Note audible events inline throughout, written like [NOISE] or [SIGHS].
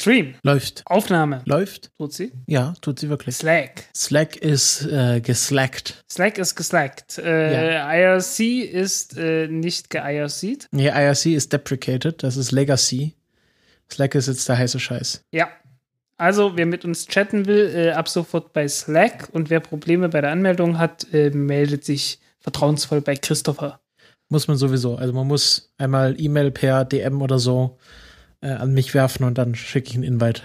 Stream. Läuft. Aufnahme. Läuft? Tut sie? Ja, tut sie wirklich. Slack. Slack ist äh, geslackt. Slack ist geslackt. Äh, IRC ist äh, nicht ge-IRC'd. Nee, IRC ist deprecated, das ist Legacy. Slack ist jetzt der heiße Scheiß. Ja. Also, wer mit uns chatten will, äh, ab sofort bei Slack. Und wer Probleme bei der Anmeldung hat, äh, meldet sich vertrauensvoll bei Christopher. Muss man sowieso. Also man muss einmal E-Mail per DM oder so äh, an mich werfen und dann schicke ich einen Invite.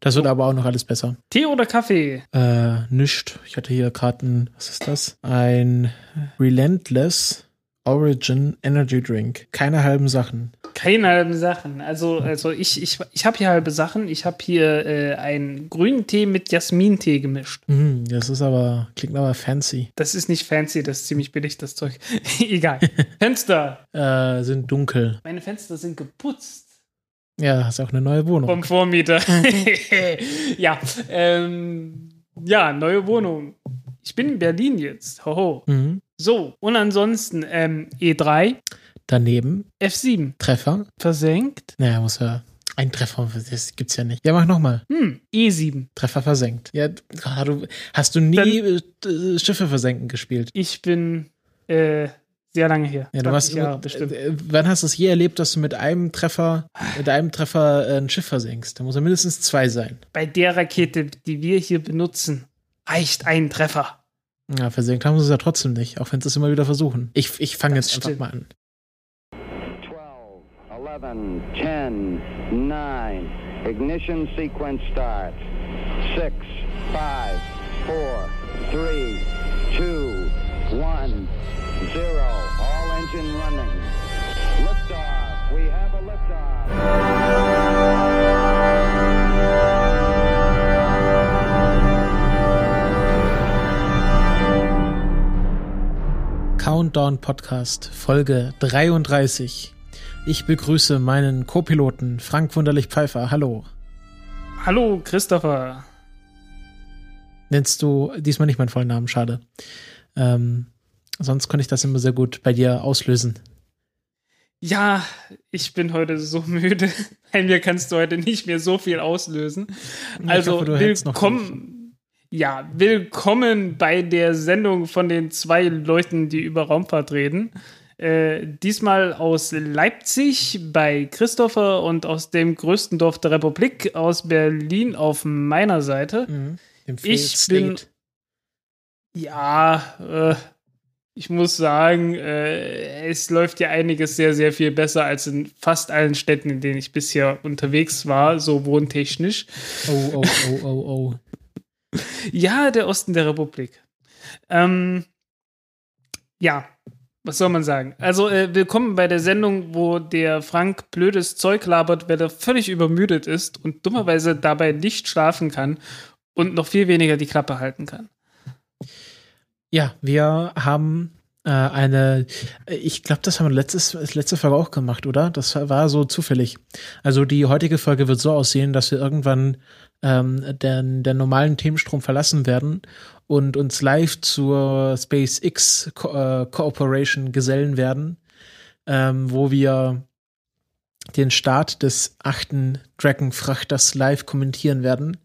Das wird aber auch noch alles besser. Tee oder Kaffee? Äh, nischt. Ich hatte hier gerade ein, was ist das? Ein Relentless Origin Energy Drink. Keine halben Sachen. Keine halben Sachen. Also, also ich, ich, ich habe hier halbe Sachen. Ich habe hier äh, einen grünen Tee mit Jasmintee gemischt. Mm, das ist aber, klingt aber fancy. Das ist nicht fancy, das ist ziemlich billig, das Zeug. [LAUGHS] Egal. Fenster. [LAUGHS] Äh, sind dunkel. Meine Fenster sind geputzt. Ja, hast auch eine neue Wohnung. Vom Vormieter. [LAUGHS] ja, ähm, ja, neue Wohnung. Ich bin in Berlin jetzt. Hoho. Mhm. So, und ansonsten ähm, E3, Daneben F7 Treffer. versenkt. Naja, muss ja. Ein Treffer, das gibt's ja nicht. Ja, mach nochmal. Hm, E7. Treffer versenkt. Ja, ah, du, hast du nie äh, Schiffe versenken gespielt? Ich bin äh, sehr lange her. Ja, du 20 hast, Jahre, bestimmt. äh, wann hast du es je erlebt, dass du mit einem Treffer, mit einem Treffer äh, ein Schiff versenkst? Da muss ja mindestens zwei sein. Bei der Rakete, die wir hier benutzen, reicht ein Treffer. Ja, versenkt haben sie es ja trotzdem nicht, auch wenn sie es immer wieder versuchen. Ich, ich fange jetzt einfach mal an. 12, 11, 10, 9. Ignition sequence starts. 6, 5, 4, 3, 2, 1, 0. All engine running. Liftoff. We have a liftoff. Countdown Podcast, Folge 33. Ich begrüße meinen Co-Piloten Frank Wunderlich Pfeiffer. Hallo. Hallo, Christopher. Nennst du diesmal nicht meinen vollen Namen, schade. Ähm, sonst konnte ich das immer sehr gut bei dir auslösen. Ja, ich bin heute so müde. [LAUGHS] Bei mir kannst du heute nicht mehr so viel auslösen. Ich Also, hoffe, du hältst noch willkommen. Ja, willkommen bei der Sendung von den zwei Leuten, die über Raumfahrt reden. Äh, diesmal aus Leipzig bei Christopher und aus dem größten Dorf der Republik, aus Berlin auf meiner Seite. Mhm. Ich bin-. Ja, äh, ich muss sagen, äh, es läuft ja einiges sehr, sehr viel besser als in fast allen Städten, in denen ich bisher unterwegs war, so wohntechnisch. Oh, oh, oh, oh, oh. Ja, der Osten der Republik. Ähm, ja, was soll man sagen? Also, äh, willkommen bei der Sendung, wo der Frank blödes Zeug labert, weil er völlig übermüdet ist und dummerweise dabei nicht schlafen kann und noch viel weniger die Klappe halten kann. Ja, wir haben äh, eine, ich glaube, das haben wir letztes, letzte Folge auch gemacht, oder? Das war so zufällig. Also die heutige Folge wird so aussehen, dass wir irgendwann ähm, den, den normalen Themenstrom verlassen werden und uns live zur SpaceX Co äh, Cooperation gesellen werden, ähm, wo wir den Start des achten Dragon-Frachters live kommentieren werden.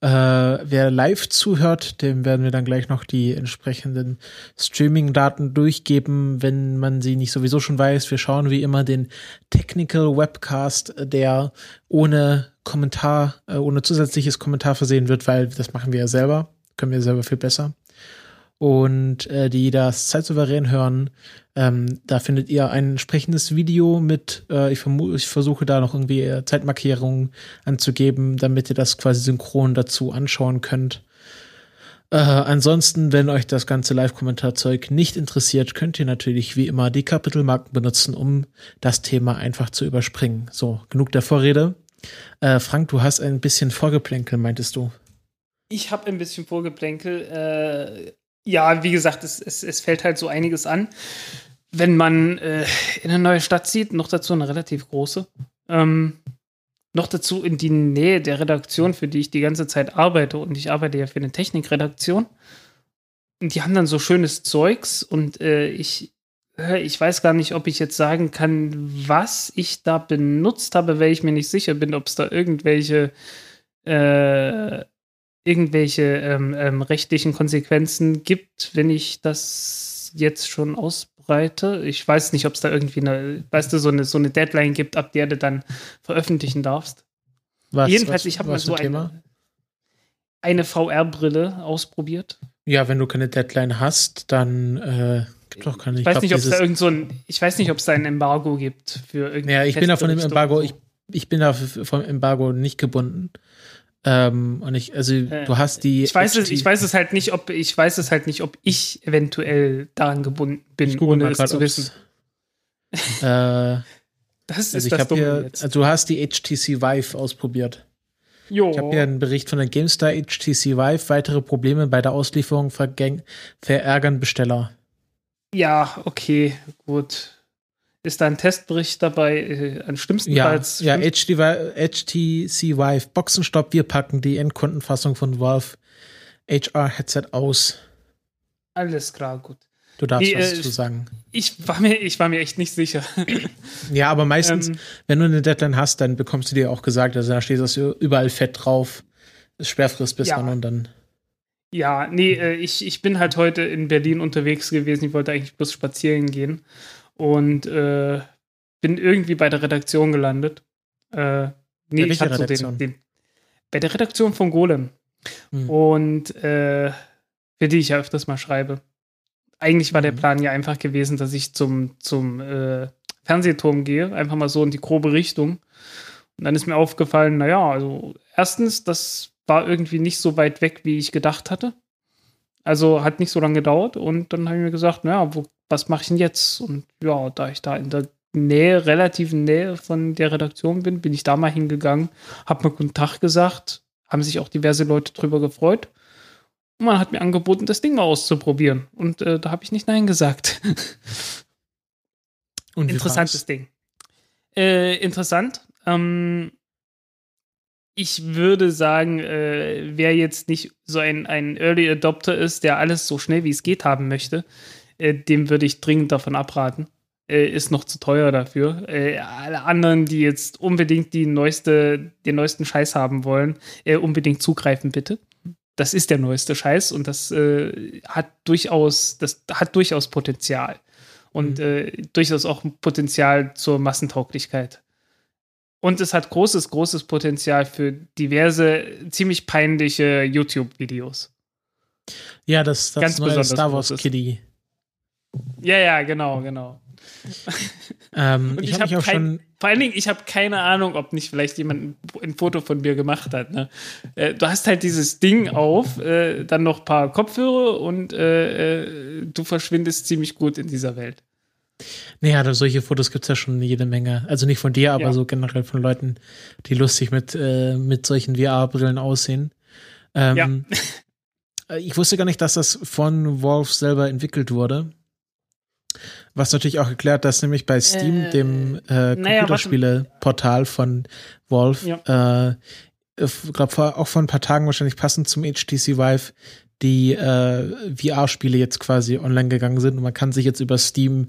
Äh, wer live zuhört, dem werden wir dann gleich noch die entsprechenden Streaming-Daten durchgeben, wenn man sie nicht sowieso schon weiß. Wir schauen wie immer den Technical Webcast, der ohne Kommentar, äh, ohne zusätzliches Kommentar versehen wird, weil das machen wir ja selber, können wir selber viel besser. Und äh, die das zeitsouverän hören, ähm, da findet ihr ein entsprechendes Video mit, äh, ich, ich versuche da noch irgendwie äh, Zeitmarkierungen anzugeben, damit ihr das quasi synchron dazu anschauen könnt. Äh, ansonsten, wenn euch das ganze Live-Kommentarzeug nicht interessiert, könnt ihr natürlich wie immer die Kapitelmarken benutzen, um das Thema einfach zu überspringen. So, genug der Vorrede. Äh, Frank, du hast ein bisschen Vorgeplänkel, meintest du? Ich habe ein bisschen Vorgeplänkel. Äh, ja, wie gesagt, es, es, es fällt halt so einiges an. Wenn man äh, in eine neue Stadt zieht, noch dazu eine relativ große, ähm, noch dazu in die Nähe der Redaktion, für die ich die ganze Zeit arbeite. Und ich arbeite ja für eine Technikredaktion. Und die haben dann so schönes Zeugs und äh, ich Ich weiß gar nicht, ob ich jetzt sagen kann, was ich da benutzt habe, weil ich mir nicht sicher bin, ob es da irgendwelche äh, irgendwelche ähm, ähm, rechtlichen Konsequenzen gibt, wenn ich das jetzt schon ausbreite. Ich weiß nicht, ob es da irgendwie eine, weißt du, so eine, so eine Deadline gibt, ab der du dann veröffentlichen darfst. Was, Jedenfalls, was, ich habe mal so eine, eine VR-Brille ausprobiert. Ja, wenn du keine Deadline hast, dann äh, gibt doch keine. Ich weiß glaub, nicht, ob es da irgend so ein, ich weiß nicht, ob es da ein Embargo gibt für irgendwie. Ja, ich bin da von dem Embargo, ich, ich bin da vom Embargo nicht gebunden. Ähm, und ich, also du hast die. Ich weiß es, ich weiß es halt nicht, ob ich weiß es halt nicht, ob ich eventuell daran gebunden bin, Ich ohne mal es zu wissen. Äh, [LAUGHS] Das ist also ich das hier, jetzt. also du hast die HTC Vive ausprobiert. Jo. Ich habe hier einen Bericht von der GameStar HTC Vive. Weitere Probleme bei der Auslieferung verärgern Besteller. Ja, okay, gut. Ist da ein Testbericht dabei? Äh, An Ja, schlimmstenfalls. ja HD, Vi- HTC Vive. Boxenstopp, wir packen die Endkundenfassung von Valve HR-Headset aus. Alles klar, gut. Du darfst Nee, was äh, zu sagen. Ich war mir, ich war mir echt nicht sicher. Ja, aber meistens, ähm, wenn du eine Deadline hast, dann bekommst du dir auch gesagt, also da steht das überall fett drauf. Ist Sperrfrist bis Ja. wann und dann. Ja, nee, äh, ich, ich bin halt heute in Berlin unterwegs gewesen. Ich wollte eigentlich bloß spazieren gehen und äh, bin irgendwie bei der Redaktion gelandet. Äh, nee, Bei ich hatte so den, den, bei der Redaktion von Golem. Hm. Und äh, für die ich ja öfters mal schreibe. Eigentlich war der Mhm. Plan ja einfach gewesen, dass ich zum, zum äh, Fernsehturm gehe, einfach mal so in die grobe Richtung. Und dann ist mir aufgefallen, naja, also erstens, das war irgendwie nicht so weit weg, wie ich gedacht hatte. Also hat nicht so lange gedauert und dann habe ich mir gesagt, naja, wo, was mache ich denn jetzt? Und ja, da ich da in der Nähe, relativen Nähe von der Redaktion bin, bin ich da mal hingegangen, habe mal guten Tag gesagt, haben sich auch diverse Leute drüber gefreut. Und man hat mir angeboten, das Ding mal auszuprobieren. Und äh, da habe ich nicht Nein gesagt. [LAUGHS] Interessantes? Ding. Äh, interessant. Ähm, ich würde sagen, äh, wer jetzt nicht so ein, ein Early Adopter ist, der alles so schnell wie es geht haben möchte, äh, dem würde ich dringend davon abraten. Äh, ist noch zu teuer dafür. Äh, alle anderen, die jetzt unbedingt die neueste, den neuesten Scheiß haben wollen, äh, unbedingt zugreifen, bitte. Das ist der neueste Scheiß und das äh, hat durchaus, das hat durchaus Potenzial und Mhm. durchaus auch Potenzial zur Massentauglichkeit. Und es hat großes, großes Potenzial für diverse, ziemlich peinliche YouTube-Videos. Ja, das, das Ganz neue besonders Star Wars großes. Kitty. Ja, ja, genau, genau. Ähm, Und ich ich habe hab schon. Vor allen Dingen, ich habe keine Ahnung, ob nicht vielleicht jemand ein, ein Foto von mir gemacht hat. Ne? Äh, du hast halt dieses Ding auf, äh, dann noch ein paar Kopfhörer und äh, äh, du verschwindest ziemlich gut in dieser Welt. Naja, solche Fotos gibt's ja schon jede Menge. Also nicht von dir, aber Ja. so generell von Leuten, die lustig mit, äh, mit solchen VR-Brillen aussehen. Ähm, Ja. äh, Ich wusste gar nicht, dass das von Valve selber entwickelt wurde. Was natürlich auch erklärt, dass nämlich bei Steam, Äh, dem äh, Computerspiele-Portal von Valve, äh, ich glaube auch vor ein paar Tagen wahrscheinlich passend zum HTC Vive, die äh, VR-Spiele jetzt quasi online gegangen sind und man kann sich jetzt über Steam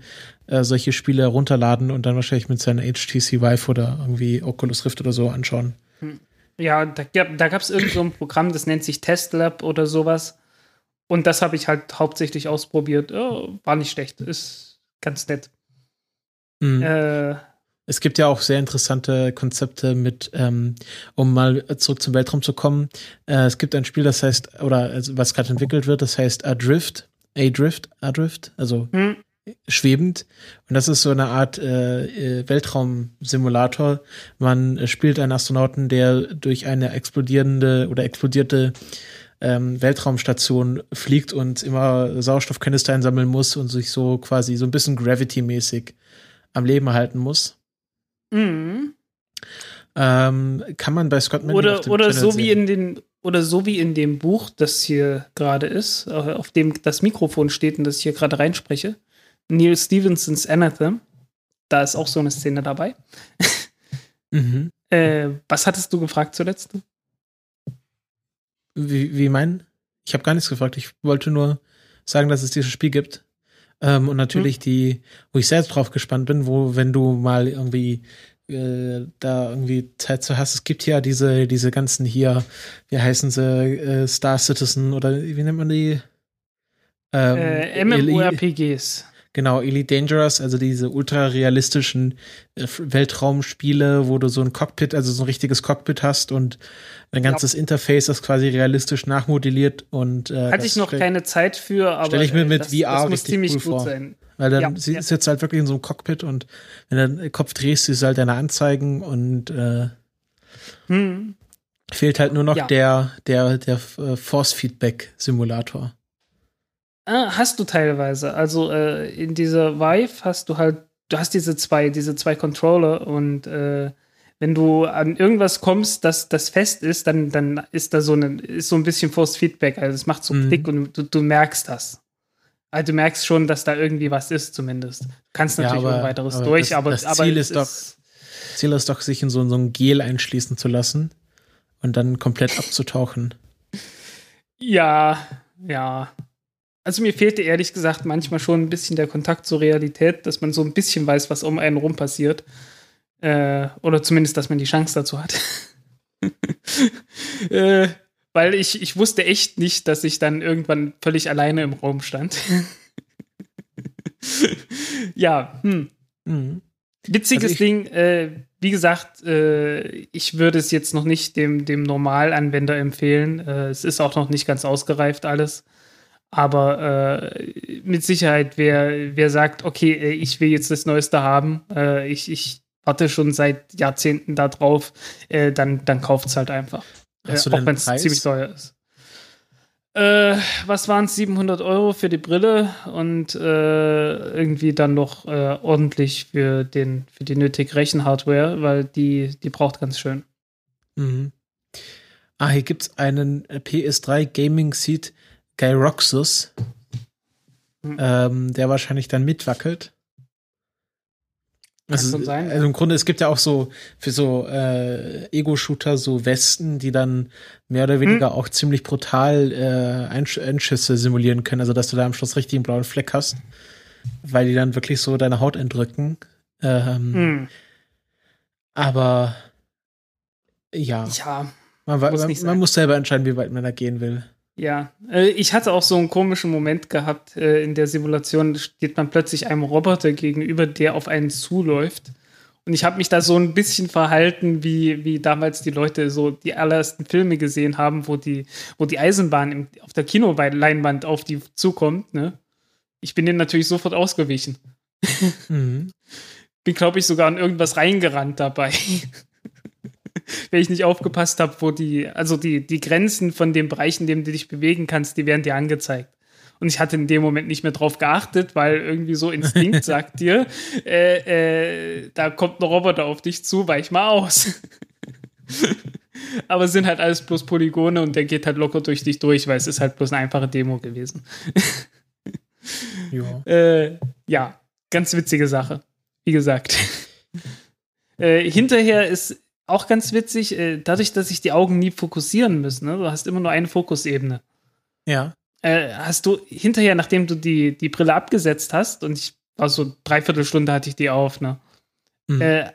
äh, solche Spiele runterladen und dann wahrscheinlich mit seiner HTC Vive oder irgendwie Oculus Rift oder so anschauen. Ja, da, gab- da gab es irgend so ein Programm, das nennt sich TestLab oder sowas. Und das habe ich halt hauptsächlich ausprobiert. Oh, war nicht schlecht, ist ganz nett. Mhm. Äh, Es gibt ja auch sehr interessante Konzepte mit, ähm, um mal zurück zum Weltraum zu kommen. Äh, es gibt ein Spiel, das heißt, oder also, was gerade entwickelt wird, das heißt Adrift, Adrift, Adrift, also hm, schwebend. Und das ist so eine Art äh, äh, Weltraumsimulator. Man äh, spielt einen Astronauten, der durch eine explodierende oder explodierte ähm, Weltraumstation fliegt und immer Sauerstoffkanister einsammeln muss und sich so quasi so ein bisschen Gravity-mäßig am Leben erhalten muss. mhm. Ähm, kann man bei Scott Manning Oder, oder Channel so wie sehen. in den oder so wie in dem Buch, das hier gerade ist, auf dem das Mikrofon steht und das ich hier gerade reinspreche. Neil Stevensons Anthem. Da ist auch so eine Szene dabei. Mhm. [LAUGHS] Äh, was hattest du gefragt zuletzt? Wie, wie mein? Ich habe gar nichts gefragt. Ich wollte nur sagen, dass es dieses Spiel gibt. Ähm, und natürlich hm. die, wo ich selbst drauf gespannt bin, wo, wenn du mal irgendwie äh, da irgendwie Zeit zu hast. Es gibt ja diese, diese ganzen hier, wie heißen sie, äh, Star Citizen oder wie nennt man die? Ähm, äh, MMORPGs. Genau, Elite Dangerous, also diese ultra realistischen äh, Weltraumspiele, wo du so ein Cockpit, also so ein richtiges Cockpit hast und ein ganzes ja. Interface, das quasi realistisch nachmodelliert und äh, hatte ich noch keine Zeit für, aber stelle ich mir mit das, VR das muss ziemlich cool gut vor. sein. Weil dann ja, sie ja. sitzt halt wirklich in so einem Cockpit und wenn du den Kopf drehst, siehst du halt deine Anzeigen und äh, hm. fehlt halt nur noch ja. der, der, der äh, Force-Feedback-Simulator. Ah, hast du teilweise. Also äh, in dieser Vive hast du halt, du hast diese zwei, diese zwei Controller und äh, wenn du an irgendwas kommst, das, das fest ist, dann, dann ist da so, eine, ist so ein bisschen Force Feedback. Also es macht so mhm. Klick und du, du merkst das. Also du merkst schon, dass da irgendwie was ist, zumindest. Du kannst natürlich ja, aber, weiteres aber durch, das, aber das Ziel aber ist doch, Ziel ist doch, sich in so, in so ein Gel einschließen zu lassen und dann komplett abzutauchen. Ja, ja. Also mir fehlte ehrlich gesagt manchmal schon ein bisschen der Kontakt zur Realität, dass man so ein bisschen weiß, was um einen rum passiert. Äh, oder zumindest, dass man die Chance dazu hat. [LAUGHS] äh, weil ich, ich wusste echt nicht, dass ich dann irgendwann völlig alleine im Raum stand. [LAUGHS] ja, hm. Mhm. Witziges also Ding, äh, wie gesagt, äh, ich würde es jetzt noch nicht dem, dem Normalanwender empfehlen. Äh, es ist auch noch nicht ganz ausgereift alles. Aber äh, mit Sicherheit, wer, wer sagt, okay, äh, ich will jetzt das Neueste haben, äh, ich, ich warte schon seit Jahrzehnten da drauf, dann, dann kauft es halt einfach. Hast äh, auch wenn es ziemlich teuer ist. Äh, was waren es? 700 Euro für die Brille und äh, irgendwie dann noch äh, ordentlich für, den, für die nötige Rechenhardware, weil die, die braucht ganz schön. Mhm. Ah, hier gibt es einen PS3 Gaming Seat Gyroxus, mhm. ähm, der wahrscheinlich dann mitwackelt. Also, sein, also im Grunde, es gibt ja auch so für so äh, Ego-Shooter so Westen, die dann mehr oder weniger hm. auch ziemlich brutal äh, Einsch Einschüsse simulieren können, also dass du da am Schluss richtig einen blauen Fleck hast, weil die dann wirklich so deine Haut entrücken. Ähm, hm. Aber ja, ja man, man, man muss selber entscheiden, wie weit man da gehen will. Ja, äh, ich hatte auch so einen komischen Moment gehabt äh, in der Simulation. Steht man plötzlich einem Roboter gegenüber, der auf einen zuläuft. Und ich habe mich da so ein bisschen verhalten, wie, wie damals die Leute so die allerersten Filme gesehen haben, wo die, wo die Eisenbahn im, auf der Kinoleinwand auf die zukommt. Ne? Ich bin denen natürlich sofort ausgewichen. Mhm. Bin, glaube ich, sogar an irgendwas reingerannt dabei. [LAUGHS] [LAUGHS] wenn ich nicht aufgepasst habe, wo die, also die, die Grenzen von dem Bereich, in dem du dich bewegen kannst, die werden dir angezeigt. Und ich hatte in dem Moment nicht mehr drauf geachtet, weil irgendwie so Instinkt [LAUGHS] sagt dir, äh, äh, da kommt ein Roboter auf dich zu, weich mal aus. [LAUGHS] Aber es sind halt alles bloß Polygone und der geht halt locker durch dich durch, weil es ist halt bloß eine einfache Demo gewesen. ja. Äh, ja, ganz witzige Sache. Wie gesagt. Äh, hinterher ist auch ganz witzig, äh, dadurch, dass sich die Augen nie fokussieren müssen, ne? du hast immer nur eine Fokusebene. Ja. Äh, hast du hinterher, nachdem du die, die Brille abgesetzt hast, und ich war so dreiviertel Stunde hatte ich die auf, ne? Mhm. Äh,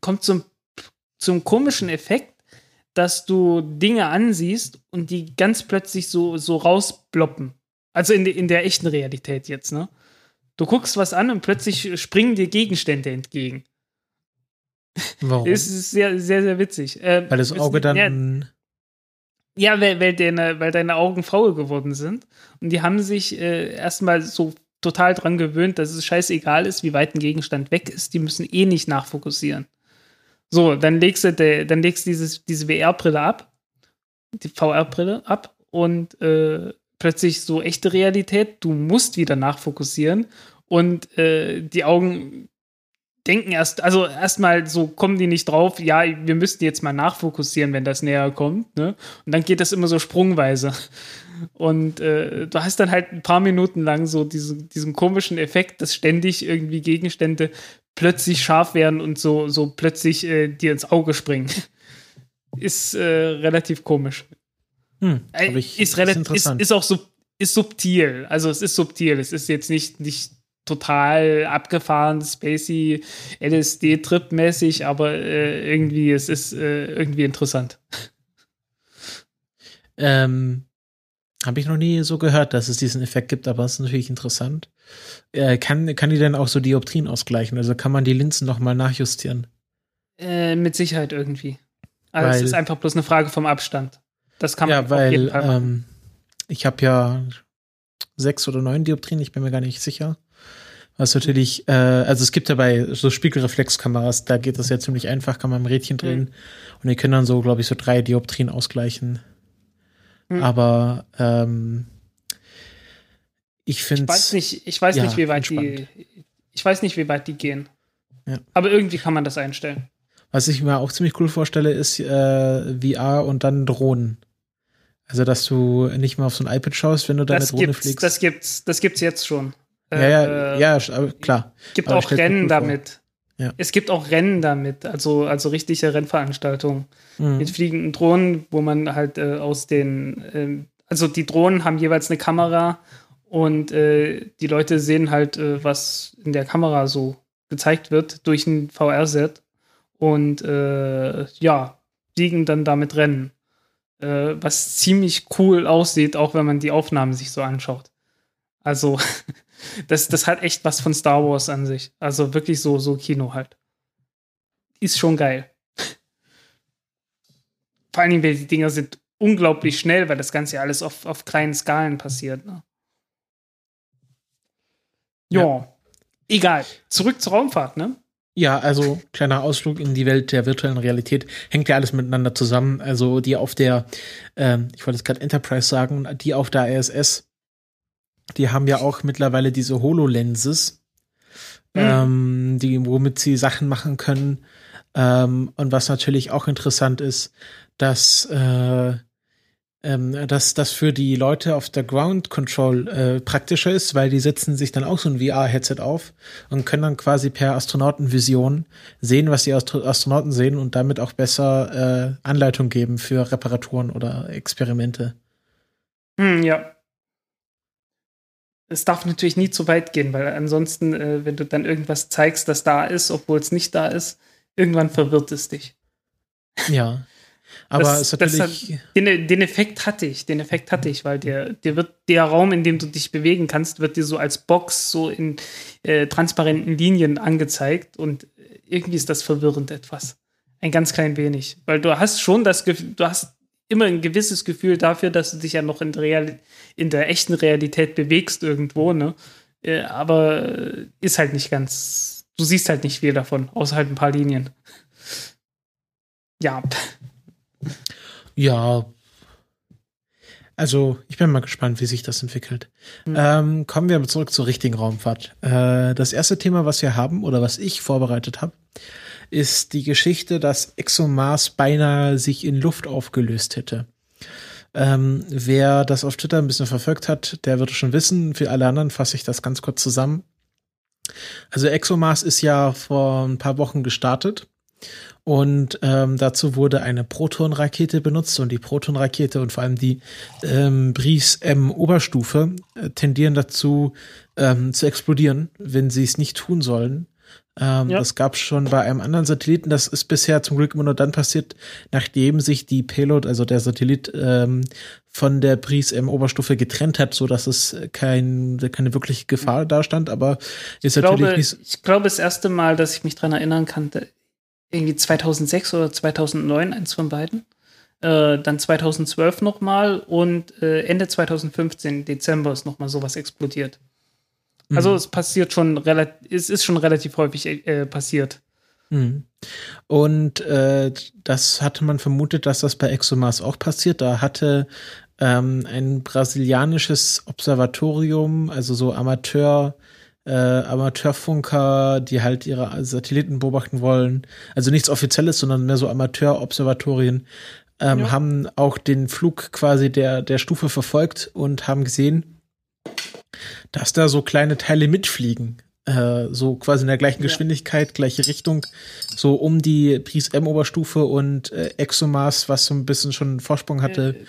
kommt zum, zum komischen Effekt, dass du Dinge ansiehst und die ganz plötzlich so, so rausploppen. Also in, in der echten Realität jetzt, ne? Du guckst was an und plötzlich springen dir Gegenstände entgegen. Warum? Es ist sehr, sehr, sehr witzig. Äh, weil das Auge dann. Ja, ja weil, weil, deine, weil deine Augen faul geworden sind. Und die haben sich äh, erstmal so total dran gewöhnt, dass es scheißegal ist, wie weit ein Gegenstand weg ist. Die müssen eh nicht nachfokussieren. So, dann legst du, de, dann legst dieses, diese VR-Brille ab, die VR-Brille ab und äh, plötzlich so echte Realität, du musst wieder nachfokussieren und äh, die Augen denken erst, also erstmal so kommen die nicht drauf, ja, wir müssten jetzt mal nachfokussieren, wenn das näher kommt, ne? Und dann geht das immer so sprungweise. Und äh, du hast dann halt ein paar Minuten lang so diese, diesen komischen Effekt, dass ständig irgendwie Gegenstände plötzlich scharf werden und so, so plötzlich äh, dir ins Auge springen. ist äh, relativ komisch. Hm, äh, ist, relativ, ist, ist auch so, ist subtil. Also es ist subtil. Es ist jetzt nicht, nicht total abgefahren, spacey, LSD-Trip-mäßig, aber äh, irgendwie, es ist äh, irgendwie interessant. [LAUGHS] Ähm, habe ich noch nie so gehört, dass es diesen Effekt gibt, aber es ist natürlich interessant. Äh, kann, kann die denn auch so Dioptrien ausgleichen? Also kann man die Linsen noch mal nachjustieren? Äh, mit Sicherheit irgendwie. Also Weil- es ist einfach bloß eine Frage vom Abstand. Das kann man ja, weil ähm, ich habe ja sechs oder neun Dioptrien, ich bin mir gar nicht sicher. Was natürlich, äh, also es gibt ja bei so Spiegelreflexkameras, da geht das ja ziemlich einfach, kann man ein Rädchen Mhm. drehen und die können dann so, glaube ich, so drei Dioptrien ausgleichen. Mhm. Aber ähm, ich finde Ich weiß nicht, ich weiß ja, nicht, wie weit entspannt. die, ich weiß nicht, wie weit die gehen. Ja. Aber irgendwie kann man das einstellen. Was ich mir auch ziemlich cool vorstelle, ist äh, VR und dann Drohnen. Also, dass du nicht mal auf so ein iPad schaust, wenn du deine Das Drohne gibt's, fliegst. das gibt's, das gibt's jetzt schon. Ja, ja, Äh, ja, klar. gibt aber auch Rennen damit. Ja. Es gibt auch Rennen damit, also, also richtige Rennveranstaltungen Mhm. mit fliegenden Drohnen, wo man halt äh, aus den, ähm, also die Drohnen haben jeweils eine Kamera und äh, die Leute sehen halt, äh, was in der Kamera so gezeigt wird durch ein VR-Set und äh, ja, fliegen dann damit Rennen. Äh, was ziemlich cool aussieht, auch wenn man die Aufnahmen sich so anschaut. Also, [LAUGHS] das, das hat echt was von Star Wars an sich. Also wirklich so, so Kino halt. Ist schon geil. Vor allen Dingen, weil die Dinger sind unglaublich schnell, weil das Ganze ja alles auf, auf kleinen Skalen passiert. Ne? Ja. Egal. Zurück zur Raumfahrt, ne? Ja, also kleiner Ausflug in die Welt der virtuellen Realität hängt ja alles miteinander zusammen. Also die auf der, ähm, ich wollte jetzt gerade Enterprise sagen, die auf der ISS, die haben ja auch mittlerweile diese HoloLenses, Mhm. ähm, die, womit sie Sachen machen können. Ähm, und was natürlich auch interessant ist, dass äh, ähm, dass das für die Leute auf der Ground Control äh, praktischer ist, weil die setzen sich dann auch so ein VR-Headset auf und können dann quasi per Astronautenvision sehen, was die Astro Astronauten sehen und damit auch besser äh, Anleitung geben für Reparaturen oder Experimente. Hm, ja. Es darf natürlich nie zu weit gehen, weil ansonsten, äh, wenn du dann irgendwas zeigst, das da ist, obwohl es nicht da ist, irgendwann verwirrt es dich. Ja. Aber Das- es ist das natürlich. Den, den Effekt hatte ich, den Effekt hatte ich, weil der, der wird, der Raum, in dem du dich bewegen kannst, wird dir so als Box so in äh, transparenten Linien angezeigt und irgendwie ist das verwirrend etwas. Ein ganz klein wenig. Weil du hast schon das Gefühl, du hast immer ein gewisses Gefühl dafür, dass du dich ja noch in der, Real in der echten Realität bewegst irgendwo, ne? Äh, aber ist halt nicht ganz, du siehst halt nicht viel davon, außer halt ein paar Linien. Ja, Ja. Also, ich bin mal gespannt, wie sich das entwickelt. Mhm. Ähm, kommen wir aber zurück zur richtigen Raumfahrt. Äh, das erste Thema, was wir haben oder was ich vorbereitet habe, ist die Geschichte, dass ExoMars beinahe sich in Luft aufgelöst hätte. Ähm, wer das auf Twitter ein bisschen verfolgt hat, der wird schon wissen. Für alle anderen fasse ich das ganz kurz zusammen. Also ExoMars ist ja vor ein paar Wochen gestartet und ähm, dazu wurde eine Proton-Rakete benutzt und die Proton-Rakete und vor allem die ähm, Bries M Oberstufe äh, tendieren dazu ähm, zu explodieren, wenn sie es nicht tun sollen. Ähm, Ja. Das gab es schon bei einem anderen Satelliten. Das ist bisher zum Glück immer nur dann passiert, nachdem sich die Payload, also der Satellit, ähm, von der Bries M Oberstufe getrennt hat, so dass es kein, keine wirkliche Gefahr dastand. Aber ist ich natürlich glaube, nicht. ich glaube, das erste Mal, dass ich mich dran erinnern kann, irgendwie 2006 oder 2009, eins von beiden. Äh, dann 2012 nochmal und äh, Ende 2015, Dezember, ist nochmal sowas explodiert. Also Mhm. es passiert schon relativ, es ist schon relativ häufig äh, passiert. Mhm. Und äh, das hatte man vermutet, dass das bei ExoMars auch passiert. Da hatte ähm, ein brasilianisches Observatorium, also so Amateur, äh, Amateurfunker, die halt ihre Satelliten beobachten wollen. Also nichts Offizielles, sondern mehr so Amateurobservatorien, ähm, Ja. haben auch den Flug quasi der, der Stufe verfolgt und haben gesehen, dass da so kleine Teile mitfliegen. Äh, so quasi in der gleichen Ja. Geschwindigkeit, gleiche Richtung, so um die Pries M Oberstufe und äh, ExoMars, was so ein bisschen schon einen Vorsprung hatte.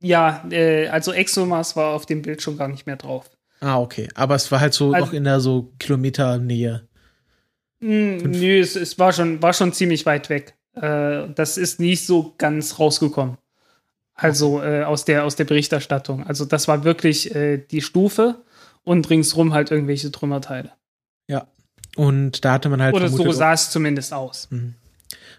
Ja, äh, also ExoMars war auf dem Bild schon gar nicht mehr drauf. Ah, okay. Aber es war halt so Also- noch in der so Kilometernähe. Mm, nö, es, es war, schon, war schon ziemlich weit weg. Äh, das ist nicht so ganz rausgekommen. Also äh, aus, der, aus der Berichterstattung. Also das war wirklich äh, die Stufe und ringsrum halt irgendwelche Trümmerteile. Ja. Und da hatte man halt Oder so vermutet, sah es zumindest aus. und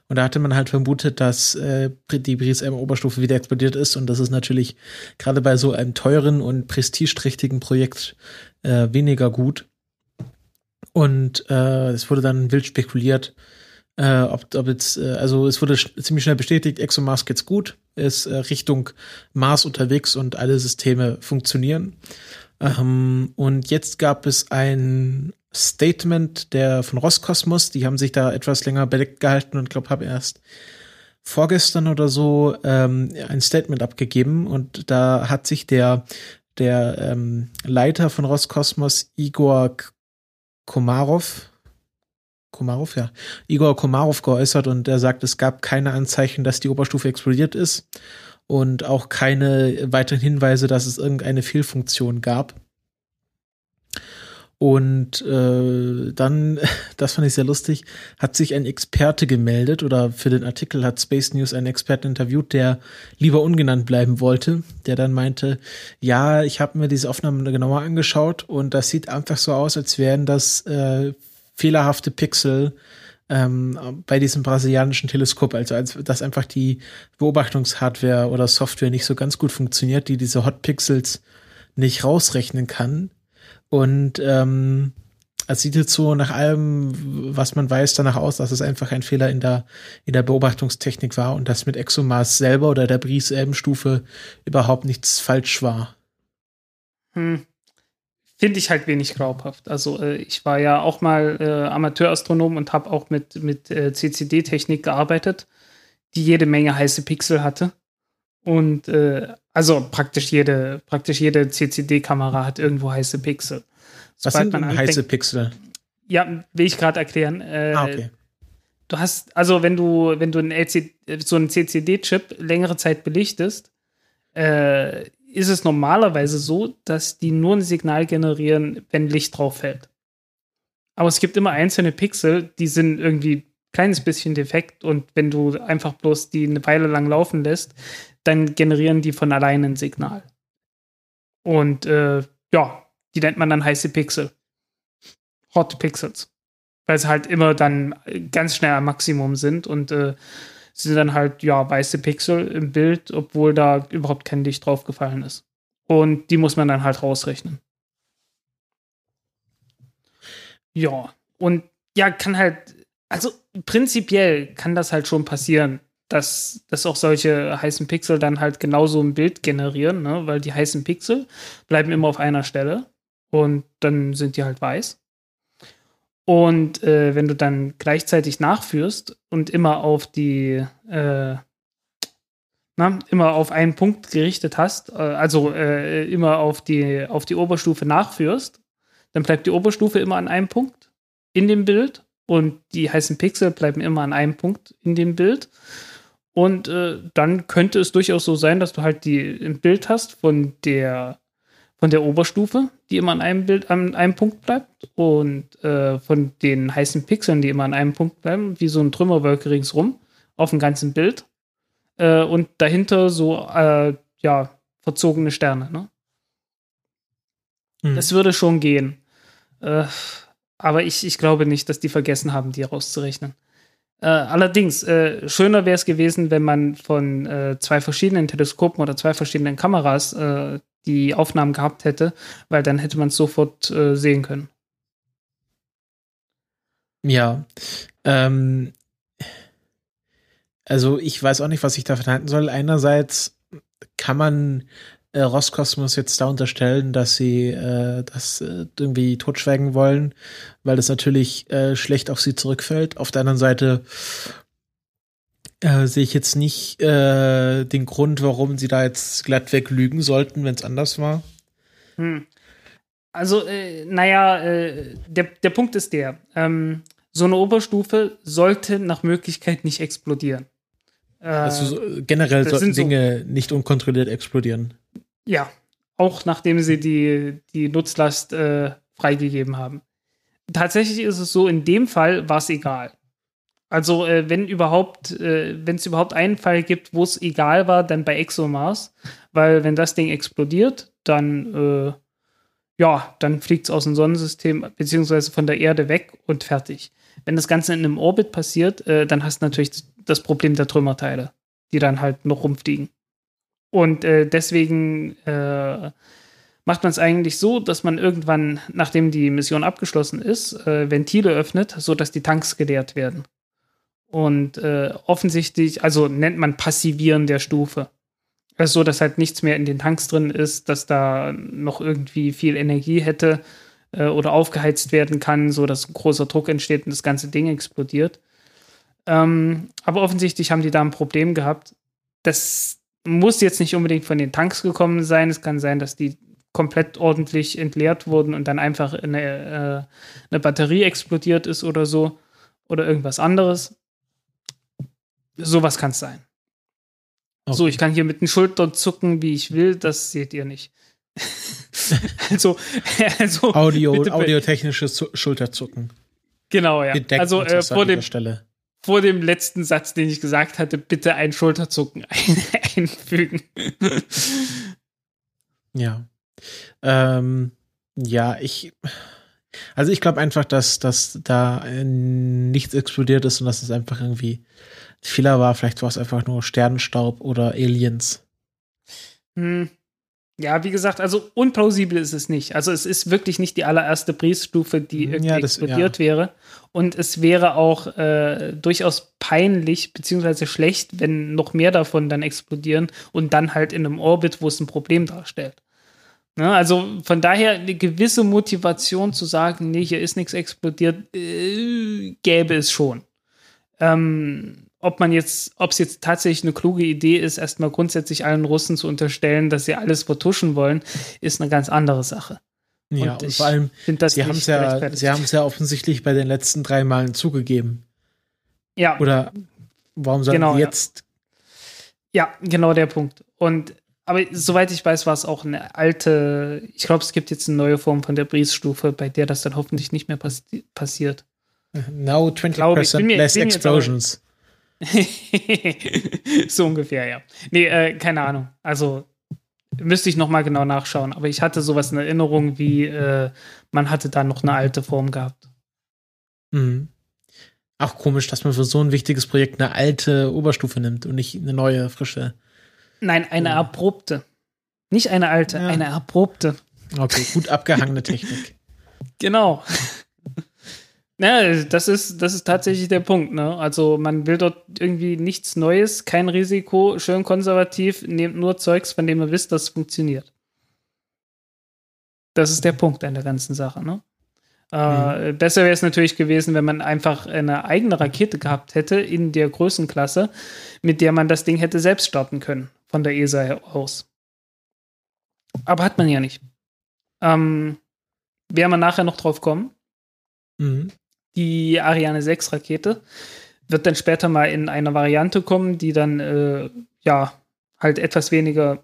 da hatte man halt vermutet, dass äh, die Bries M Oberstufe wieder explodiert ist und das ist natürlich gerade bei so einem teuren und prestigeträchtigen Projekt äh, weniger gut. Und äh, es wurde dann wild spekuliert, äh, ob, ob jetzt, äh, also es wurde ziemlich schnell bestätigt, ExoMars geht's gut, ist äh, Richtung Mars unterwegs und alle Systeme funktionieren. Ähm, und jetzt gab es ein Statement der von Roskosmos, die haben sich da etwas länger bedeckt gehalten und glaube, haben erst vorgestern oder so ähm, ein Statement abgegeben und da hat sich der der ähm, Leiter von Roskosmos Igor Komarov Komarov, ja. Igor Komarov geäußert und er sagt, es gab keine Anzeichen, dass die Oberstufe explodiert ist und auch keine weiteren Hinweise, dass es irgendeine Fehlfunktion gab. Und äh, dann, [LAUGHS] das fand ich sehr lustig, hat sich ein Experte gemeldet oder für den Artikel hat Space News einen Experten interviewt, der lieber ungenannt bleiben wollte, der dann meinte, ja, ich habe mir diese Aufnahmen genauer angeschaut und das sieht einfach so aus, als wären das äh, fehlerhafte Pixel ähm, bei diesem brasilianischen Teleskop, also als dass einfach die Beobachtungshardware oder Software nicht so ganz gut funktioniert, die diese Hot Pixels nicht rausrechnen kann. Und ähm, es sieht jetzt so nach allem, was man weiß, danach aus, dass es einfach ein Fehler in der, in der Beobachtungstechnik war und dass mit ExoMars selber oder der Bries-Elben-Stufe überhaupt nichts falsch war. Hm. Finde ich halt wenig glaubhaft. Also äh, ich war ja auch mal äh, Amateurastronom und habe auch mit, mit äh, CCD-Technik gearbeitet, die jede Menge heiße Pixel hatte. Und äh, also praktisch jede, praktisch jede CCD-Kamera hat irgendwo heiße Pixel. Was Sobald sind man heiße anfängt- Pixel? Ja, will ich gerade erklären. Äh, Ah, okay. Du hast, also wenn du, wenn du einen LC, so einen CCD-Chip längere Zeit belichtest, äh, ist es normalerweise so, dass die nur ein Signal generieren, wenn Licht drauf fällt. Aber es gibt immer einzelne Pixel, die sind irgendwie ein kleines bisschen defekt und wenn du einfach bloß die eine Weile lang laufen lässt, dann generieren die von alleine ein Signal. Und äh, ja, die nennt man dann heiße Pixel. Hot Pixels. Weil sie halt immer dann ganz schnell am Maximum sind und äh, sind dann halt, ja, weiße Pixel im Bild, obwohl da überhaupt kein Licht drauf gefallen ist. Und die muss man dann halt rausrechnen. Ja, und ja, kann halt, also prinzipiell kann das halt schon passieren, dass, dass auch solche heißen Pixel dann halt genauso ein Bild generieren, ne? weil die heißen Pixel bleiben immer auf einer Stelle und dann sind die halt weiß. Und äh, wenn du dann gleichzeitig nachführst und immer auf die, äh, na, immer auf einen Punkt gerichtet hast, äh, also äh, immer auf die, auf die Oberstufe nachführst, dann bleibt die Oberstufe immer an einem Punkt in dem Bild und die heißen Pixel bleiben immer an einem Punkt in dem Bild. Und äh, dann könnte es durchaus so sein, dass du halt die ein Bild hast von der von der Oberstufe, die immer an einem Bild an einem Punkt bleibt und äh, von den heißen Pixeln, die immer an einem Punkt bleiben, wie so ein Trümmerwolke ringsrum auf dem ganzen Bild äh, und dahinter so äh, ja verzogene Sterne. Ne? Hm. Das würde schon gehen. Äh, aber ich, ich glaube nicht, dass die vergessen haben, die rauszurechnen. Äh, allerdings, äh, schöner wäre es gewesen, wenn man von zwei verschiedenen Teleskopen oder zwei verschiedenen Kameras äh, die Aufnahmen gehabt hätte, weil dann hätte man es sofort äh, sehen können. Ja. Ähm, also ich weiß auch nicht, was ich davon halten soll. Einerseits kann man äh, Roskosmos jetzt da unterstellen, dass sie äh, das äh, irgendwie totschweigen wollen, weil das natürlich äh, schlecht auf sie zurückfällt. Auf der anderen Seite äh, sehe ich jetzt nicht äh, den Grund, warum sie da jetzt glattweg lügen sollten, wenn es anders war. Hm. Also, äh, naja, äh, der, der Punkt ist der, ähm, so eine Oberstufe sollte nach Möglichkeit nicht explodieren. Äh, Also so, generell sollten sind so- Dinge nicht unkontrolliert explodieren. Ja, Auch nachdem sie die, die Nutzlast äh, freigegeben haben. Tatsächlich ist es so, in dem Fall war es egal. Also, äh, wenn überhaupt, äh, wenn es überhaupt einen Fall gibt, wo es egal war, dann bei ExoMars. Weil wenn das Ding explodiert, dann, äh, ja, dann fliegt es aus dem Sonnensystem beziehungsweise von der Erde weg und fertig. Wenn das Ganze in einem Orbit passiert, äh, dann hast du natürlich das Problem der Trümmerteile, die dann halt noch rumfliegen. Und äh, deswegen äh, macht man es eigentlich so, dass man irgendwann, nachdem die Mission abgeschlossen ist, äh, Ventile öffnet, sodass die Tanks geleert werden. Und äh, offensichtlich, also nennt man Passivieren der Stufe. Also so, dass halt nichts mehr in den Tanks drin ist, dass da noch irgendwie viel Energie hätte äh, oder aufgeheizt werden kann, so dass großer Druck entsteht und das ganze Ding explodiert. Ähm, aber offensichtlich haben die da ein Problem gehabt. Das muss jetzt nicht unbedingt von den Tanks gekommen sein. Es kann sein, dass die komplett ordentlich entleert wurden und dann einfach eine, äh, eine Batterie explodiert ist oder so. Oder irgendwas anderes. Sowas kann es sein. Okay. So, ich kann hier mit den Schultern zucken, wie ich will, das seht ihr nicht. [LAUGHS] also, [LAUGHS] also Audio, audiotechnisches Schulterzucken. Genau, ja. Also äh, vor, dem, Stelle. vor dem letzten Satz, den ich gesagt hatte, bitte ein Schulterzucken [LAUGHS] ein, einfügen. ja. Ähm, ja, ich. Also ich glaube einfach, dass, dass da nichts explodiert ist und dass es einfach irgendwie Fehler war. Vielleicht war es einfach nur Sternenstaub oder Aliens. Hm. Ja, wie gesagt, also unplausibel ist es nicht. Also es ist wirklich nicht die allererste Briefstufe, die irgendwie ja, das, explodiert ja. wäre. Und es wäre auch äh, durchaus peinlich beziehungsweise schlecht, wenn noch mehr davon dann explodieren und dann halt in einem Orbit, wo es ein Problem darstellt. Ne, also von daher eine gewisse Motivation zu sagen, nee, hier ist nichts explodiert, äh, gäbe es schon. Ähm, ob man jetzt, ob es jetzt tatsächlich eine kluge Idee ist, erstmal grundsätzlich allen Russen zu unterstellen, dass sie alles vertuschen wollen, ist eine ganz andere Sache. Ja, und, und vor allem, sie haben es ja, sie haben es ja offensichtlich bei den letzten drei Malen zugegeben. Ja. Oder warum sagen genau, jetzt? Ja. ja, genau der Punkt. Und aber soweit ich weiß, war es auch eine alte, ich glaube, es gibt jetzt eine neue Form von der Briefstufe, bei der das dann hoffentlich nicht mehr passi passiert. Now 20% mir, less explosions. [LAUGHS] so ungefähr, ja. Nee, äh, keine Ahnung. Also müsste ich noch mal genau nachschauen. Aber ich hatte sowas in Erinnerung, wie äh, man hatte da noch eine alte Form gehabt. Mhm. Auch komisch, dass man für so ein wichtiges Projekt eine alte Oberstufe nimmt und nicht eine neue, frische. Nein, eine ja. erprobte. Nicht eine alte, ja. eine erprobte. Okay, gut abgehangene Technik. [LAUGHS] genau. Ja, das ist, das ist tatsächlich der Punkt. Ne? Also man will dort irgendwie nichts Neues, kein Risiko, schön konservativ, nehmt nur Zeugs, von dem ihr wisst, dass es funktioniert. Das ist der Punkt an der ganzen Sache. Ne? Äh, mhm. besser wäre es natürlich gewesen, wenn man einfach eine eigene Rakete gehabt hätte in der Größenklasse, mit der man das Ding hätte selbst starten können, von der ESA aus. Aber hat man ja nicht. Ähm, werden wir nachher noch drauf kommen. Mhm die Ariane 6 Rakete. Wird dann später mal in einer Variante kommen, die dann äh, ja halt etwas weniger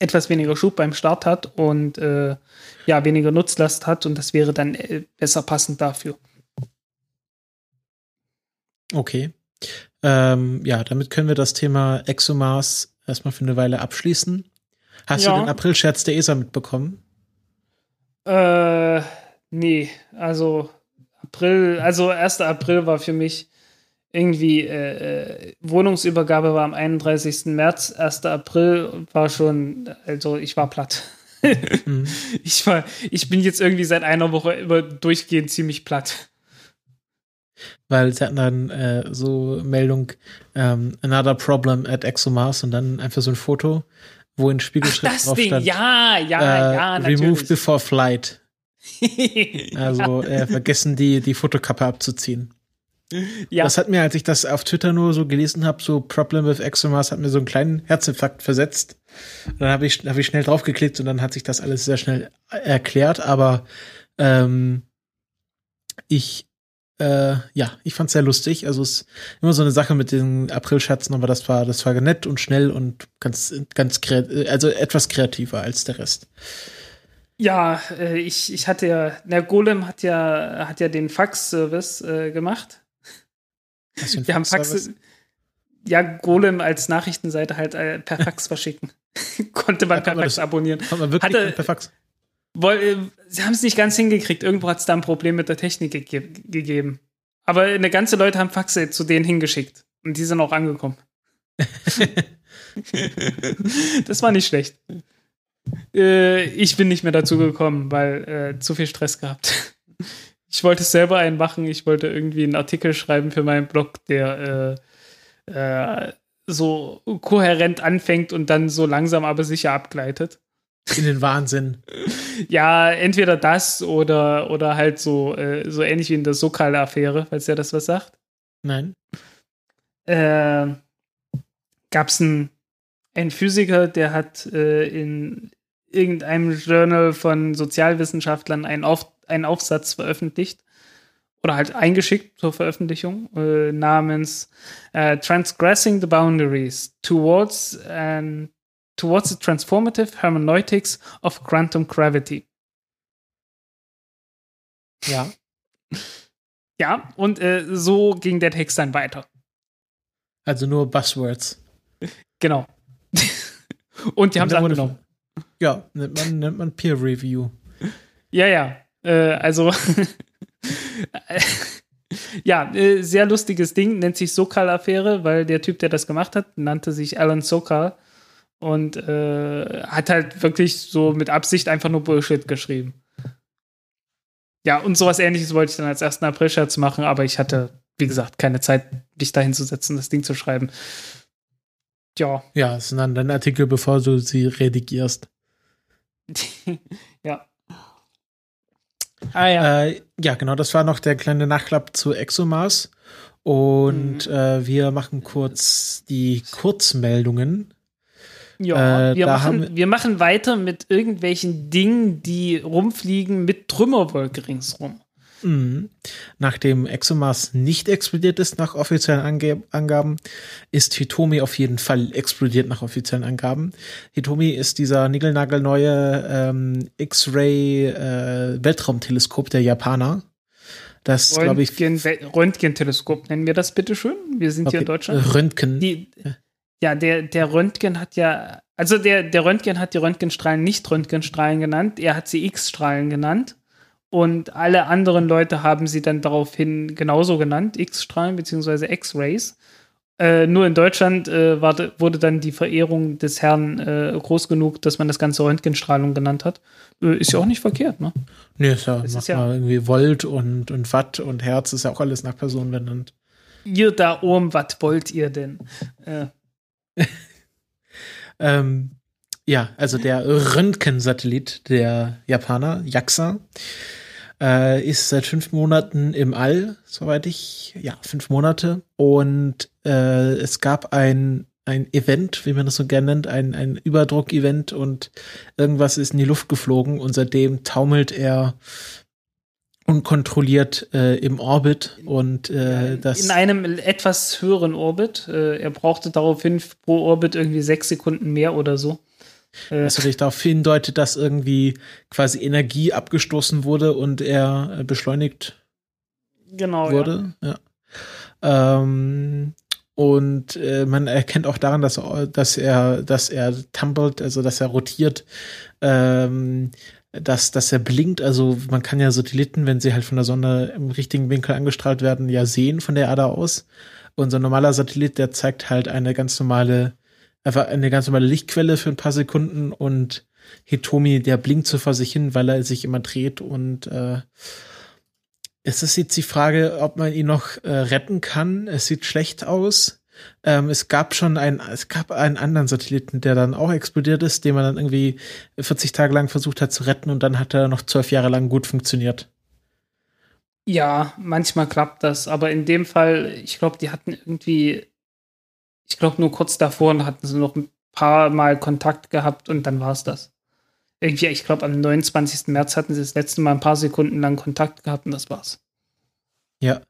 etwas weniger Schub beim Start hat und äh, ja weniger Nutzlast hat und das wäre dann äh, besser passend dafür. Okay. Ähm, ja, damit können wir das Thema ExoMars erstmal für eine Weile abschließen. Hast ja. du den April-Scherz der ESA mitbekommen? Äh, nee, also April, also 1. April war für mich irgendwie, äh, äh, Wohnungsübergabe war am 31. März, 1. April war schon, also ich war platt. mhm. [LAUGHS] ich, war, ich bin jetzt irgendwie seit einer Woche immer durchgehend ziemlich platt. Weil sie hatten dann äh, so Meldung, ähm, another problem at ExoMars und dann einfach so ein Foto, wo in Spiegelschrift drauf stand. Ja, ja, äh, ja, natürlich. Remove before flight. [LAUGHS] also äh, vergessen die, die Fotokappe abzuziehen. Ja. Das hat mir, als ich das auf Twitter nur so gelesen habe, so Problem with ExoMars, hat mir so einen kleinen Herzinfarkt versetzt. Und dann habe ich, hab ich schnell draufgeklickt und dann hat sich das alles sehr schnell erklärt. Aber ähm, ich äh, ja, ich fand's sehr lustig. Also es ist immer so eine Sache mit den Aprilschatzen, aber das war, das war nett und schnell und ganz, ganz kreativ, also etwas kreativer als der Rest. Ja, äh, ich, ich hatte ja, der Golem hat ja, hat ja den Fax-Service äh, gemacht. Was für ein Wir haben Fax, ja, Golem als Nachrichtenseite halt äh, per Fax verschicken. [LAUGHS] Konnte man Ja, per Fax das- abonnieren. Hat man wirklich Hatte- per Fax? Woll, äh, sie haben es nicht ganz hingekriegt. Irgendwo hat es da ein Problem mit der Technik ge gegeben. Aber eine ganze Leute haben Faxe zu denen hingeschickt. Und die sind auch angekommen. [LAUGHS] das war nicht schlecht. Äh, ich bin nicht mehr dazu gekommen, weil äh, zu viel Stress gehabt. [LAUGHS] Ich wollte selber einen machen. Ich wollte irgendwie einen Artikel schreiben für meinen Blog, der äh, äh, so kohärent anfängt und dann so langsam aber sicher abgleitet. In den Wahnsinn. [LAUGHS] Ja, entweder das oder, oder halt so, äh, so ähnlich wie in der Sokal-Affäre, falls ihr das was sagt. Nein. Äh, Gab es einen, einen Physiker, der hat äh, in irgendeinem Journal von Sozialwissenschaftlern einen, Auf, einen Aufsatz veröffentlicht oder halt eingeschickt zur Veröffentlichung äh, namens äh, Transgressing the Boundaries Towards, an, towards the Transformative Hermeneutics of Quantum Gravity. Ja. [LAUGHS] Ja, und äh, so ging der Text dann weiter. Also nur Buzzwords. Genau. [LAUGHS] und die haben es angenommen. Ja, nennt man, nennt man Peer Review. Ja, ja. Äh, also, [LAUGHS] ja, äh, sehr lustiges Ding, nennt sich Sokal-Affäre, weil der Typ, der das gemacht hat, nannte sich Alan Sokal und äh, hat halt wirklich so mit Absicht einfach nur Bullshit geschrieben. Ja, und sowas ähnliches wollte ich dann als 1. April-Scherz machen, aber ich hatte, wie gesagt, keine Zeit, mich da hinzusetzen, das Ding zu schreiben. Ja, Ja, es sind dann deine Artikel, bevor du sie redigierst. [LAUGHS] ja. Ah ja. Äh, ja, genau, das war noch der kleine Nachklapp zu ExoMars. Und Mhm. äh, wir machen kurz die Kurzmeldungen. Ja, Äh, wir, machen, haben- wir machen weiter mit irgendwelchen Dingen, die rumfliegen mit Trümmerwolke ringsrum. Mhm. Nachdem ExoMars nicht explodiert ist nach offiziellen Ange Angaben, ist Hitomi auf jeden Fall explodiert nach offiziellen Angaben. Hitomi ist dieser niegelnagelneue ähm, X-Ray äh, Weltraumteleskop der Japaner. Das glaube ich Röntgenteleskop nennen wir das bitte schön. Wir sind hier in Deutschland. Röntgen. Die, ja, der, der Röntgen hat ja, also der, der Röntgen hat die Röntgenstrahlen nicht Röntgenstrahlen genannt, er hat sie X-Strahlen genannt. Und alle anderen Leute haben sie dann daraufhin genauso genannt, X-Strahlen bzw. X-Rays. Äh, nur in Deutschland äh, war, wurde dann die Verehrung des Herrn äh, groß genug, dass man das Ganze Röntgenstrahlung genannt hat. Äh, ist ja auch nicht verkehrt, ne? Nee, ist ja, Es ist ja- irgendwie Volt und, und Watt und Herz ist ja auch alles nach Person benannt. Ihr da oben, was wollt ihr denn? Äh, [LAUGHS] Ähm, ja, also der Röntgensatellit der Japaner, JAXA, äh, ist seit fünf Monaten im All, soweit ich, ja, fünf Monate. Und äh, es gab ein, ein Event, wie man das so gerne nennt, ein, ein Überdruck-Event und irgendwas ist in die Luft geflogen und seitdem taumelt er unkontrolliert äh, im Orbit und äh, das in einem etwas höheren Orbit. Äh, er brauchte daraufhin pro Orbit irgendwie sechs Sekunden mehr oder so. Was natürlich darauf hindeutet, dass irgendwie quasi Energie abgestoßen wurde und er äh, beschleunigt genau. Ja. wurde. Ja. Ähm, und äh, man erkennt auch daran, dass er, dass er, dass er tumbled, also dass er rotiert, ähm, dass, dass er blinkt. Also man kann ja Satelliten, wenn sie halt von der Sonne im richtigen Winkel angestrahlt werden, ja sehen von der Erde aus. Und so ein normaler Satellit, der zeigt halt eine ganz normale, einfach eine ganz normale Lichtquelle für ein paar Sekunden und Hitomi, der blinkt so vor sich hin, weil er sich immer dreht und äh, es ist jetzt die Frage, ob man ihn noch äh, retten kann. Es sieht schlecht aus. Ähm, es gab schon einen, es gab einen anderen Satelliten, der dann auch explodiert ist, den man dann irgendwie 40 Tage lang versucht hat zu retten und dann hat er noch zwölf Jahre lang gut funktioniert. ja, manchmal klappt das, aber in dem Fall, ich glaube, die hatten irgendwie, ich glaube, nur kurz davor hatten sie noch ein paar Mal Kontakt gehabt und dann war es das. Irgendwie, ich glaube, am 29. März hatten sie das letzte Mal ein paar Sekunden lang Kontakt gehabt und das war's. Ja.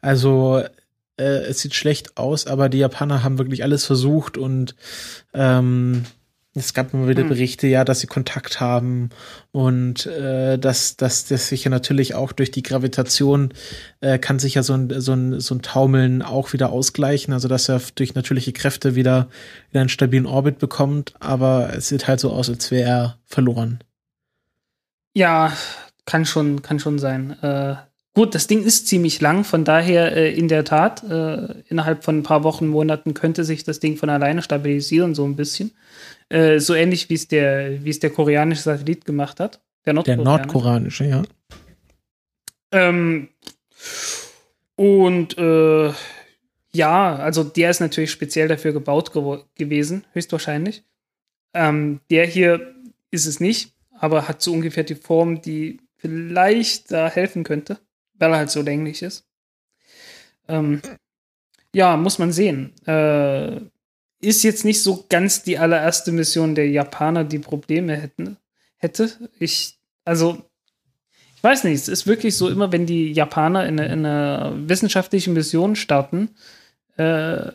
Also äh, es sieht schlecht aus, aber die Japaner haben wirklich alles versucht und ähm, es gab immer wieder Hm. Berichte, ja, dass sie Kontakt haben und äh, dass, dass das sich ja natürlich auch durch die Gravitation äh, kann sich ja so ein, so, ein, so ein Taumeln auch wieder ausgleichen, also dass er durch natürliche Kräfte wieder, wieder einen stabilen Orbit bekommt, aber es sieht halt so aus, als wäre er verloren. Ja, kann schon, kann schon sein. Äh, gut, das Ding ist ziemlich lang, von daher äh, in der Tat, äh, innerhalb von ein paar Wochen, Monaten könnte sich das Ding von alleine stabilisieren, so ein bisschen. Äh, so ähnlich wie es der, wie es der koreanische Satellit gemacht hat. Der Der nordkoreanische. nordkoreanische, ja. Ähm, und äh, ja, also der ist natürlich speziell dafür gebaut gewo- gewesen, höchstwahrscheinlich. Ähm, der hier ist es nicht, aber hat so ungefähr die Form, die vielleicht da helfen könnte, weil er halt so länglich ist. Ähm, ja, muss man sehen. Äh, ist jetzt nicht so ganz die allererste Mission der Japaner, die Probleme hätten, hätte. Ich, also ich weiß nicht, es ist wirklich so, immer wenn die Japaner in eine, in eine wissenschaftliche Mission starten, äh,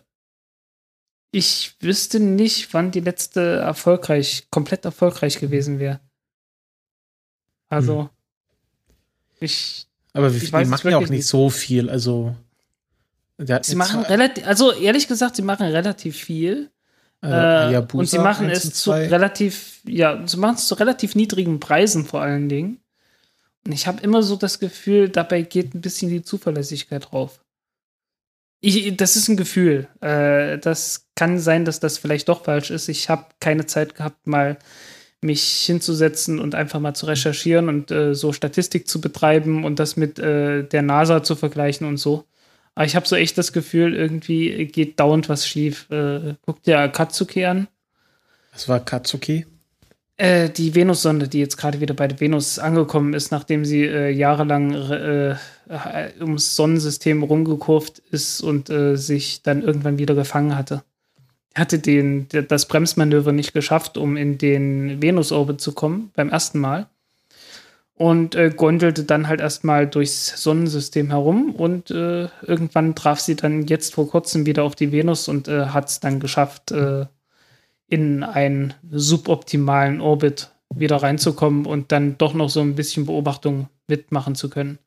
ich wüsste nicht, wann die letzte erfolgreich, komplett erfolgreich gewesen wäre. Also, ich, Aber wir, es machen ja auch nicht nicht. so viel, also sie machen relativ, also ehrlich gesagt, sie machen relativ viel. äh, Äh, und sie machen 1 es zu 2. relativ, ja, sie machen es zu relativ niedrigen Preisen vor allen Dingen. Und ich habe immer so das Gefühl, dabei geht ein bisschen die Zuverlässigkeit drauf. Ich, das ist ein Gefühl. Äh, das kann sein, dass das vielleicht doch falsch ist. Ich habe keine Zeit gehabt, mal mich hinzusetzen und einfach mal zu recherchieren und äh, so Statistik zu betreiben und das mit äh, der NASA zu vergleichen und so. Aber ich habe so echt das Gefühl, irgendwie geht dauernd was schief. Äh, guck dir Katsuki an. Das war Katsuki. Äh, die Venussonde, die jetzt gerade wieder bei der Venus angekommen ist, nachdem sie äh, jahrelang äh, ums Sonnensystem rumgekurvt ist und äh, sich dann irgendwann wieder gefangen hatte. Hatte den, der- das Bremsmanöver nicht geschafft, um in den Venus-Orbit zu kommen, beim ersten Mal. Und äh, gondelte dann halt erstmal durchs Sonnensystem herum und äh, irgendwann traf sie dann jetzt vor kurzem wieder auf die Venus und äh, hat es dann geschafft, äh, in einen suboptimalen Orbit wieder reinzukommen und dann doch noch so ein bisschen Beobachtung mitmachen zu können.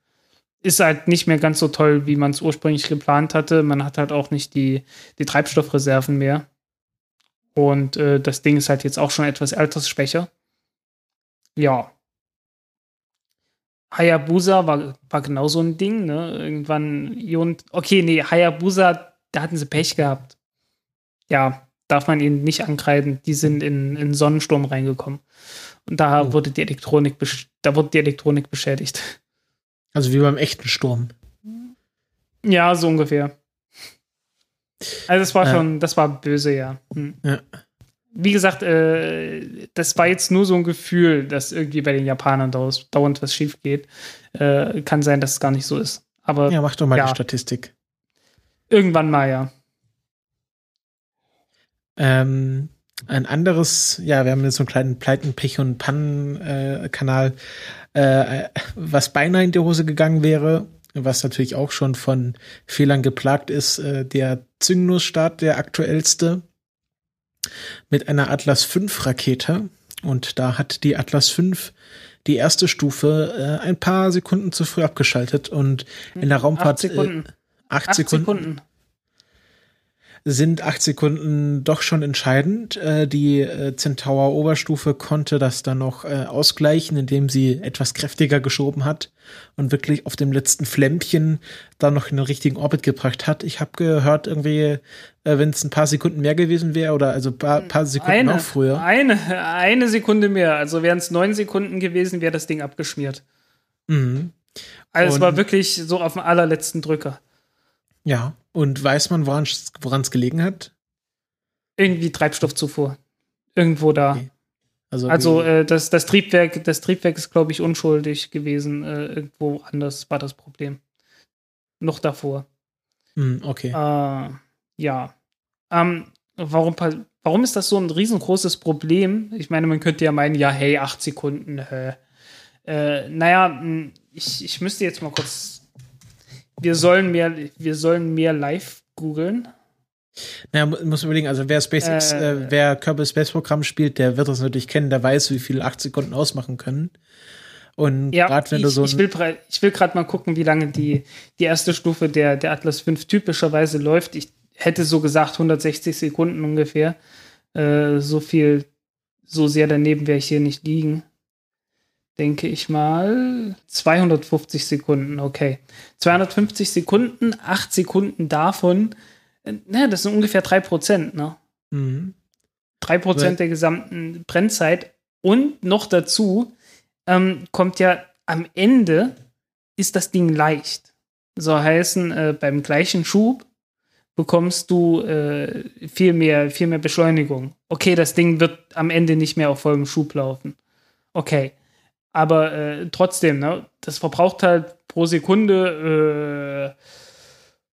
Ist halt nicht mehr ganz so toll, wie man es ursprünglich geplant hatte. Man hat halt auch nicht die, die Treibstoffreserven mehr. Und äh, das Ding ist halt jetzt auch schon etwas altersschwächer. Ja. Hayabusa war, war genau so ein Ding, ne? Irgendwann Ion. Okay, nee, Hayabusa, da hatten sie Pech gehabt. Ja, darf man ihnen nicht ankreiden. Die sind in, in einen Sonnensturm reingekommen. Und da Oh. wurde die Elektronik, da wurde die Elektronik beschädigt. Also wie beim echten Sturm. Ja, so ungefähr. Also das war Ja. schon, das war böse, ja. Hm. Ja. Wie gesagt, äh, das war jetzt nur so ein Gefühl, dass irgendwie bei den Japanern dauernd was schief geht. Äh, kann sein, dass es gar nicht so ist. Aber Ja, mach doch mal Ja. die Statistik. irgendwann mal, ja. Ähm, ein anderes, ja, wir haben jetzt so einen kleinen Pleiten, Pech und Pannen-Kanal, äh, was beinahe in die Hose gegangen wäre, was natürlich auch schon von Fehlern geplagt ist, äh, der Cygnus-Start, der aktuellste, mit einer Atlas V Rakete. Und da hat die Atlas V die erste Stufe äh, ein paar Sekunden zu früh abgeschaltet und in der Raumfahrt Acht Sekunden. Äh, acht, Acht Sekunden, Sekunden. Sind acht Sekunden doch schon entscheidend. Äh, die äh, Centaur Oberstufe konnte das dann noch äh, ausgleichen, indem sie etwas kräftiger geschoben hat und wirklich auf dem letzten Flämmchen dann noch in den richtigen Orbit gebracht hat. Ich habe gehört, irgendwie, äh, wenn es ein paar Sekunden mehr gewesen wäre oder also paar, paar Sekunden Eine, noch früher. eine, eine Sekunde mehr. Also wären es neun Sekunden gewesen, wäre das Ding abgeschmiert. Mhm. Also es Und- war wirklich so auf dem allerletzten Drücker. Ja. Und weiß man, woran es gelegen hat? Irgendwie Treibstoffzufuhr. Irgendwo da. Okay. Also, Also äh, das, das Triebwerk, das Triebwerk ist, glaube ich, unschuldig gewesen. Äh, irgendwo anders war das Problem. Noch davor. Mhm, okay. Äh, ja. Ähm, warum, warum ist das so ein riesengroßes Problem? Ich meine, man könnte ja meinen, ja, hey, acht Sekunden. Äh, naja, mh, ich, ich müsste jetzt mal kurz. Wir sollen mehr, wir sollen mehr live googeln. Naja, mu- muss überlegen, also wer SpaceX, Äh. äh, wer Kerbal Space Programm spielt, der wird das natürlich kennen, der weiß, wie viel acht Sekunden ausmachen können. Und Ja, gerade wenn ich, du so ich will, ich will gerade mal gucken, wie lange die, die erste Stufe der, der Atlas 5 typischerweise läuft. Ich hätte so gesagt 160 Sekunden ungefähr. Äh, so viel, so sehr daneben werde ich hier nicht liegen. Denke ich mal. 250 Sekunden, okay. 250 Sekunden, 8 Sekunden davon, äh, na, das sind ungefähr 3%, ne? Mhm. 3% Weil- der gesamten Brennzeit. Und noch dazu ähm, kommt ja am Ende ist das Ding leicht. So heißen, äh, beim gleichen Schub bekommst du äh, viel, mehr, viel mehr Beschleunigung. Okay, das Ding wird am Ende nicht mehr auf vollem Schub laufen. Okay. Aber äh, trotzdem, ne, das verbraucht halt pro Sekunde, äh,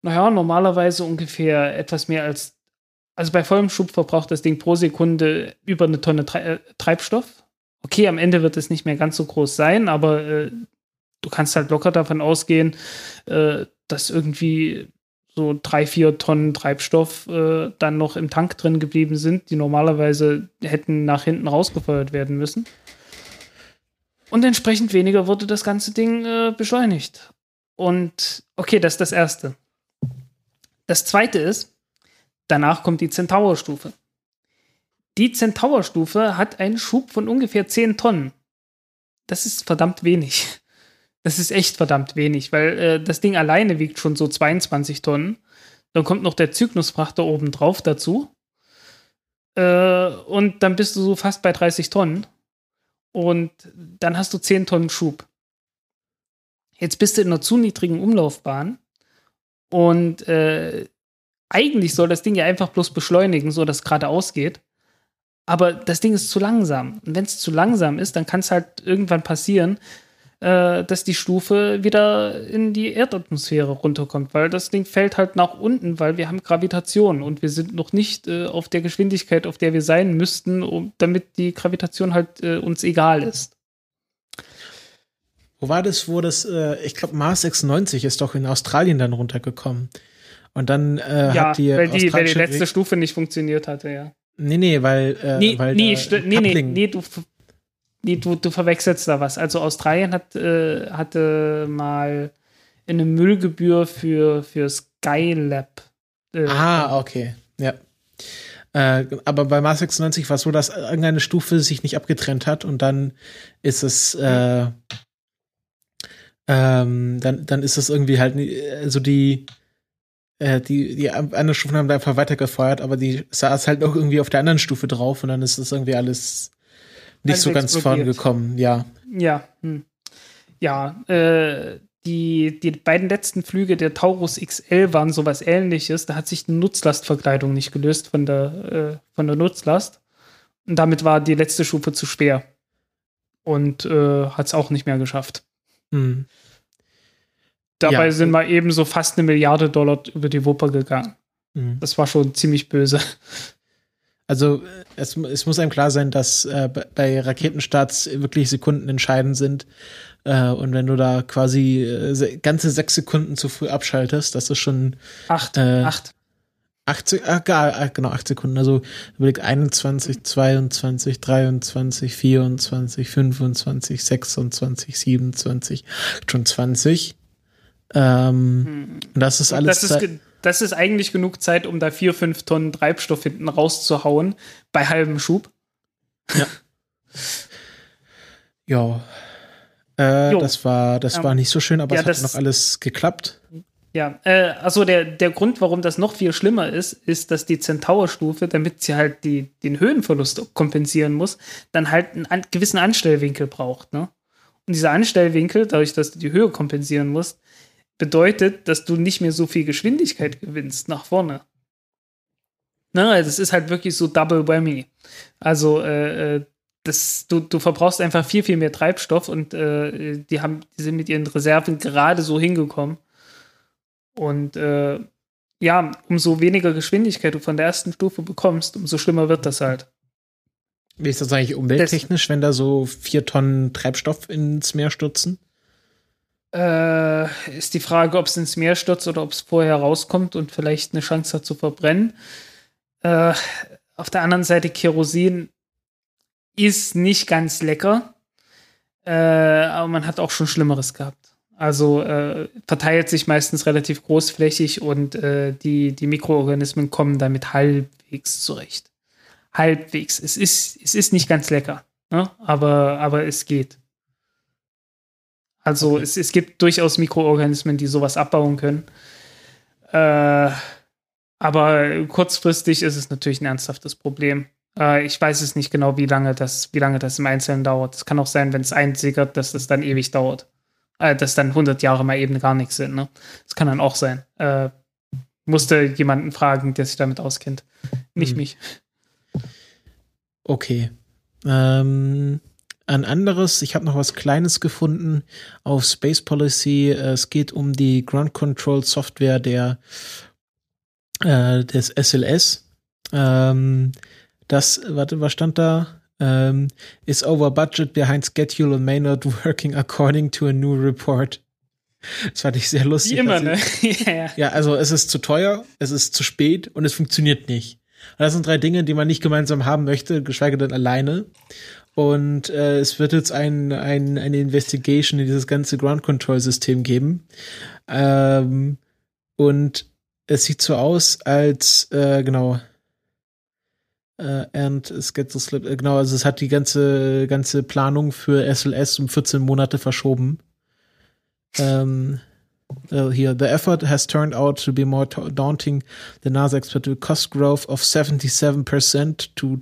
naja, normalerweise ungefähr etwas mehr als also bei vollem Schub verbraucht das Ding pro Sekunde über eine Tonne Tre äh, Treibstoff. Okay, am Ende wird es nicht mehr ganz so groß sein, aber äh, du kannst halt locker davon ausgehen, äh, dass irgendwie so drei, vier Tonnen Treibstoff äh, dann noch im Tank drin geblieben sind, die normalerweise hätten nach hinten rausgefeuert werden müssen. Und entsprechend weniger wurde das ganze Ding äh, beschleunigt. Und okay, das ist das Erste. Das Zweite ist, Danach kommt die Centaur-Stufe. Die Centaur-Stufe hat einen Schub von ungefähr 10 Tonnen. Das ist verdammt wenig. Das ist echt verdammt wenig, weil äh, das Ding alleine wiegt schon so 22 Tonnen. Dann kommt noch der Cygnus-Frachter oben drauf dazu. Äh, und dann bist du so fast bei 30 Tonnen. Und dann hast du 10 Tonnen Schub. Jetzt bist du in einer zu niedrigen Umlaufbahn. Und äh, eigentlich soll das Ding ja einfach bloß beschleunigen, so dass es geradeaus geht. Aber das Ding ist zu langsam. Und wenn es zu langsam ist, dann kann es halt irgendwann passieren, äh, dass die Stufe wieder in die Erdatmosphäre runterkommt, weil das Ding fällt halt nach unten, weil wir haben Gravitation und wir sind noch nicht äh, auf der Geschwindigkeit, auf der wir sein müssten, um, damit die Gravitation halt äh, uns egal ist. Wo war das, wo das, äh, ich glaube, Mars 96 ist doch in Australien dann runtergekommen. Und dann äh, ja, hat die weil, die, weil die letzte Stufe nicht funktioniert hatte, ja. Nee, nee, weil, äh, Nee, weil nee, nee, nee, nee, du, nee du, du verwechselst da was. Also Australien hat, äh, hatte mal eine Müllgebühr für, für Skylab. Äh, Ah, okay. Ja. Äh, aber bei Mars 96 war es so, dass irgendeine Stufe sich nicht abgetrennt hat und dann ist es, äh, ähm, dann, dann ist es irgendwie halt, also die, äh, die, die anderen Stufen haben da einfach weitergefeuert, aber die saß halt noch irgendwie auf der anderen Stufe drauf und dann ist es irgendwie alles nicht so ganz explodiert. vorangekommen, ja. Ja, hm. ja, äh, die, die beiden letzten Flüge der Taurus XL waren sowas ähnliches. Da hat sich die Nutzlastverkleidung nicht gelöst von der, äh, von der Nutzlast. Und damit war die letzte Stufe zu schwer. Und äh, hat es auch nicht mehr geschafft. Hm. Dabei Ja. sind mal eben so fast eine Milliarde Dollar über die Wupper gegangen. Hm. Das war schon ziemlich böse. Also äh, es, es muss einem klar sein, dass äh, bei- Raketenstarts wirklich Sekunden entscheidend sind. Äh, und wenn du da quasi äh, ganze sechs Sekunden zu früh abschaltest, das ist schon Acht, Äh, acht. acht, Se- ah, genau, acht Sekunden. Also überleg 21, 22, 23, 24, 25, 26, 27, schon 20. Ähm, und das ist alles. Das ist, das ist eigentlich genug Zeit, um da vier, fünf Tonnen Treibstoff hinten rauszuhauen bei halbem Schub. ja. [LAUGHS] Äh, Jo. das war, das Ähm, war nicht so schön, aber ja, es hat noch alles geklappt. Ja, äh, also der, der Grund, warum das noch viel schlimmer ist, ist, dass die Centaur-Stufe, damit sie halt die, den Höhenverlust kompensieren muss, dann halt einen an, gewissen Anstellwinkel braucht. Ne? Und dieser Anstellwinkel, dadurch, dass du die Höhe kompensieren musst, bedeutet, dass du nicht mehr so viel Geschwindigkeit gewinnst nach vorne. Ne, also es ist halt wirklich so Double Whammy. Also äh, äh, das, du, du verbrauchst einfach viel, viel mehr Treibstoff und äh, die, haben, die sind mit ihren Reserven gerade so hingekommen. Und äh, ja, umso weniger Geschwindigkeit du von der ersten Stufe bekommst, umso schlimmer wird das halt. Wie ist das eigentlich umwelttechnisch, wenn da so vier Tonnen Treibstoff ins Meer stürzen? Äh, ist die Frage, ob es ins Meer stürzt oder ob es vorher rauskommt und vielleicht eine Chance hat zu verbrennen. Äh, auf der anderen Seite, Kerosin ist nicht ganz lecker, äh, aber man hat auch schon Schlimmeres gehabt. Also äh, verteilt sich meistens relativ großflächig und äh, die, die Mikroorganismen kommen damit halbwegs zurecht. Halbwegs. Es ist, es ist nicht ganz lecker, ne? aber, aber es geht. Also es, es gibt durchaus Mikroorganismen, die sowas abbauen können. Äh, aber kurzfristig ist es natürlich ein ernsthaftes Problem. Äh, ich weiß es nicht genau, wie lange das, wie lange das im Einzelnen dauert. Es kann auch sein, wenn es einsickert, dass das dann ewig dauert. Äh, dass dann 100 Jahre mal eben gar nichts sind. Ne? Das kann dann auch sein. Äh, musste jemanden fragen, der sich damit auskennt. Nicht hm. mich. Okay. Ähm, ein anderes, ich habe noch was Kleines gefunden auf Space Policy. Es geht um die Ground Control Software der äh, des SLS. Ähm, das, warte, was stand da? Um, is over budget behind schedule and may not working according to a new report. Das fand ich sehr lustig. Wie immer, ne? [LAUGHS] yeah. Ja, also es ist zu teuer, es ist zu spät und es funktioniert nicht. Und das sind drei Dinge, die man nicht gemeinsam haben möchte, geschweige denn alleine. Und äh, es wird jetzt ein, ein, eine Investigation in dieses ganze Ground Control System geben. Ähm, und es sieht so aus, als äh, genau äh, and Schedule Slip, äh, genau, also es hat die ganze ganze Planung für SLS um 14 Monate verschoben. Ähm, uh, here, the effort has turned out to be more daunting than NASA expected. Cost growth of 77% to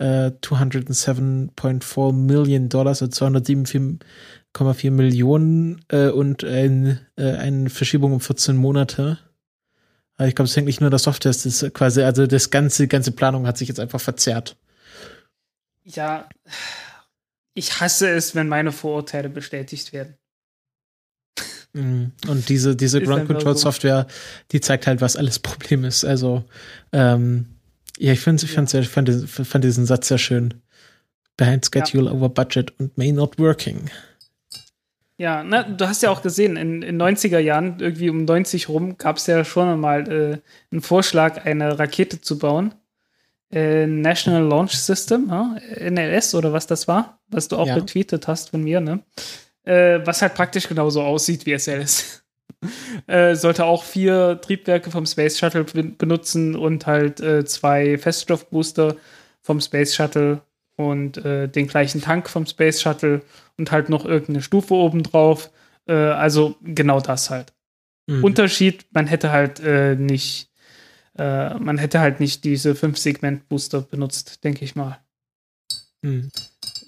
uh, 207.4 Million Dollars, also 207,4 Millionen äh, und ein, äh, eine Verschiebung um 14 Monate. Aber ich glaube, es hängt nicht nur der Software, es ist quasi, also das ganze, ganze Planung hat sich jetzt einfach verzerrt. Ja, ich hasse es, wenn meine Vorurteile bestätigt werden. Mhm. Und diese, diese Ground Control Software, die zeigt halt, was alles Problem ist. Also, ähm, ja, ich finde, ich, fand, ja. fand, fand diesen Satz sehr schön. Behind schedule, ja. over budget and may not working. Ja, na, du hast ja auch gesehen, in den 90er Jahren, irgendwie um 90 rum, gab es ja schon einmal äh, einen Vorschlag, eine Rakete zu bauen. Äh, National Launch System, ja? NLS oder was das war, was du auch ja. betweetet hast von mir, ne? Äh, was halt praktisch genauso aussieht wie SLS. Äh, sollte auch vier Triebwerke vom Space Shuttle benutzen und halt äh, zwei Feststoffbooster vom Space Shuttle und äh, den gleichen Tank vom Space Shuttle und halt noch irgendeine Stufe obendrauf. Äh, also genau das halt. Mhm. Unterschied, man hätte halt äh, nicht, äh, man hätte halt nicht diese 5-Segment-Booster benutzt, denke ich mal. Mhm.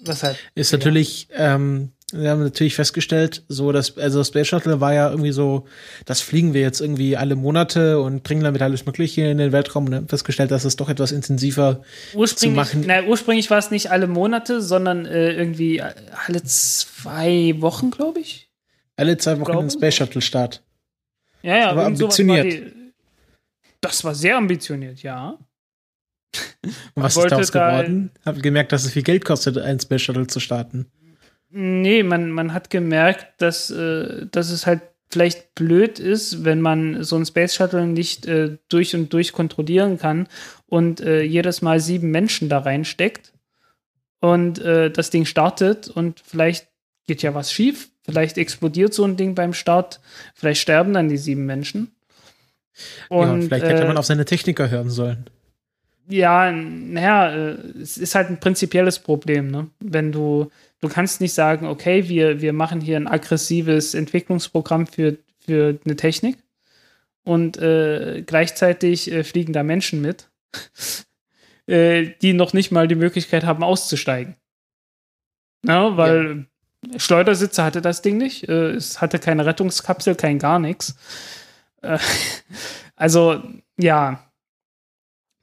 Was halt. Ist ja. natürlich ähm, wir haben natürlich festgestellt, so dass, also Space Shuttle war ja irgendwie so, das fliegen wir jetzt irgendwie alle Monate und bringen damit alles Mögliche in den Weltraum und haben festgestellt, dass es doch etwas intensiver zu machen. Na, ursprünglich war es nicht alle Monate, sondern äh, irgendwie alle zwei Wochen, glaube ich. Alle zwei Wochen ein Space Shuttle Start. Ja, ja, aber ambitioniert. War die, das war sehr ambitioniert, ja. Und [LAUGHS] was ist daraus geworden? Hab gemerkt, dass es viel Geld kostet, ein Space Shuttle zu starten. Nee, man, man hat gemerkt, dass, äh, dass es halt vielleicht blöd ist, wenn man so ein Space Shuttle nicht äh, durch und durch kontrollieren kann und äh, jedes Mal sieben Menschen da reinsteckt und äh, das Ding startet und vielleicht geht ja was schief, vielleicht explodiert so ein Ding beim Start, vielleicht sterben dann die sieben Menschen. Und, ja, vielleicht hätte man äh, auf seine Techniker hören sollen. Ja, naja, äh, es ist halt ein prinzipielles Problem, ne? Wenn du Du kannst nicht sagen, okay, wir, wir machen hier ein aggressives Entwicklungsprogramm für, für eine Technik und äh, gleichzeitig äh, fliegen da Menschen mit, [LAUGHS] äh, die noch nicht mal die Möglichkeit haben, auszusteigen. Ja, weil ja. Schleudersitze hatte das Ding nicht. Äh, es hatte keine Rettungskapsel, kein gar nichts. Äh, [LAUGHS] also, ja,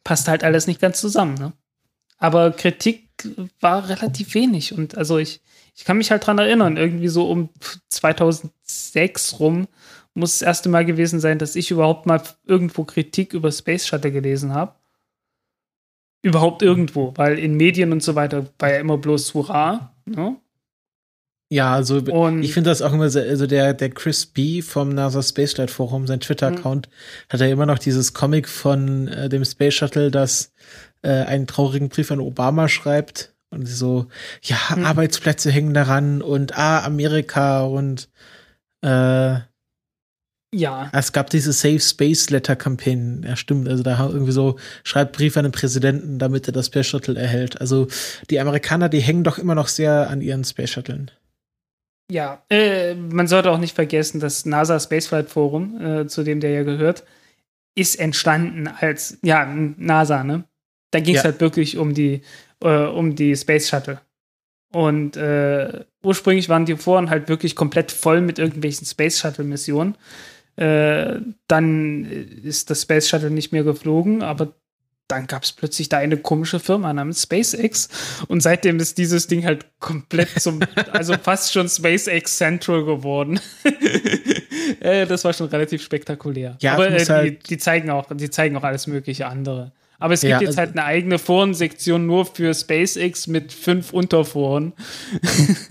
passt halt alles nicht ganz zusammen. Ne? Aber Kritik war relativ wenig. Und also ich, ich kann mich halt dran erinnern, irgendwie so um 2006 rum muss das erste Mal gewesen sein, dass ich überhaupt mal irgendwo Kritik über Space Shuttle gelesen habe. Überhaupt irgendwo, weil in Medien und so weiter war ja immer bloß Hurra. Ne? Ja, also Und- ich finde das auch immer sehr, also der, der Chris B. vom NASA Space Flight Forum, sein Twitter-Account, hat er immer noch dieses Comic von äh, dem Space Shuttle, das äh, einen traurigen Brief an Obama schreibt. Und so, ja, Arbeitsplätze hängen daran und ah, Amerika und äh, Ja, es gab diese Safe Space Letter Campaign. Ja, stimmt. Also da irgendwie so, schreibt Brief an den Präsidenten, damit er das Space Shuttle erhält. Also die Amerikaner, die hängen doch immer noch sehr an ihren Space Shuttlen. ja. Äh, man sollte auch nicht vergessen, das NASA Spaceflight Forum, äh, zu dem der ja gehört, ist entstanden als, ja, NASA, ne? Da ging es Ja. halt wirklich um die, äh, um die Space Shuttle. Und äh, ursprünglich waren die Foren halt wirklich komplett voll mit irgendwelchen Space Shuttle-Missionen. Äh, dann ist das Space Shuttle nicht mehr geflogen, aber dann gab es plötzlich da eine komische Firma namens SpaceX und seitdem ist dieses Ding halt komplett zum, [LAUGHS] also fast schon SpaceX Central geworden. [LAUGHS] äh, das war schon relativ spektakulär. Ja, aber äh, die, halt- die zeigen auch, die zeigen auch alles mögliche andere. Aber es gibt Ja, jetzt also- halt eine eigene Forensektion nur für SpaceX mit fünf Unterforen. [LAUGHS]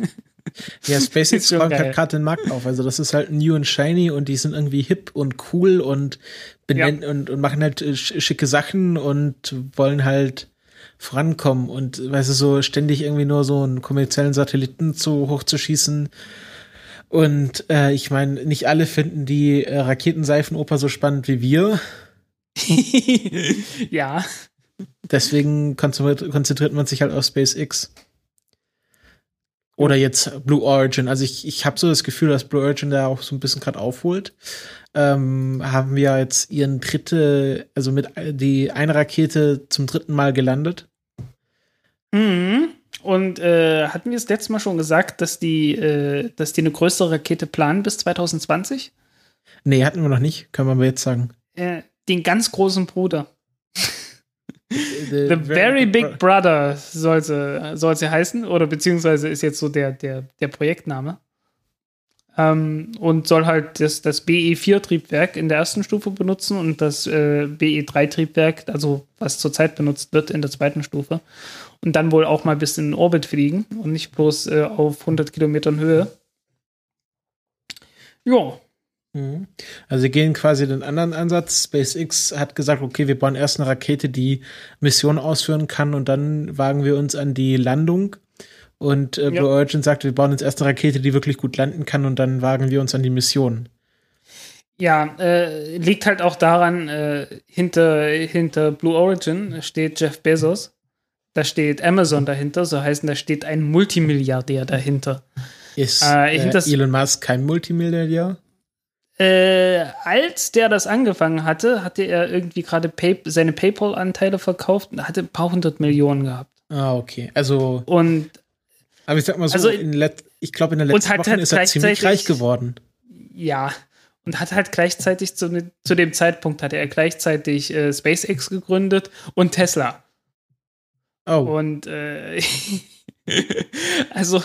Ja, SpaceX räumt geil. halt gerade den Markt auf. Also das ist halt new and shiny und die sind irgendwie hip und cool und benennen und, und machen halt äh, sch- schicke Sachen und wollen halt vorankommen und weißt du, so ständig irgendwie nur so einen kommerziellen Satelliten zu hochzuschießen. Und äh, ich meine, nicht alle finden die äh, Raketenseifenoper so spannend wie wir. [LAUGHS] ja. Deswegen konzentriert, man sich halt auf SpaceX. Oder jetzt Blue Origin. Also ich, ich habe so das Gefühl, dass Blue Origin da auch so ein bisschen gerade aufholt. Ähm, haben wir jetzt ihren dritte, also mit die eine Rakete zum dritten Mal gelandet. Mhm. Und äh, hatten wir es letztes Mal schon gesagt, dass die, äh, dass die eine größere Rakete planen bis 2020? Nee, hatten wir noch nicht, können wir aber jetzt sagen. Äh, den ganz großen Bruder. The, The Very Big Brother soll sie, soll sie heißen, oder beziehungsweise ist jetzt so der, der, der Projektname. Ähm, und soll halt das, das BE4-Triebwerk in der ersten Stufe benutzen und das äh, BE3-Triebwerk, also was zurzeit benutzt wird, in der zweiten Stufe. Und dann wohl auch mal bis in den Orbit fliegen und nicht bloß äh, auf 100 Kilometern Höhe. Ja. Also sie gehen quasi den anderen Ansatz. SpaceX hat gesagt, okay, wir bauen erst eine Rakete, die Mission ausführen kann und dann wagen wir uns an die Landung. Und äh, Ja. Blue Origin sagt, wir bauen jetzt erst eine Rakete, die wirklich gut landen kann und dann wagen wir uns an die Mission. Ja, äh, liegt halt auch daran, äh, hinter, hinter Blue Origin steht Jeff Bezos. Da steht Amazon dahinter, so heißen, da steht ein Multimilliardär dahinter. Ist Äh, äh, Elon Musk kein Multimilliardär? Äh, als der das angefangen hatte, hatte er irgendwie gerade Pay seine PayPal-Anteile verkauft und hatte ein paar hundert Millionen gehabt. Ah, okay. Also, Und aber ich sag mal so, Also- ich glaube, in der letzten Woche halt ist er ziemlich reich geworden. ja, und hat halt gleichzeitig zu, ne- zu dem Zeitpunkt hatte er gleichzeitig äh, SpaceX gegründet und Tesla. Oh, Und äh, [LAUGHS] [LAUGHS] also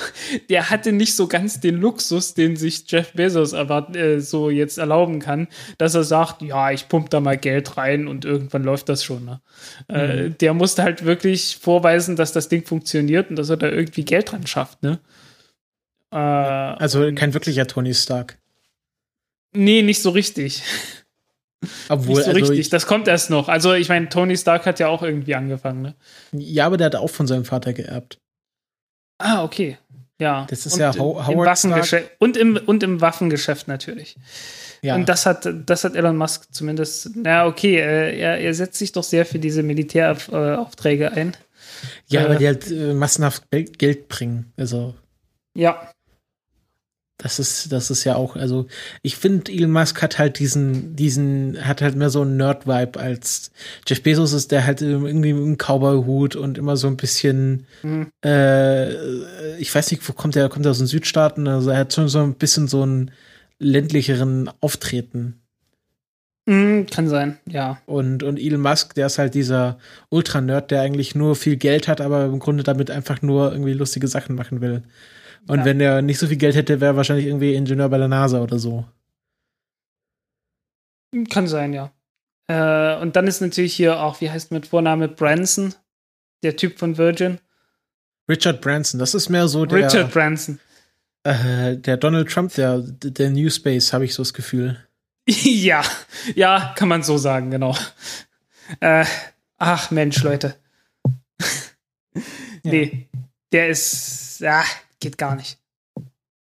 der hatte nicht so ganz den Luxus, den sich Jeff Bezos erwart äh, so jetzt erlauben kann, dass er sagt, ja, ich pump da mal Geld rein und irgendwann läuft das schon. Ne? Äh, der musste halt wirklich vorweisen, dass das Ding funktioniert und dass er da irgendwie Geld dran schafft. Ne? Äh, also kein wirklicher Tony Stark. nee, nicht so richtig. [LAUGHS] Obwohl, nicht so also richtig. ich, Das kommt erst noch. Also ich meine, Tony Stark hat ja auch irgendwie angefangen. Ne? ja, aber der hat auch von seinem Vater geerbt. Ah, okay. Ja. Das ist Und ja im- Ho- im Howard Waffengeschäft und im, und im Waffengeschäft natürlich. Ja. Und das hat, das hat Elon Musk zumindest. Na, okay, äh, er, er setzt sich doch sehr für diese Militäraufträge ein. Ja, Äh, weil die halt äh, massenhaft Gel- Geld bringen. Also, Ja, das ist, das ist ja auch, also, ich finde, Elon Musk hat halt diesen, diesen, hat halt mehr so einen Nerd-Vibe als Jeff Bezos ist, der halt irgendwie mit einem Cowboy-Hut und immer so ein bisschen, Mhm. äh, ich weiß nicht, wo kommt der, kommt er aus den Südstaaten, also er hat schon so ein bisschen so einen ländlicheren Auftreten. mm, kann sein, ja. Und, und Elon Musk, der ist halt dieser Ultra-Nerd, der eigentlich nur viel Geld hat, aber im Grunde damit einfach nur irgendwie lustige Sachen machen will. Und Ja. wenn er nicht so viel Geld hätte, wäre er wahrscheinlich irgendwie Ingenieur bei der NASA oder so. Kann sein, ja. Äh, und dann ist natürlich hier auch, wie heißt mit Vorname Branson, der Typ von Virgin. Richard Branson, das ist mehr so der Richard Branson. Äh, der Donald Trump, der, der New Space, habe ich so das Gefühl. [LAUGHS] ja, ja, kann man so sagen, genau. Äh, ach Mensch, Leute. [LAUGHS] nee, der ist, ja, geht gar nicht.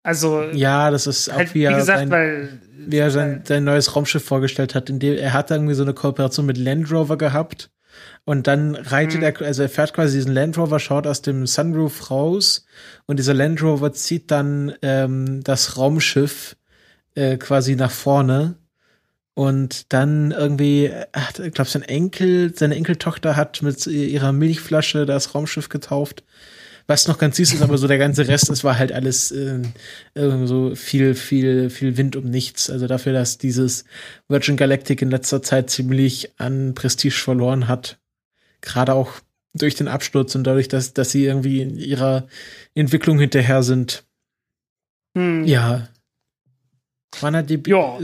Also, Ja, das ist auch halt, wie, wie er gesagt, sein, weil. wie er sein, sein neues Raumschiff vorgestellt hat. In dem, er hat irgendwie so eine Kooperation mit Land Rover gehabt. Und dann reitet Mhm. er, also er fährt quasi diesen Land Rover, schaut aus dem Sunroof raus und dieser Land Rover zieht dann ähm, das Raumschiff äh, quasi nach vorne. Und dann irgendwie, hat, ich glaube, sein Enkel, seine Enkeltochter hat mit ihrer Milchflasche das Raumschiff getauft. Was noch ganz süß ist, aber so der ganze Rest, es war halt alles äh, irgendwie so viel, viel, viel Wind um nichts. Also dafür, dass dieses Virgin Galactic in letzter Zeit ziemlich an Prestige verloren hat. Gerade auch durch den Absturz und dadurch, dass, dass sie irgendwie in ihrer Entwicklung hinterher sind. Hm. Ja. Wann hat die Ja.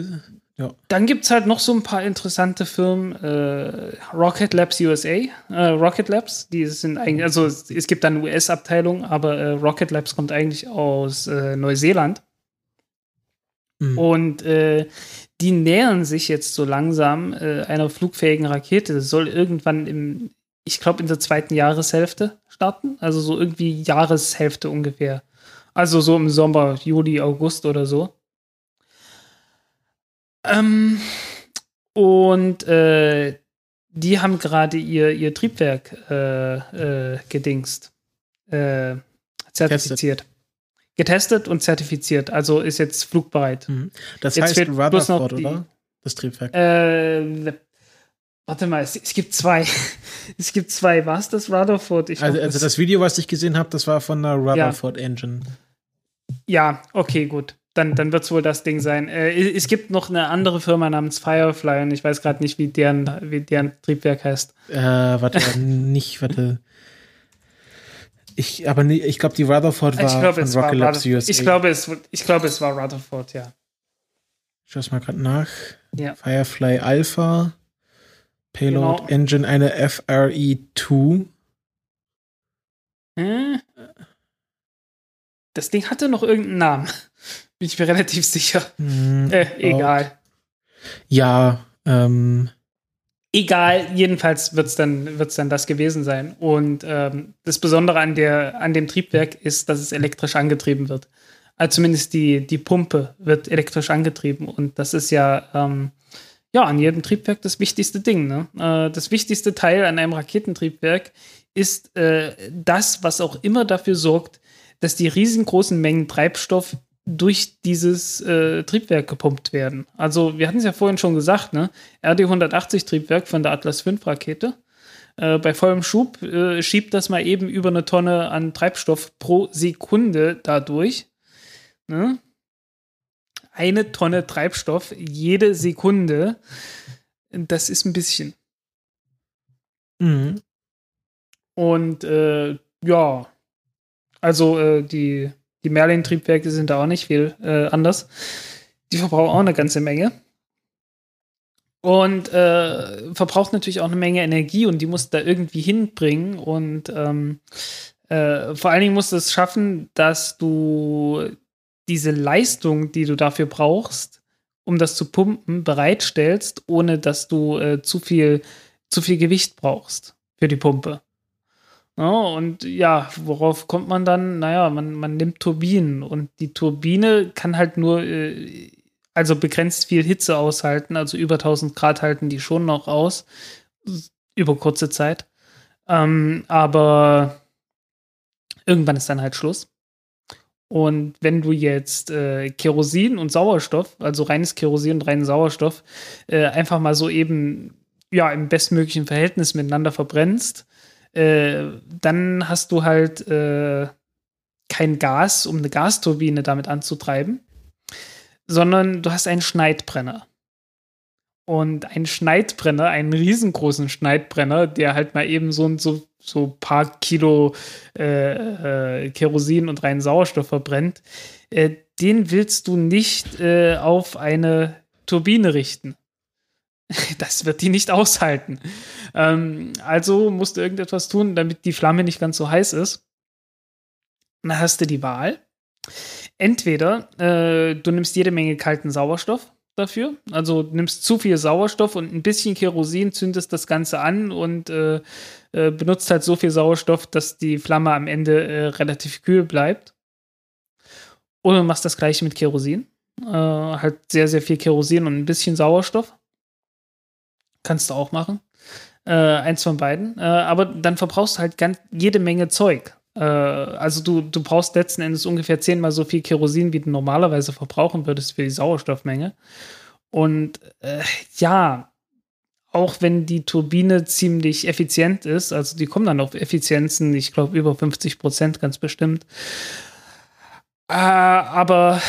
Ja. Dann gibt's halt noch so ein paar interessante Firmen. Äh, Rocket Labs USA. Äh, Rocket Labs, die sind eigentlich, also es es gibt da eine US-Abteilung, aber äh, Rocket Labs kommt eigentlich aus äh, Neuseeland. Mhm. Und äh, die nähern sich jetzt so langsam äh, einer flugfähigen Rakete. Das soll irgendwann im, ich glaube, in der zweiten Jahreshälfte starten. Also so irgendwie Jahreshälfte ungefähr. Also so im Sommer, Juli, August oder so. Ähm, und äh, die haben gerade ihr, ihr Triebwerk äh, äh, gedingst. Äh, zertifiziert. Getestet und zertifiziert. Also ist jetzt flugbereit. Mhm. Das Jetzt heißt Rutherford, oder? Das Triebwerk. Äh, warte mal, es, es gibt zwei. [LAUGHS] es gibt zwei. War es das Rutherford? Ich also, also das Video, was ich gesehen habe, das war von der Rutherford Engine. Ja, okay, gut. Dann, dann wird es wohl das Ding sein. Äh, es gibt noch eine andere Firma namens Firefly und ich weiß gerade nicht, wie deren, wie deren Triebwerk heißt. Äh, warte, nicht, warte. Ich, aber nee, ich glaube, die Rutherford war ich glaube, von es war Rocket Labs Rutherford. USA. Ich glaube, es, ich glaube, es war Rutherford, ja. Ich schaue mal gerade nach. Ja. Firefly Alpha. Payload Genau. Engine, eine FRE2. Hm? Das Ding hatte noch irgendeinen Namen. Bin ich mir [LAUGHS] relativ sicher. Hm, Äh, egal. Ja, ähm, Egal, jedenfalls wird es dann, wird's dann das gewesen sein. Und ähm, das Besondere an, der, an dem Triebwerk ist, dass es elektrisch angetrieben wird. Also zumindest die, die Pumpe wird elektrisch angetrieben. Und das ist ja, ähm, ja an jedem Triebwerk das wichtigste Ding. Ne? Äh, das wichtigste Teil an einem Raketentriebwerk ist äh, das, was auch immer dafür sorgt, dass die riesengroßen Mengen Treibstoff durch dieses äh, Triebwerk gepumpt werden. Also, wir hatten es ja vorhin schon gesagt, ne? RD-180-Triebwerk von der Atlas V-Rakete. Äh, bei vollem Schub äh, schiebt das mal eben über eine Tonne an Treibstoff pro Sekunde dadurch. Ne? Eine Tonne Treibstoff jede Sekunde. Das ist ein bisschen. mhm. Und äh, ja, also äh, die, die Merlin-Triebwerke sind da auch nicht viel äh, anders. Die verbrauchen auch eine ganze Menge. Und äh, verbraucht natürlich auch eine Menge Energie und die muss da irgendwie hinbringen. Und ähm, äh, vor allen Dingen musst du es schaffen, dass du diese Leistung, die du dafür brauchst, um das zu pumpen, bereitstellst, ohne dass du äh, zu viel, zu viel Gewicht brauchst für die Pumpe. Ja, und ja, worauf kommt man dann? Naja, man, man nimmt Turbinen und die Turbine kann halt nur, äh, also begrenzt viel Hitze aushalten, also über 1000 Grad halten die schon noch aus, über kurze Zeit. Ähm, aber irgendwann ist dann halt Schluss. Und wenn du jetzt äh, Kerosin und Sauerstoff, also reines Kerosin und reinen Sauerstoff, äh, einfach mal so eben ja im bestmöglichen Verhältnis miteinander verbrennst, äh, dann hast du halt äh, kein Gas, um eine Gasturbine damit anzutreiben, sondern du hast einen Schneidbrenner. Und ein Schneidbrenner, einen riesengroßen Schneidbrenner, der halt mal eben so und so so paar Kilo äh, äh, Kerosin und reinen Sauerstoff verbrennt, äh, den willst du nicht auf eine Turbine richten. [LAUGHS] Das wird die nicht aushalten. Ähm, also musst du irgendetwas tun, damit die Flamme nicht ganz so heiß ist. Dann hast du die Wahl. Entweder äh, du nimmst jede Menge kalten Sauerstoff dafür, also nimmst zu viel Sauerstoff und ein bisschen Kerosin, zündest das Ganze an und äh, äh, benutzt halt so viel Sauerstoff, dass die Flamme am Ende äh, relativ kühl bleibt. Oder du machst das gleiche mit Kerosin. Äh, halt sehr, sehr viel Kerosin und ein bisschen Sauerstoff. Kannst du auch machen. Äh, eins von beiden. Äh, aber dann verbrauchst du halt ganz, jede Menge Zeug. Äh, also du, du brauchst letzten Endes ungefähr zehnmal so viel Kerosin, wie du normalerweise verbrauchen würdest für die Sauerstoffmenge. Und äh, ja, auch wenn die Turbine ziemlich effizient ist, also die kommen dann auf Effizienzen, ich glaube über 50 Prozent ganz bestimmt. Äh, aber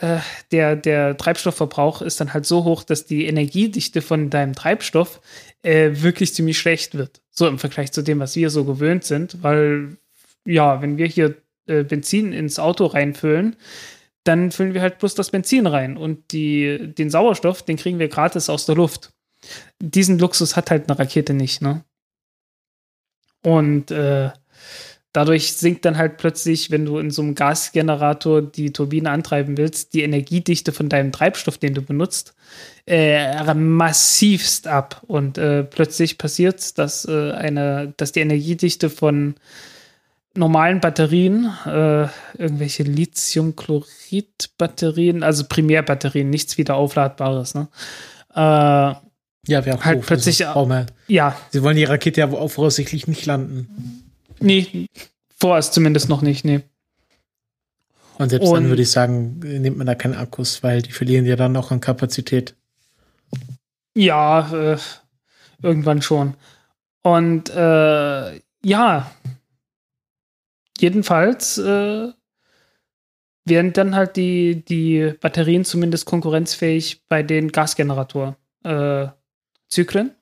äh, der, der Treibstoffverbrauch ist dann halt so hoch, dass die Energiedichte von deinem Treibstoff äh, wirklich ziemlich schlecht wird. So im Vergleich zu dem, was wir so gewöhnt sind, weil ja, wenn wir hier äh, Benzin ins Auto reinfüllen, dann füllen wir halt bloß das Benzin rein und die, den Sauerstoff, den kriegen wir gratis aus der Luft. Diesen Luxus hat halt eine Rakete nicht, ne? Und äh, dadurch sinkt dann halt plötzlich, wenn du in so einem Gasgenerator die Turbine antreiben willst, die Energiedichte von deinem Treibstoff, den du benutzt, äh, massivst ab. Und äh, plötzlich passiert, dass äh, eine, dass die Energiedichte von normalen Batterien, äh, irgendwelche Lithiumchlorid-Batterien, also Primärbatterien, nichts wieder aufladbares, ne? Äh, ja, wäre auch halt plötzlich, Also, wir- ja, Sie wollen die Rakete ja voraussichtlich nicht landen. Nee, vorerst zumindest noch nicht, nee. Und selbst Und- dann würde ich sagen, nimmt man da keine Akkus, weil die verlieren ja dann auch an Kapazität. Ja, äh, irgendwann schon. Und äh, ja, jedenfalls äh, werden dann halt die, die Batterien zumindest konkurrenzfähig bei den Gasgenerator-Zyklen.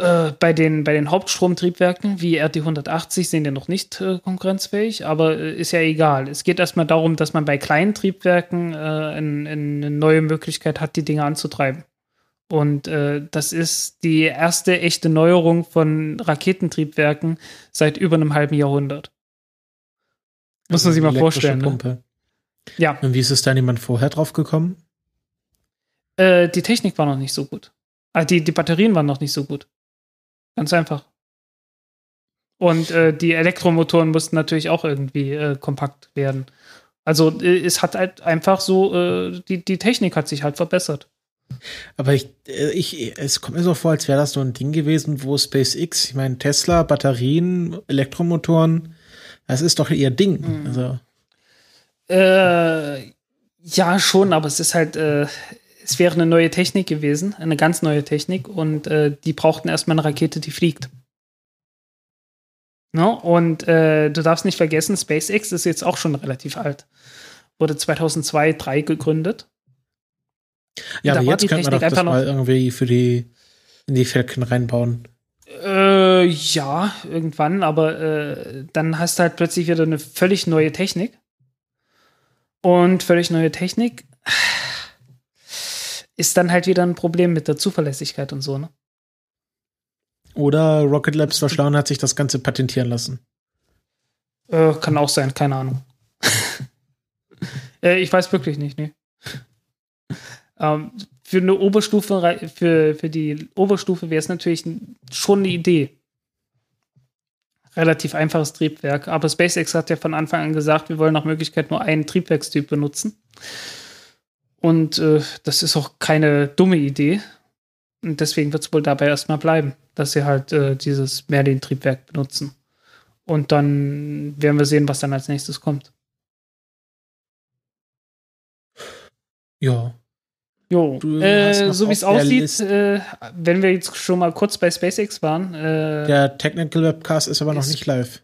Äh, bei, den, bei den Hauptstromtriebwerken wie RT180 sind die noch nicht äh, konkurrenzfähig, aber äh, ist ja egal. Es geht erstmal darum, dass man bei kleinen Triebwerken äh, ein, ein, eine neue Möglichkeit hat, die Dinge anzutreiben. Und äh, das ist die erste echte Neuerung von Raketentriebwerken seit über einem halben Jahrhundert. Muss man sich mal Also vorstellen. Ne? Ja, Und wie ist es da jemand vorher drauf gekommen? äh, die Technik war noch nicht so gut. Ah, die, die Batterien waren noch nicht so gut. Ganz einfach. Und äh, die Elektromotoren mussten natürlich auch irgendwie äh, kompakt werden. Also äh, es hat halt einfach so, äh, die, die Technik hat sich halt verbessert. Aber ich, äh, ich, es kommt mir so vor, als wäre das so ein Ding gewesen, wo SpaceX, ich meine, Tesla, Batterien, Elektromotoren, das ist doch ihr Ding. Mhm. Also, Äh, ja, schon, aber es ist halt, äh, es wäre eine neue Technik gewesen, eine ganz neue Technik und äh, die brauchten erstmal eine Rakete, die fliegt. No? Und äh, du darfst nicht vergessen, SpaceX ist jetzt auch schon relativ alt. Wurde 2002, 2003 gegründet. ja, Da aber jetzt die könnte man Technik doch das mal irgendwie für die, in die Falcon reinbauen. Äh, ja, irgendwann, aber äh, dann hast du halt plötzlich wieder eine völlig neue Technik. Und völlig neue Technik ist dann halt wieder ein Problem mit der Zuverlässigkeit und so, ne? Oder Rocket Labs und hat sich das Ganze patentieren lassen. Äh, kann auch sein, keine Ahnung. [LAUGHS] äh, ich weiß wirklich nicht, ne. ähm, für eine Oberstufe, für, für die Oberstufe wäre es natürlich schon eine Idee. Relativ einfaches Triebwerk, aber SpaceX hat ja von Anfang an gesagt, wir wollen nach Möglichkeit nur einen Triebwerkstyp benutzen. Und äh, das ist auch keine dumme Idee. Und deswegen wird es wohl dabei erstmal bleiben, dass sie halt äh, dieses Merlin-Triebwerk benutzen. Und dann werden wir sehen, was dann als nächstes kommt. Ja. Jo, äh, so wie es aussieht, äh, wenn wir jetzt schon mal kurz bei SpaceX waren, äh, Der Technical Webcast ist aber noch Ist- nicht live.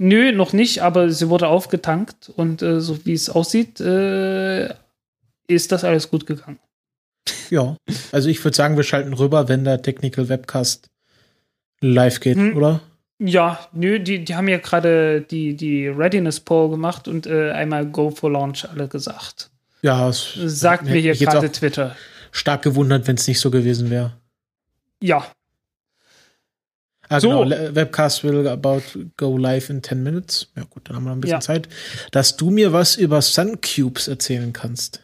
nö, noch nicht, aber sie wurde aufgetankt und äh, so wie es aussieht, äh, ist das alles gut gegangen. Ja. Also ich würde sagen, wir schalten rüber, wenn der Technical Webcast live geht, Hm. oder? Ja, nö, die, die haben ja gerade die, die Readiness Poll gemacht und äh, einmal Go for Launch alle gesagt. Ja, es Sagt mir hier gerade Twitter. stark gewundert, wenn es nicht so gewesen wäre. Ja, Ah, So. genau. Webcast will about go live in 10 minutes. Ja, gut, dann haben wir noch ein bisschen Ja. Zeit. Dass du mir was über Sun Cubes erzählen kannst.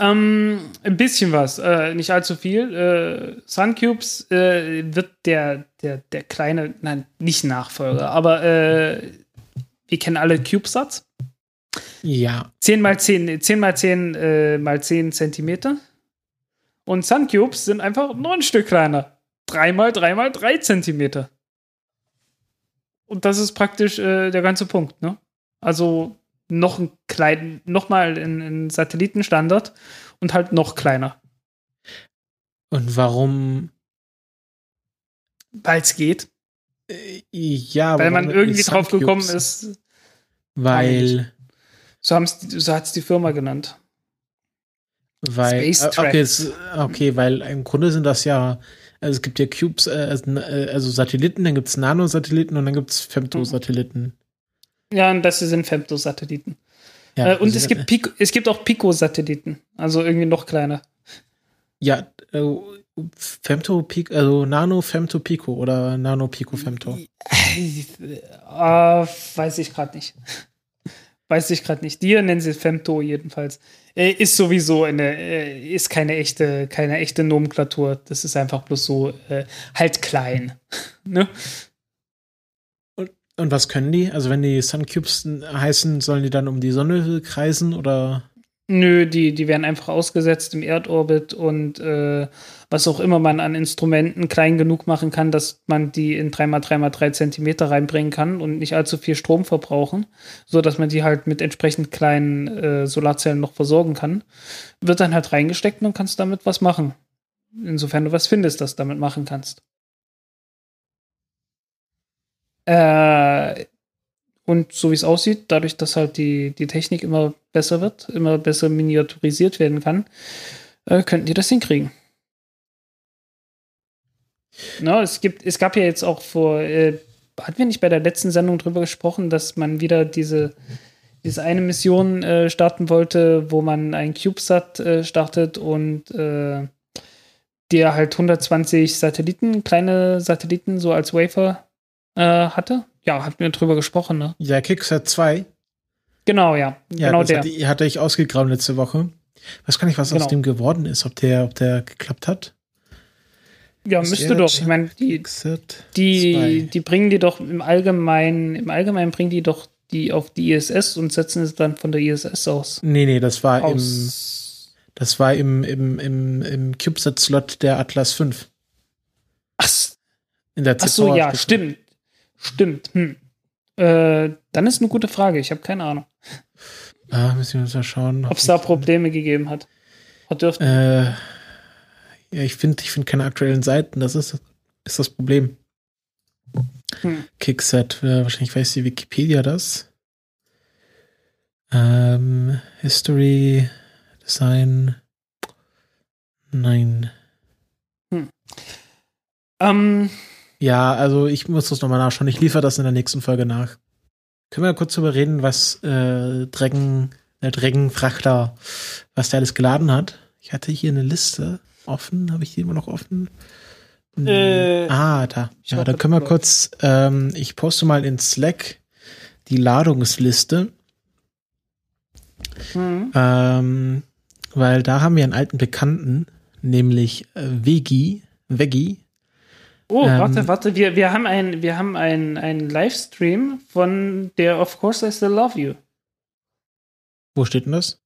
Ähm, ein bisschen was, äh, nicht allzu viel. Äh, Suncubes äh, wird der, der, der kleine, nein, nicht Nachfolger, aber äh, wir kennen alle CubeSats. Ja. 10 mal 10, 10 mal 10 äh, mal 10 Zentimeter. Und Suncubes sind einfach noch ein Stück kleiner. 3 mal 3 mal 3 Zentimeter. Und das ist praktisch äh, der ganze Punkt, ne? Also noch ein klein, noch mal ein, ein Satellitenstandard und halt noch kleiner, Und warum? weil es geht, Äh, ja, weil man irgendwie drauf gekommen ist. Weil, So, so hat es die Firma genannt. weil, äh, okay, es, okay, weil im Grunde sind das ja, also es gibt ja Cubes, äh, also, Satelliten, dann gibt's Nanosatelliten und dann gibt's Femtosatelliten. Ja, und das sind Femtosatelliten. Ja, äh, und es gibt, Pico, es gibt auch Pico-Satelliten, also irgendwie noch kleiner. Ja, äh, Femto Pico, also Nano Femto Pico oder Nano Pico Femto. Äh, weiß ich gerade nicht. Weiß ich gerade nicht. Die nennen sie Femto jedenfalls. Äh, ist sowieso eine, äh, ist keine echte, keine echte Nomenklatur. Das ist einfach bloß so äh, halt klein. [LAUGHS] ne? Und was können die? Also wenn die Sun Cubes heißen, sollen die dann um die Sonne kreisen oder? Nö, die, die werden einfach ausgesetzt im Erdorbit und äh, was auch immer man an Instrumenten klein genug machen kann, dass man die in 3x3x3 Zentimeter reinbringen kann und nicht allzu viel Strom verbrauchen, so dass man die halt mit entsprechend kleinen äh, Solarzellen noch versorgen kann, wird dann halt reingesteckt und kannst damit was machen. Insofern du was findest, das damit machen kannst. Äh, und so wie es aussieht, dadurch, dass halt die, die Technik immer besser wird, immer besser miniaturisiert werden kann, äh, könnten die das hinkriegen. Na, es, gibt, es gab ja jetzt auch vor, äh, hatten wir nicht bei der letzten Sendung drüber gesprochen, dass man wieder diese, diese eine Mission äh, starten wollte, wo man ein CubeSat äh, startet und äh, der halt 120 Satelliten, kleine Satelliten, so als Wafer äh, hatte? Ja, hatten wir drüber gesprochen, ne? Ja, Kicksat 2. Genau, ja. Ja, genau das der. Hatte, hatte ich ausgegraben letzte Woche. Weiß gar nicht, was Genau. aus dem geworden ist, ob der, ob der geklappt hat. ja, Was müsste doch. Ich meine, die, die, 2. die bringen die doch im Allgemeinen, im Allgemeinen bringen die doch die auf die ISS und setzen es dann von der ISS aus. Nee, nee, das war im, aus. das war im, im, im, im CubeSat-Slot der Atlas 5. Ach, In der ach so, ja, stimmt. Stimmt. Hm. Äh, dann ist eine gute Frage. Ich habe keine Ahnung, Ah, müssen wir uns mal schauen. ob es da Probleme gegeben hat. Dürfte. Äh, ja, ich finde ich find keine aktuellen Seiten. Das ist, ist das Problem. Hm. Kicksat, äh, wahrscheinlich weiß die Wikipedia das. Ähm, History, Design. Nein. Ähm, Ja, also ich muss das nochmal nachschauen. Ich liefere das in der nächsten Folge nach. Können wir kurz darüber reden, was äh, Dragon, der Dragon-Frachter, was der alles geladen hat? Ich hatte hier eine Liste offen. Habe ich die immer noch offen? Hm, Äh, ah, da. Ja, da können wir kurz, ähm, ich poste mal in Slack die Ladungsliste, hm. ähm, weil da haben wir einen alten Bekannten, nämlich äh, Vegi, Veggie. Oh, Ähm, warte, warte, wir, wir haben ein, wir haben einen einen Livestream von der Of Course I Still Love You. Wo steht denn das?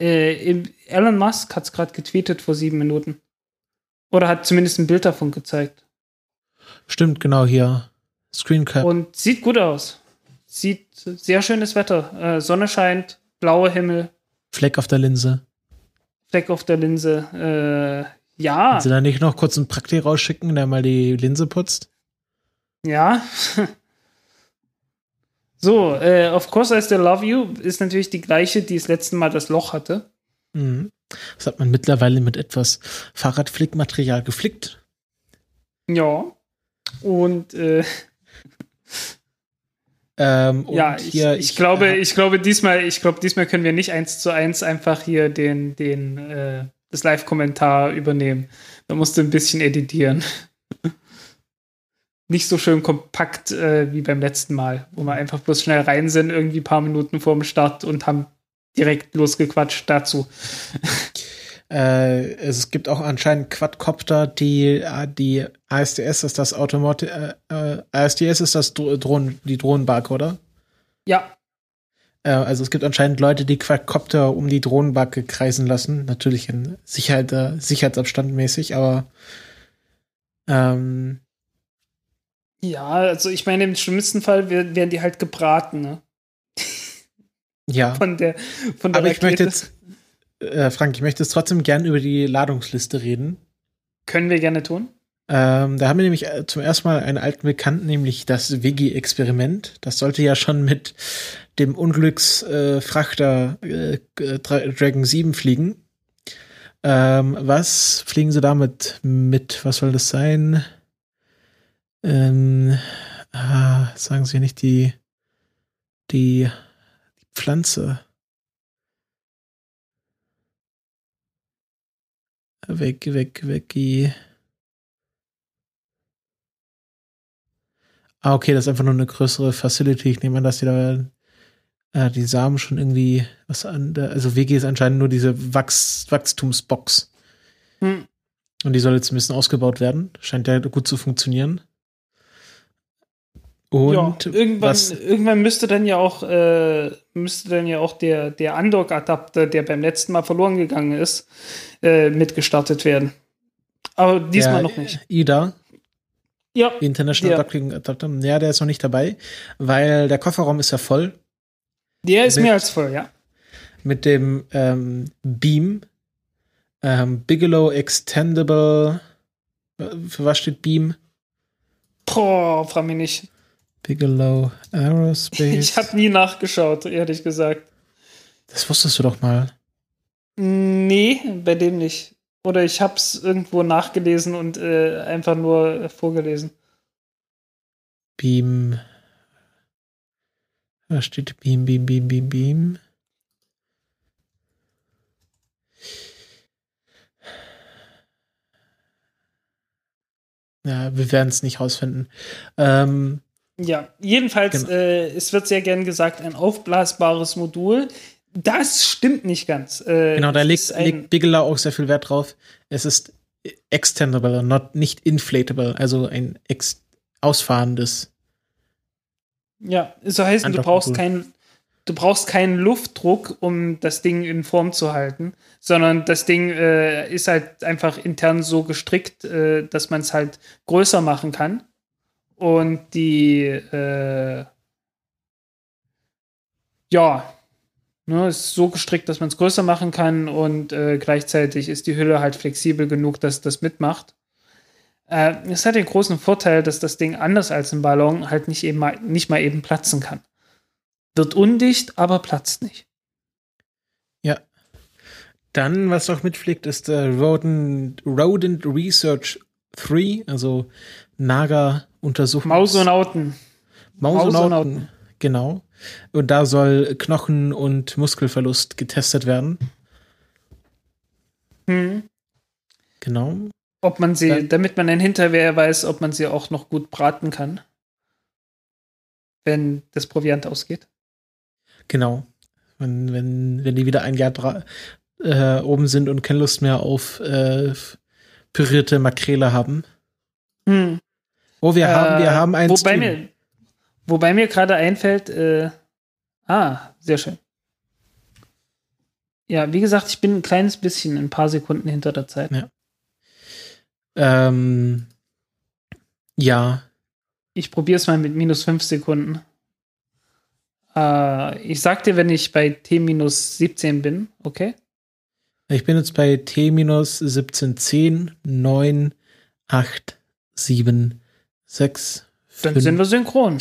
Äh, Elon Musk hat es gerade getweetet vor sieben Minuten. Oder hat zumindest ein Bild davon gezeigt. Stimmt, genau hier. Screencap. Und sieht gut aus. Sieht sehr schönes Wetter. Äh, Sonne scheint, blauer Himmel, Fleck auf der Linse. Fleck auf der Linse. Äh, ja, Kannst du da nicht noch kurz einen Prakti rausschicken, der mal die Linse putzt? ja. [LAUGHS] so, äh, Of Course I Still Love You ist natürlich die gleiche, die das letzte Mal das Loch hatte. Mhm. Das hat man mittlerweile mit etwas Fahrradflickmaterial geflickt. Ja. Und äh, Ähm, [LAUGHS] ja, ich, hier, ich, glaube, äh, ich glaube diesmal, ich glaube diesmal können wir nicht eins zu eins einfach hier den, den, äh, das Live-Kommentar übernehmen. Da musst du ein bisschen editieren. nicht so schön kompakt äh, wie beim letzten Mal, wo wir einfach bloß schnell rein sind, irgendwie ein paar Minuten vor dem Start und haben direkt losgequatscht dazu. [LAUGHS] Äh, es gibt auch anscheinend Quadcopter, die, äh, die ASDS ist das Automotive, äh, äh ASDS ist das Drohnen, die Drohnenbark, oder? Ja. Äh, also es gibt anscheinend Leute, die Quadcopter um die Drohnenbarke kreisen lassen. Natürlich in Sicherheit, äh, Sicherheitsabstand mäßig, aber ähm, ja, also ich meine, im schlimmsten Fall werden die halt gebraten, ne? [LAUGHS] Ja. Von der, von der Aber ich möchte jetzt, äh, Frank, ich möchte jetzt trotzdem gern über die Ladungsliste reden. Können wir gerne tun. Ähm, da haben wir nämlich äh, zum ersten Mal einen alten Bekannten, nämlich das Vigi-Experiment. Das sollte ja schon mit dem Unglücksfrachter äh, äh, Dragon 7 fliegen. Ähm, was fliegen sie damit mit? Was soll das sein? Ähm, ah, sagen sie nicht die, die Pflanze. Weg, weg, weg. Ah, okay, das ist einfach nur eine größere Facility. Ich nehme an, dass die da äh, die Samen schon irgendwie was an der, also WG ist anscheinend nur diese Wachs, Wachstumsbox. Hm. Und die soll jetzt ein bisschen ausgebaut werden. Scheint ja gut zu funktionieren. Und ja, irgendwann, was, irgendwann müsste dann ja auch, äh, müsste dann ja auch der, der Undock-Adapter, der beim letzten Mal verloren gegangen ist, äh, mitgestartet werden. Aber diesmal noch nicht. IDA. Ja. International ja. Adapter. Ja, der ist noch nicht dabei, weil der Kofferraum ist ja voll. Der ist mit, mehr als voll, ja. Mit dem ähm, Beam. Ähm, Bigelow Extendable. Äh, für was steht Beam? Boah, frag mich nicht. Bigelow Aerospace. Ich habe nie nachgeschaut, ehrlich gesagt. Das wusstest du doch mal. Nee, bei dem nicht. Oder ich hab's irgendwo nachgelesen und äh, einfach nur vorgelesen. Beam. Da steht Beam, Beam, Beam, Beam, Beam. Ja, wir werden es nicht rausfinden. Ähm, ja, jedenfalls, genau. äh, es wird sehr gern gesagt, ein aufblasbares Modul. Das stimmt nicht ganz. Äh, genau, da legt, legt Bigelow auch sehr viel Wert drauf. Es ist extendable, not, nicht inflatable, also ein ausfahrendes. Ja, so heißt, du brauchst keinen du brauchst keinen Luftdruck, um das Ding in Form zu halten, sondern das Ding äh, ist halt einfach intern so gestrickt, äh, dass man es halt größer machen kann. Und die, äh, ja, ne, ist so gestrickt, dass man es größer machen kann und äh, gleichzeitig ist die Hülle halt flexibel genug, dass das mitmacht. Äh, es hat den großen Vorteil, dass das Ding anders als ein Ballon halt nicht, eben mal, nicht mal eben platzen kann. Wird undicht, aber platzt nicht. Ja. Dann, was noch mitfliegt, ist der Rodent, Rodent Research 3, also Naga Untersuchung. Mausonauten. Mausonauten. Mausonauten. Genau. Und da soll Knochen- und Muskelverlust getestet werden. Hm. Genau. Ob man sie, Dann, damit man ein Hinterwehr weiß, ob man sie auch noch gut braten kann. Wenn das Proviant ausgeht. Genau. Wenn, wenn, wenn die wieder ein Jahr äh, oben sind und keine Lust mehr auf äh, pürierte Makrele haben. Hm. Oh, wir äh, haben, wir haben ein wobei mir, wobei mir gerade einfällt, äh, ah, sehr schön. Ja, wie gesagt, ich bin ein kleines bisschen, ein paar Sekunden hinter der Zeit. Ja. Ähm, ja. Ich probiere es mal mit minus fünf Sekunden. Äh, ich sag dir, wenn ich bei T minus 17 bin, okay? Ich bin jetzt bei T minus 1710, 9, 8, 7, sechs. Dann fünf, sind wir synchron.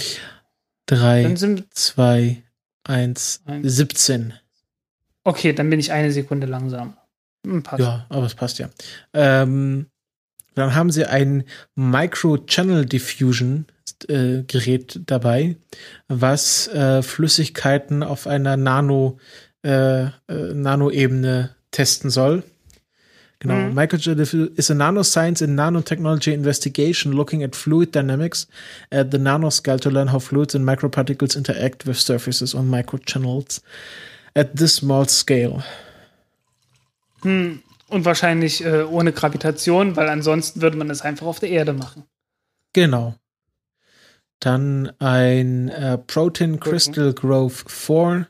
Drei, dann sind zwei, eins, eins, 17. Okay, dann bin ich eine Sekunde langsam. Hm, passt. Ja, aber es passt ja. Ähm, dann haben sie ein Micro-Channel Diffusion äh, Gerät dabei, was äh, Flüssigkeiten auf einer Nano, äh, äh Nano-Ebene testen soll. Genau. Mhm. Microchip is a nanoscience and nanotechnology investigation looking at fluid dynamics at the nanoscale to learn how fluids and microparticles interact with surfaces on microchannels at this small scale. Und wahrscheinlich äh, ohne Gravitation, weil ansonsten würde man es einfach auf der Erde machen. Genau. Dann ein äh, Protein Crystal Growth 4.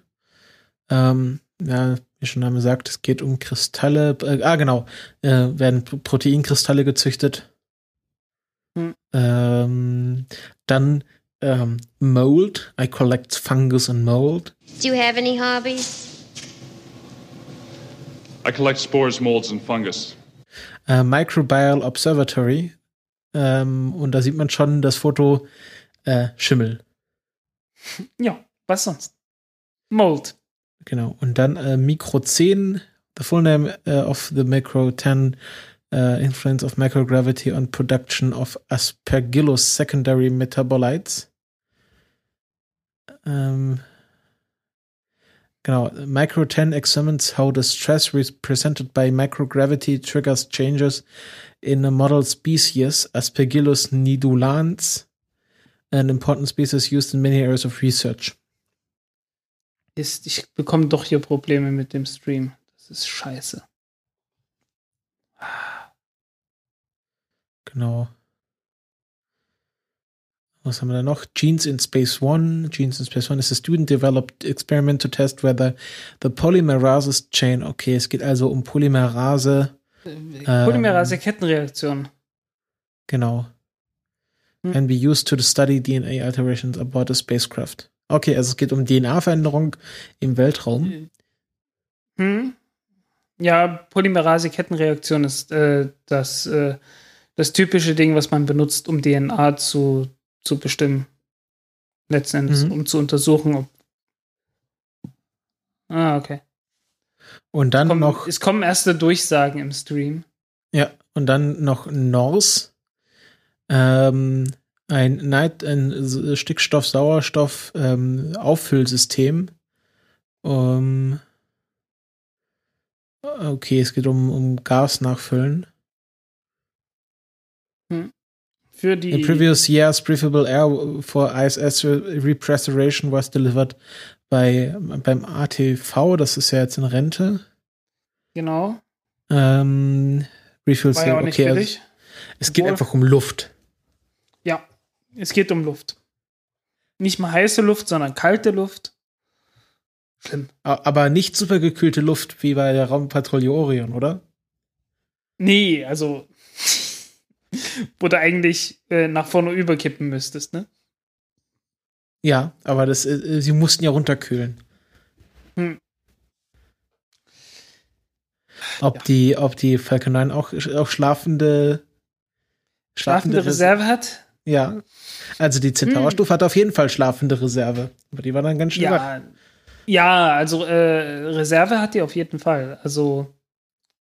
Ähm, ja, wie schon der Name sagt, es geht um Kristalle. Äh, ah, genau. Äh, werden Proteinkristalle gezüchtet. Hm. Ähm, dann ähm, Mold. I collect fungus and mold. Do you have any hobbies? I collect spores, molds, and fungus. Äh, Microbial Observatory. Ähm, und da sieht man schon das Foto äh, Schimmel. [LAUGHS] Ja, was sonst? Mold. Genau. Und dann äh, Micro 10, the full name äh, of the Micro 10 äh, Influence of Microgravity on Production of Aspergillus Secondary Metabolites. Ähm, genau. Micro 10 examines how the stress represented by microgravity triggers changes in a model species, Aspergillus nidulans, an important species used in many areas of research. Ist, ich bekomme doch hier Probleme mit dem Stream. Das ist scheiße. Genau. Was haben wir da noch? Genes in Space One. Genes in Space One is a student-developed experiment to test whether the polymerase chain, okay, es geht also um Polymerase, Polymerase-Kettenreaktion. genau, Hm. can be used to study DNA alterations aboard a spacecraft. Okay, also es geht um DNA-Veränderung im Weltraum. Hm? Ja, Polymerase-Kettenreaktion ist äh, das, äh, das typische Ding, was man benutzt, um DNA zu, zu bestimmen. Letzten Endes, Mhm. um zu untersuchen, ob. Ah, okay. Und dann Komm, noch, es kommen erste Durchsagen im Stream. ja, und dann noch Norse. Ähm, ein, Night, ein S- Stickstoff-Sauerstoff ähm, Auffüllsystem. Um, okay, es geht um, um Gas nachfüllen. Für die. In previous years, breathable air for ISS repressuration was delivered bei, beim ATV, das ist ja jetzt in Rente. Genau. Ähm, Refill War ja auch nicht okay, also es geht Obwohl- einfach um Luft. Ja, es geht um Luft. Nicht mal heiße Luft, sondern kalte Luft. Schlimm. Aber nicht supergekühlte Luft wie bei der Raumpatrouille Orion, oder? Nee, also. Wo du eigentlich äh, nach vorne überkippen müsstest, ne? Ja, aber das, äh, sie mussten ja runterkühlen. Hm. Ob die, ob die Falcon 9 auch, auch schlafende, Schlafende Res- Reserve hat? Ja. Also die Centaur-Stufe hat auf jeden Fall schlafende Reserve. Aber die war dann ganz schön wach. Ja. Ja, also äh, Reserve hat die auf jeden Fall. Also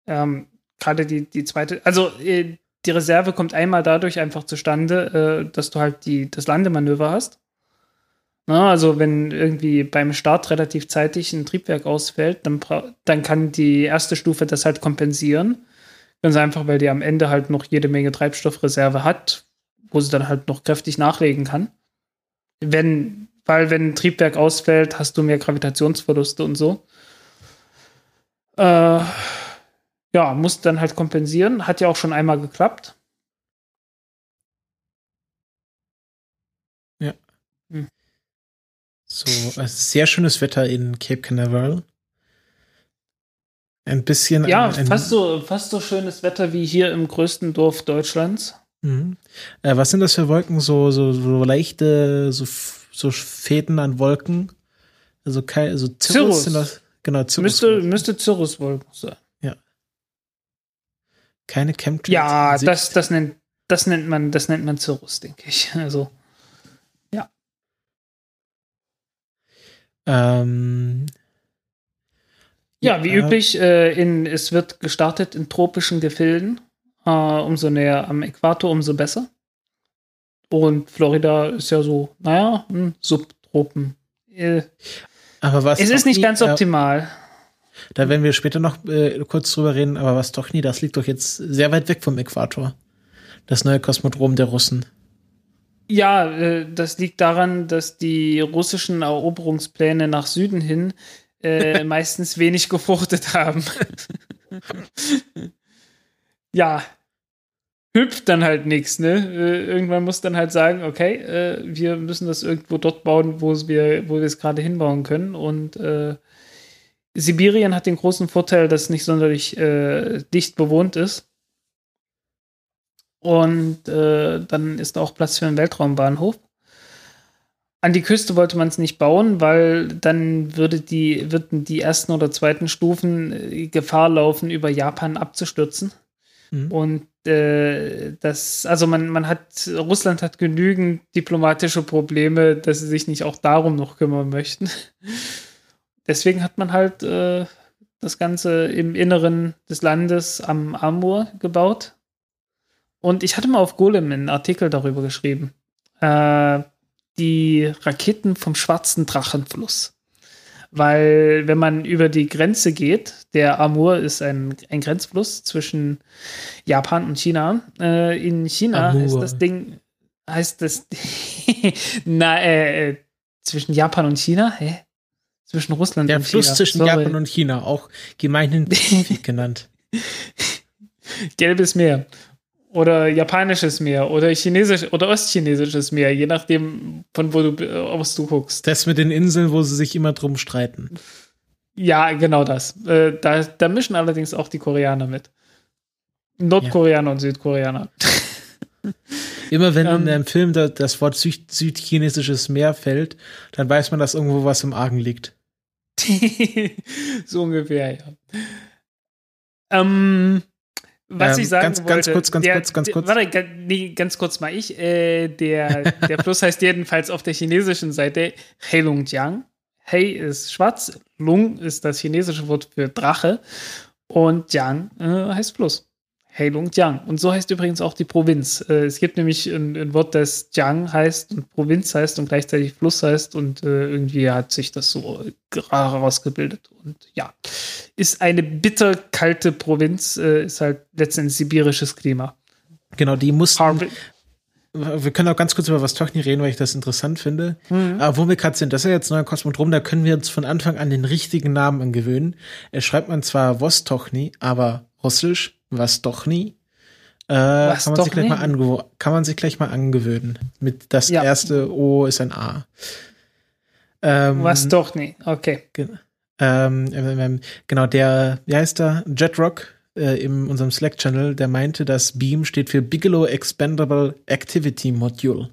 ähm, gerade die, die zweite, also äh, die Reserve kommt einmal dadurch einfach zustande, äh, dass du halt die, das Landemanöver hast. Na, also wenn irgendwie beim Start relativ zeitig ein Triebwerk ausfällt, dann, dann kann die erste Stufe das halt kompensieren. Ganz einfach, weil die am Ende halt noch jede Menge Treibstoffreserve hat, wo sie dann halt noch kräftig nachlegen kann. Wenn, weil wenn ein Triebwerk ausfällt, hast du mehr Gravitationsverluste und so. Äh, ja, muss dann halt kompensieren. Hat ja auch schon einmal geklappt. So, also sehr schönes Wetter in Cape Canaveral. Ein bisschen. Ja, ein, ein, fast so, fast so schönes Wetter wie hier im größten Dorf Deutschlands. Mhm. Äh, was sind das für Wolken? So, so, so leichte, so, so Fäden an Wolken? Also kein, also Cirrus. Cirrus. Sind das, genau, Cirrus. Müsste, müsste Cirruswolken sein. Keine Chemtrails. Ja, Sicht. das, das, nennt, das, nennt man, das nennt man Cirrus, denke ich. [LAUGHS] Also, Ähm, ja, wie Ja. üblich, äh, in, es wird gestartet in tropischen Gefilden. Äh, umso näher am Äquator, umso besser. Und Florida ist ja so, naja, hm, Subtropen. Äh, aber was es ist nicht ganz äh, optimal. Da werden wir später noch äh, kurz drüber reden, aber was doch nie, das liegt doch jetzt sehr weit weg vom Äquator. Das neue Kosmodrom der Russen. Ja, äh, das liegt daran, dass die russischen Eroberungspläne nach Süden hin äh, [LAUGHS] meistens wenig gefruchtet haben. ja, hüpft dann halt nichts, ne? Äh, irgendwann muss dann halt sagen, okay, äh, wir müssen das irgendwo dort bauen, wo wir, wo wir es gerade hinbauen können. Und äh, Sibirien hat den großen Vorteil, dass es nicht sonderlich äh, dicht bewohnt ist. Und äh, dann ist auch Platz für einen Weltraumbahnhof. An die Küste wollte man es nicht bauen, weil dann würde die, würden die ersten oder zweiten Stufen äh, Gefahr laufen, über Japan abzustürzen. Mhm. Und äh, das, also man, man hat, Russland hat genügend diplomatische Probleme, dass sie sich nicht auch darum noch kümmern möchten. Deswegen hat man halt äh, das Ganze im Inneren des Landes am Amur gebaut. Und ich hatte mal auf Golem einen Artikel darüber geschrieben. Äh, die Raketen vom schwarzen Drachenfluss. Weil, wenn man über die Grenze geht, der Amur ist ein, ein Grenzfluss zwischen Japan und China. Äh, in China Amur. ist das Ding, heißt das, [LAUGHS] na, äh, äh, zwischen Japan und China? Hä? Zwischen Russland der und China. Der Fluss zwischen Sorry. Japan und China, auch gemeinhin Pazifik [LAUGHS] genannt. Gelbes Meer oder japanisches Meer oder chinesisch oder ostchinesisches Meer, je nachdem, von wo du aus du guckst. Das mit den Inseln, wo sie sich immer drum streiten. Ja, genau das. Äh, da, da mischen allerdings auch die Koreaner mit. Nordkoreaner ja. und Südkoreaner. [LAUGHS] Immer wenn ähm, in einem Film da, das Wort Süd südchinesisches Meer fällt, dann weiß man, dass irgendwo was im Argen liegt. [LAUGHS] so ungefähr, ja. Ähm, was ähm, ich sagen ganz, wollte, ganz kurz, ganz der, kurz, ganz kurz. Warte, nee, ganz kurz mal ich. Äh, der, der [LAUGHS] Fluss heißt jedenfalls auf der chinesischen Seite Heilongjiang. Hei ist schwarz, Lung ist das chinesische Wort für Drache und Jiang äh, heißt Fluss. Heilongjiang. Und so heißt übrigens auch die Provinz. Äh, es gibt nämlich ein, ein, Wort, das Jiang heißt und Provinz heißt und gleichzeitig Fluss heißt und äh, irgendwie hat sich das so herausgebildet. Und ja, ist eine bitterkalte Provinz, äh, ist halt letztendlich sibirisches Klima. Genau, die mussten. Harvey. Wir können auch ganz kurz über was Tochni reden, weil ich das interessant finde. Mhm. Aber wo wir gerade sind, das ist ja jetzt neuer Kosmodrom, da können wir uns von Anfang an den richtigen Namen angewöhnen. Er schreibt man zwar Vostochni, aber russisch was doch nie. Äh, was kann, man sich gleich mal kann man sich gleich mal angewöhnen. Mit das ja. erste O ist ein A. Ähm, was doch nie, okay. Ge ähm, ähm, ähm, genau, der, wie heißt der? Jetrock äh, in unserem Slack-Channel, der meinte, dass Beam steht für Bigelow Expandable Activity Module.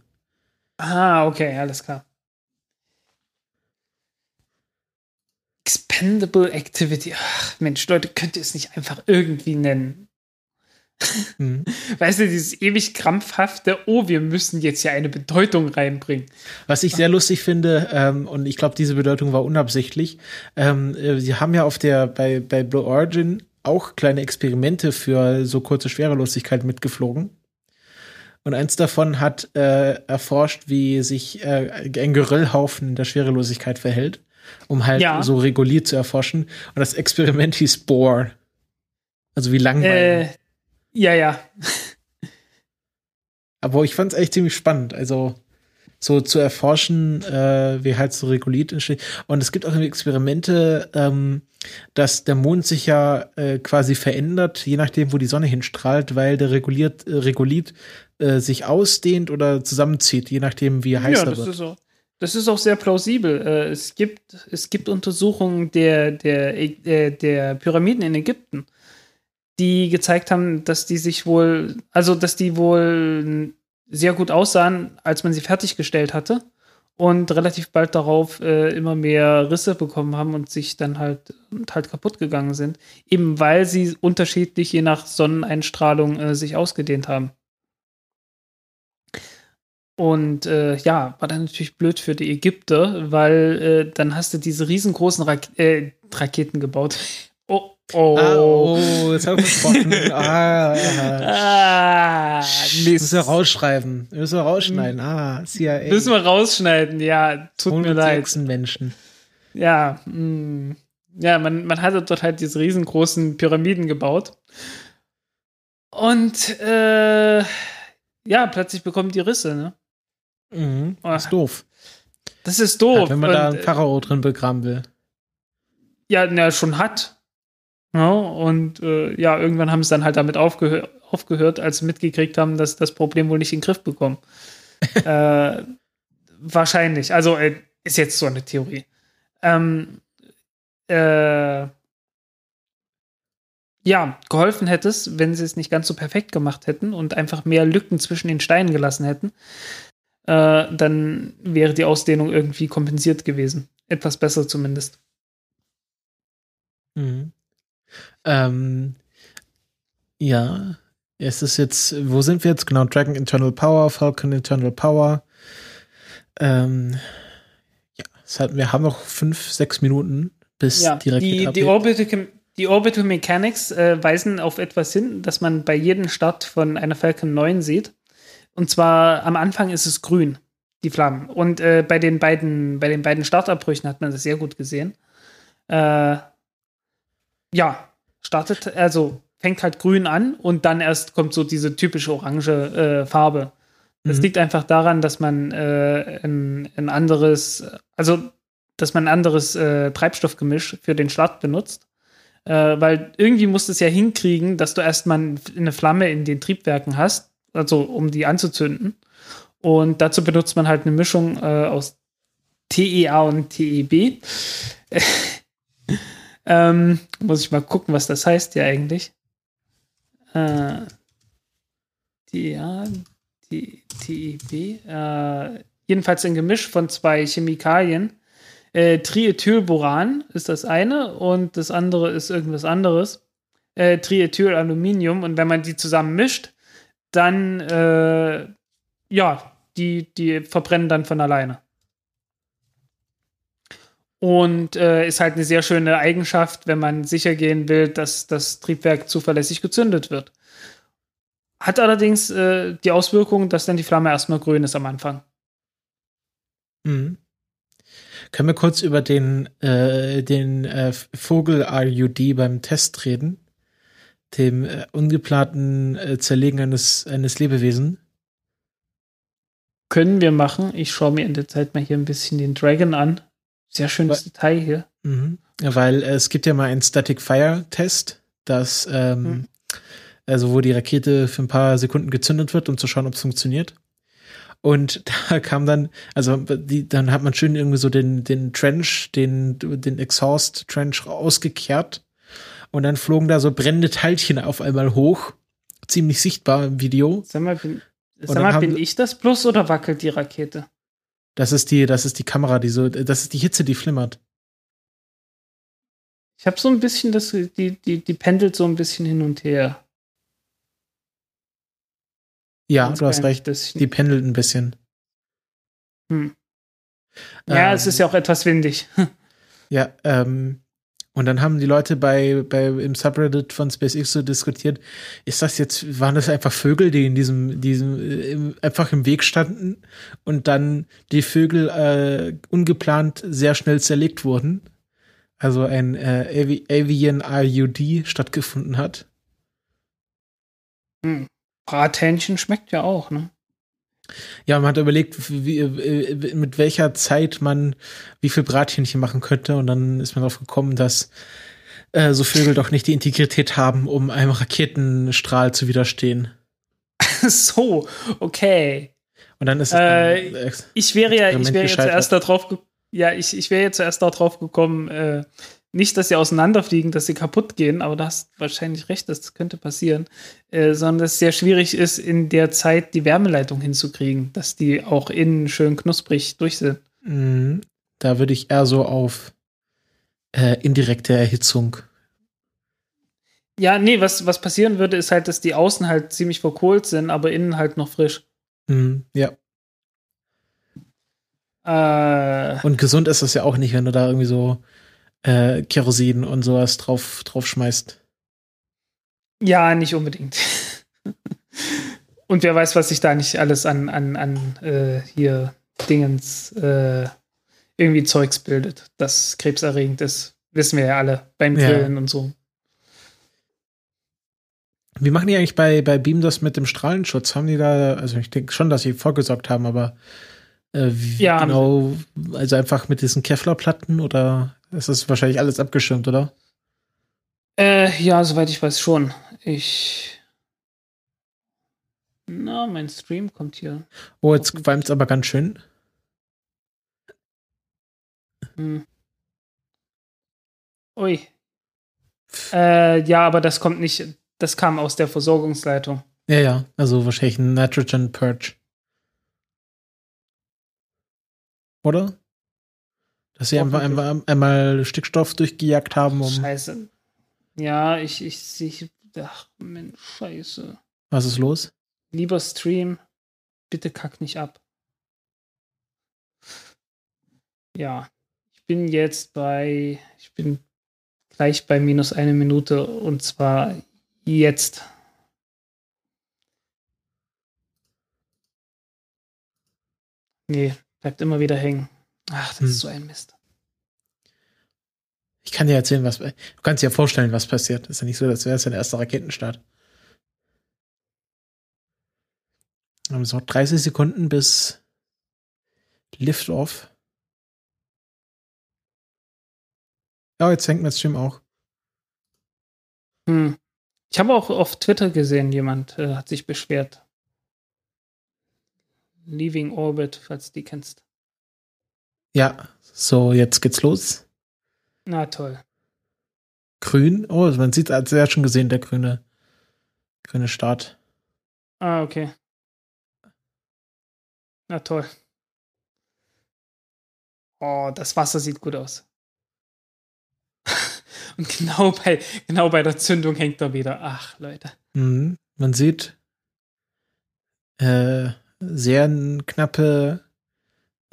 Ah, okay, alles klar. Expendable Activity. Ach, Mensch, Leute, könnt ihr es nicht einfach irgendwie nennen? Hm. [LAUGHS] Weißt du, dieses ewig krampfhafte, oh, wir müssen jetzt ja eine Bedeutung reinbringen. Was ich sehr lustig finde, ähm, und ich glaube, diese Bedeutung war unabsichtlich, ähm, äh, sie haben ja auf der, bei, bei Blue Origin auch kleine Experimente für so kurze Schwerelosigkeit mitgeflogen. Und eins davon hat äh, erforscht, wie sich äh, ein Geröllhaufen in der Schwerelosigkeit verhält um halt ja. so reguliert zu erforschen. Und das Experiment hieß Bohr. Also wie langweilig. Äh, ja, ja. Aber ich fand es echt ziemlich spannend. Also so zu erforschen, äh, wie halt so reguliert entsteht. Und es gibt auch Experimente, ähm, dass der Mond sich ja äh, quasi verändert, je nachdem, wo die Sonne hinstrahlt, weil der reguliert, äh, Regulit äh, sich ausdehnt oder zusammenzieht, je nachdem, wie heiß ja, er wird. Ist so. Das ist auch sehr plausibel. Äh, es, gibt, es gibt Untersuchungen der, der, äh, der Pyramiden in Ägypten, die gezeigt haben, dass die sich wohl, also dass die wohl sehr gut aussahen, als man sie fertiggestellt hatte und relativ bald darauf äh, immer mehr Risse bekommen haben und sich dann halt, halt kaputt gegangen sind, eben weil sie unterschiedlich je nach Sonneneinstrahlung äh, sich ausgedehnt haben. Und äh, ja, war dann natürlich blöd für die Ägypter, weil äh, dann hast du diese riesengroßen Ra äh, Raketen gebaut. Oh. Ah, oh, jetzt habe ich versprochen. [LAUGHS] ah, ah, Mist. Müssen wir rausschreiben. Müssen wir rausschneiden. Ah, CIA. Müssen wir rausschneiden, ja. Tut mir leid. Menschen. Ja, mh. Hm. ja, man, man hatte dort halt diese riesengroßen Pyramiden gebaut. Und äh, ja, plötzlich bekommen die Risse, ne? Mhm. Ah. Ist doof. Das ist doof. Ja, wenn man da Und, einen Pharao drin begraben will. ja, na, schon hat. Ja, und äh, ja, irgendwann haben sie dann halt damit aufgehör aufgehört, als sie mitgekriegt haben, dass das Problem wohl nicht in den Griff bekommen. [LAUGHS] äh, wahrscheinlich. Also äh, ist jetzt so eine Theorie. Ähm, äh, ja, geholfen hätte es, wenn sie es nicht ganz so perfekt gemacht hätten und einfach mehr Lücken zwischen den Steinen gelassen hätten. Äh, dann wäre die Ausdehnung irgendwie kompensiert gewesen. Etwas besser zumindest. Mhm. Ähm, ja, es ist jetzt, wo sind wir jetzt? Genau, Dragon Internal Power, Falcon Internal Power. Ähm, ja, hat, wir haben noch fünf, sechs Minuten bis Ja, die Rakete die, die. Orbital, die Orbital Mechanics äh, weisen auf etwas hin, das man bei jedem Start von einer Falcon 9 sieht. Und zwar am Anfang ist es grün, die Flammen. Und äh, bei, den beiden, bei den beiden Startabbrüchen hat man das sehr gut gesehen. Äh, ja, startet, also fängt halt grün an und dann erst kommt so diese typische orange äh, Farbe. Das Mhm. liegt einfach daran, dass man äh, ein, ein anderes, also dass man ein anderes äh, Treibstoffgemisch für den Start benutzt. Äh, weil irgendwie musst du es ja hinkriegen, dass du erstmal eine Flamme in den Triebwerken hast, also um die anzuzünden. Und dazu benutzt man halt eine Mischung äh, aus TEA und TEB. [LAUGHS] ähm, muss ich mal gucken, was das heißt ja eigentlich. Äh, TEA, T- TEB. Äh, jedenfalls ein Gemisch von zwei Chemikalien. Äh, Triethylboran ist das eine und das andere ist irgendwas anderes. Äh, Triethylaluminium. Und wenn man die zusammen mischt, dann, äh, ja, die, die verbrennen dann von alleine. Und äh, ist halt eine sehr schöne Eigenschaft, wenn man sicher gehen will, dass das Triebwerk zuverlässig gezündet wird. Hat allerdings äh, die Auswirkung, dass dann die Flamme erstmal grün ist am Anfang. Mhm. Können wir kurz über den, äh, den äh, Vogel-RUD beim Test reden? Dem äh, ungeplanten äh, Zerlegen eines, eines Lebewesen? Können wir machen. Ich schaue mir in der Zeit mal hier ein bisschen den Dragon an. Sehr schönes Wa- Detail hier. Mhm. Weil äh, es gibt ja mal einen Static Fire Test, das ähm, Mhm. also wo die Rakete für ein paar Sekunden gezündet wird, um zu schauen, ob es funktioniert. Und [LAUGHS] da kam dann, also die, dann hat man schön irgendwie so den, den Trench, den, den Exhaust Trench ausgekehrt. Und dann flogen da so brennende Teilchen auf einmal hoch. Ziemlich sichtbar im Video. Sag mal, bin, sag mal, haben bin ich das bloß oder wackelt die Rakete? Das ist die, das ist die Kamera, die so, das ist die Hitze, die flimmert. Ich habe so ein bisschen das, die, die, die pendelt so ein bisschen hin und her. Ja, Ganz du hast recht. bisschen. Die pendelt ein bisschen. Hm. Ja, Ähm, es ist ja auch etwas windig. [LAUGHS] Ja, ähm, und dann haben die Leute bei, bei im Subreddit von SpaceX so diskutiert, ist das jetzt, waren das einfach Vögel, die in diesem, diesem, äh, im, einfach im Weg standen und dann die Vögel äh, ungeplant sehr schnell zerlegt wurden? Also ein äh, Avi Avian RUD stattgefunden hat. Hm. Brathähnchen schmeckt ja auch, ne? Ja, man hat überlegt, wie, äh, mit welcher Zeit man wie viel Brathähnchen machen könnte und dann ist man darauf gekommen, dass äh, so Vögel doch nicht die Integrität haben, um einem Raketenstrahl zu widerstehen. [LAUGHS] so, okay. Und dann ist es Äh, dann, Ich wäre ja, ich wäre ja zuerst darauf ja, ich, ich wäre ja zuerst darauf gekommen, äh, nicht, dass sie auseinanderfliegen, dass sie kaputt gehen, aber du hast wahrscheinlich recht, das könnte passieren, äh, sondern dass es sehr schwierig ist, in der Zeit die Wärmeleitung hinzukriegen, dass die auch innen schön knusprig durch sind. mh, da würde ich eher so auf äh, indirekte Erhitzung. Ja, nee, was, was passieren würde, ist halt, dass die außen halt ziemlich verkohlt sind, aber innen halt noch frisch. Mh, ja. Äh, Und gesund ist das ja auch nicht, wenn du da irgendwie so äh, Kerosin und sowas drauf, drauf schmeißt. ja, nicht unbedingt. [LAUGHS] Und wer weiß, was sich da nicht alles an, an, an äh, hier Dingens äh, irgendwie Zeugs bildet, das krebserregend ist. Wissen wir ja alle beim Ja. Grillen und so. Wie machen die eigentlich bei, bei Beam das mit dem Strahlenschutz? Haben die da, also ich denke schon, dass sie vorgesorgt haben, aber äh, wie Ja, genau, also einfach mit diesen Kevlarplatten oder ist das wahrscheinlich alles abgeschirmt, oder? Äh, ja, soweit ich weiß schon. Ich. Na, mein Stream kommt hier. Oh, jetzt qualmt es aber ganz schön. Hm. Ui. Äh, ja, aber das kommt nicht. Das kam aus der Versorgungsleitung. Ja, ja, also wahrscheinlich ein Nitrogen Purge. Oder? Dass sie einfach einmal, einmal Stickstoff durchgejagt haben, um. Scheiße. Ja, ich, ich sehe. Ach, Mensch, Scheiße. Was ist los? Lieber Stream, bitte kack nicht ab. Ja, ich bin jetzt bei, ich bin gleich bei minus eine Minute und zwar jetzt. Nee, bleibt immer wieder hängen. Ach, das Hm. ist so ein Mist. Ich kann dir erzählen, was. Du kannst dir ja vorstellen, was passiert. Ist ja nicht so, als wäre es ja der erste Raketenstart. Wir haben jetzt noch 30 Sekunden bis Liftoff. Ja, jetzt hängt mein Stream auch. Hm. Ich habe auch auf Twitter gesehen, jemand äh, hat sich beschwert. Leaving Orbit, falls du die kennst. Ja, so, jetzt geht's los. Na toll. Grün. Oh, man sieht, hat ja schon gesehen, der grüne, grüne Start. Ah, okay. Na toll. Oh, das Wasser sieht gut aus. [LAUGHS] Und genau bei, genau bei der Zündung hängt er wieder. Ach, Leute. Mhm. Man sieht äh, sehr knappe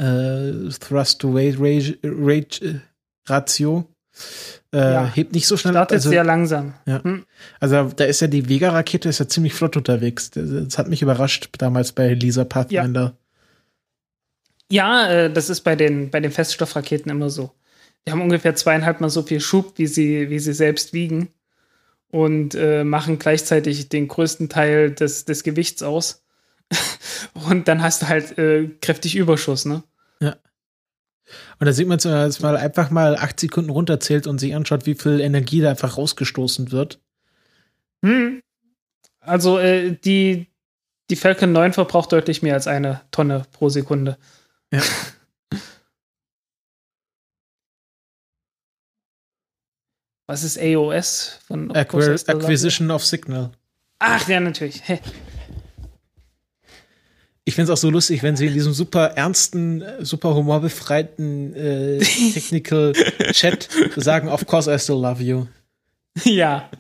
äh, Thrust-to-Weight-Ratio. Äh, Ja. Hebt nicht so schnell. Startet Also, sehr langsam. Ja. Hm. also da ist ja die Vega-Rakete ist ja ziemlich flott unterwegs. Das, hat mich überrascht damals bei Lisa Pathfinder. Ja, äh, das ist bei den, bei den Feststoffraketen immer so. Die haben ungefähr zweieinhalb Mal so viel Schub, wie sie, wie sie selbst wiegen. Und äh, machen gleichzeitig den größten Teil des, des Gewichts aus. [LAUGHS] und dann hast du halt äh, kräftig Überschuss, ne? Und da sieht man dass man einfach mal acht Sekunden runterzählt und sich anschaut, wie viel Energie da einfach rausgestoßen wird. Hm. Also äh, die, die Falcon 9 verbraucht deutlich mehr als eine Tonne pro Sekunde. Ja. [LAUGHS] Was ist AOS von Level? Acquisition of Signal. Ach ja, natürlich. Ich finde es auch so lustig, wenn sie in diesem super ernsten, äh, super humorbefreiten äh, [LAUGHS] Technical Chat sagen, of course I still love you. ja.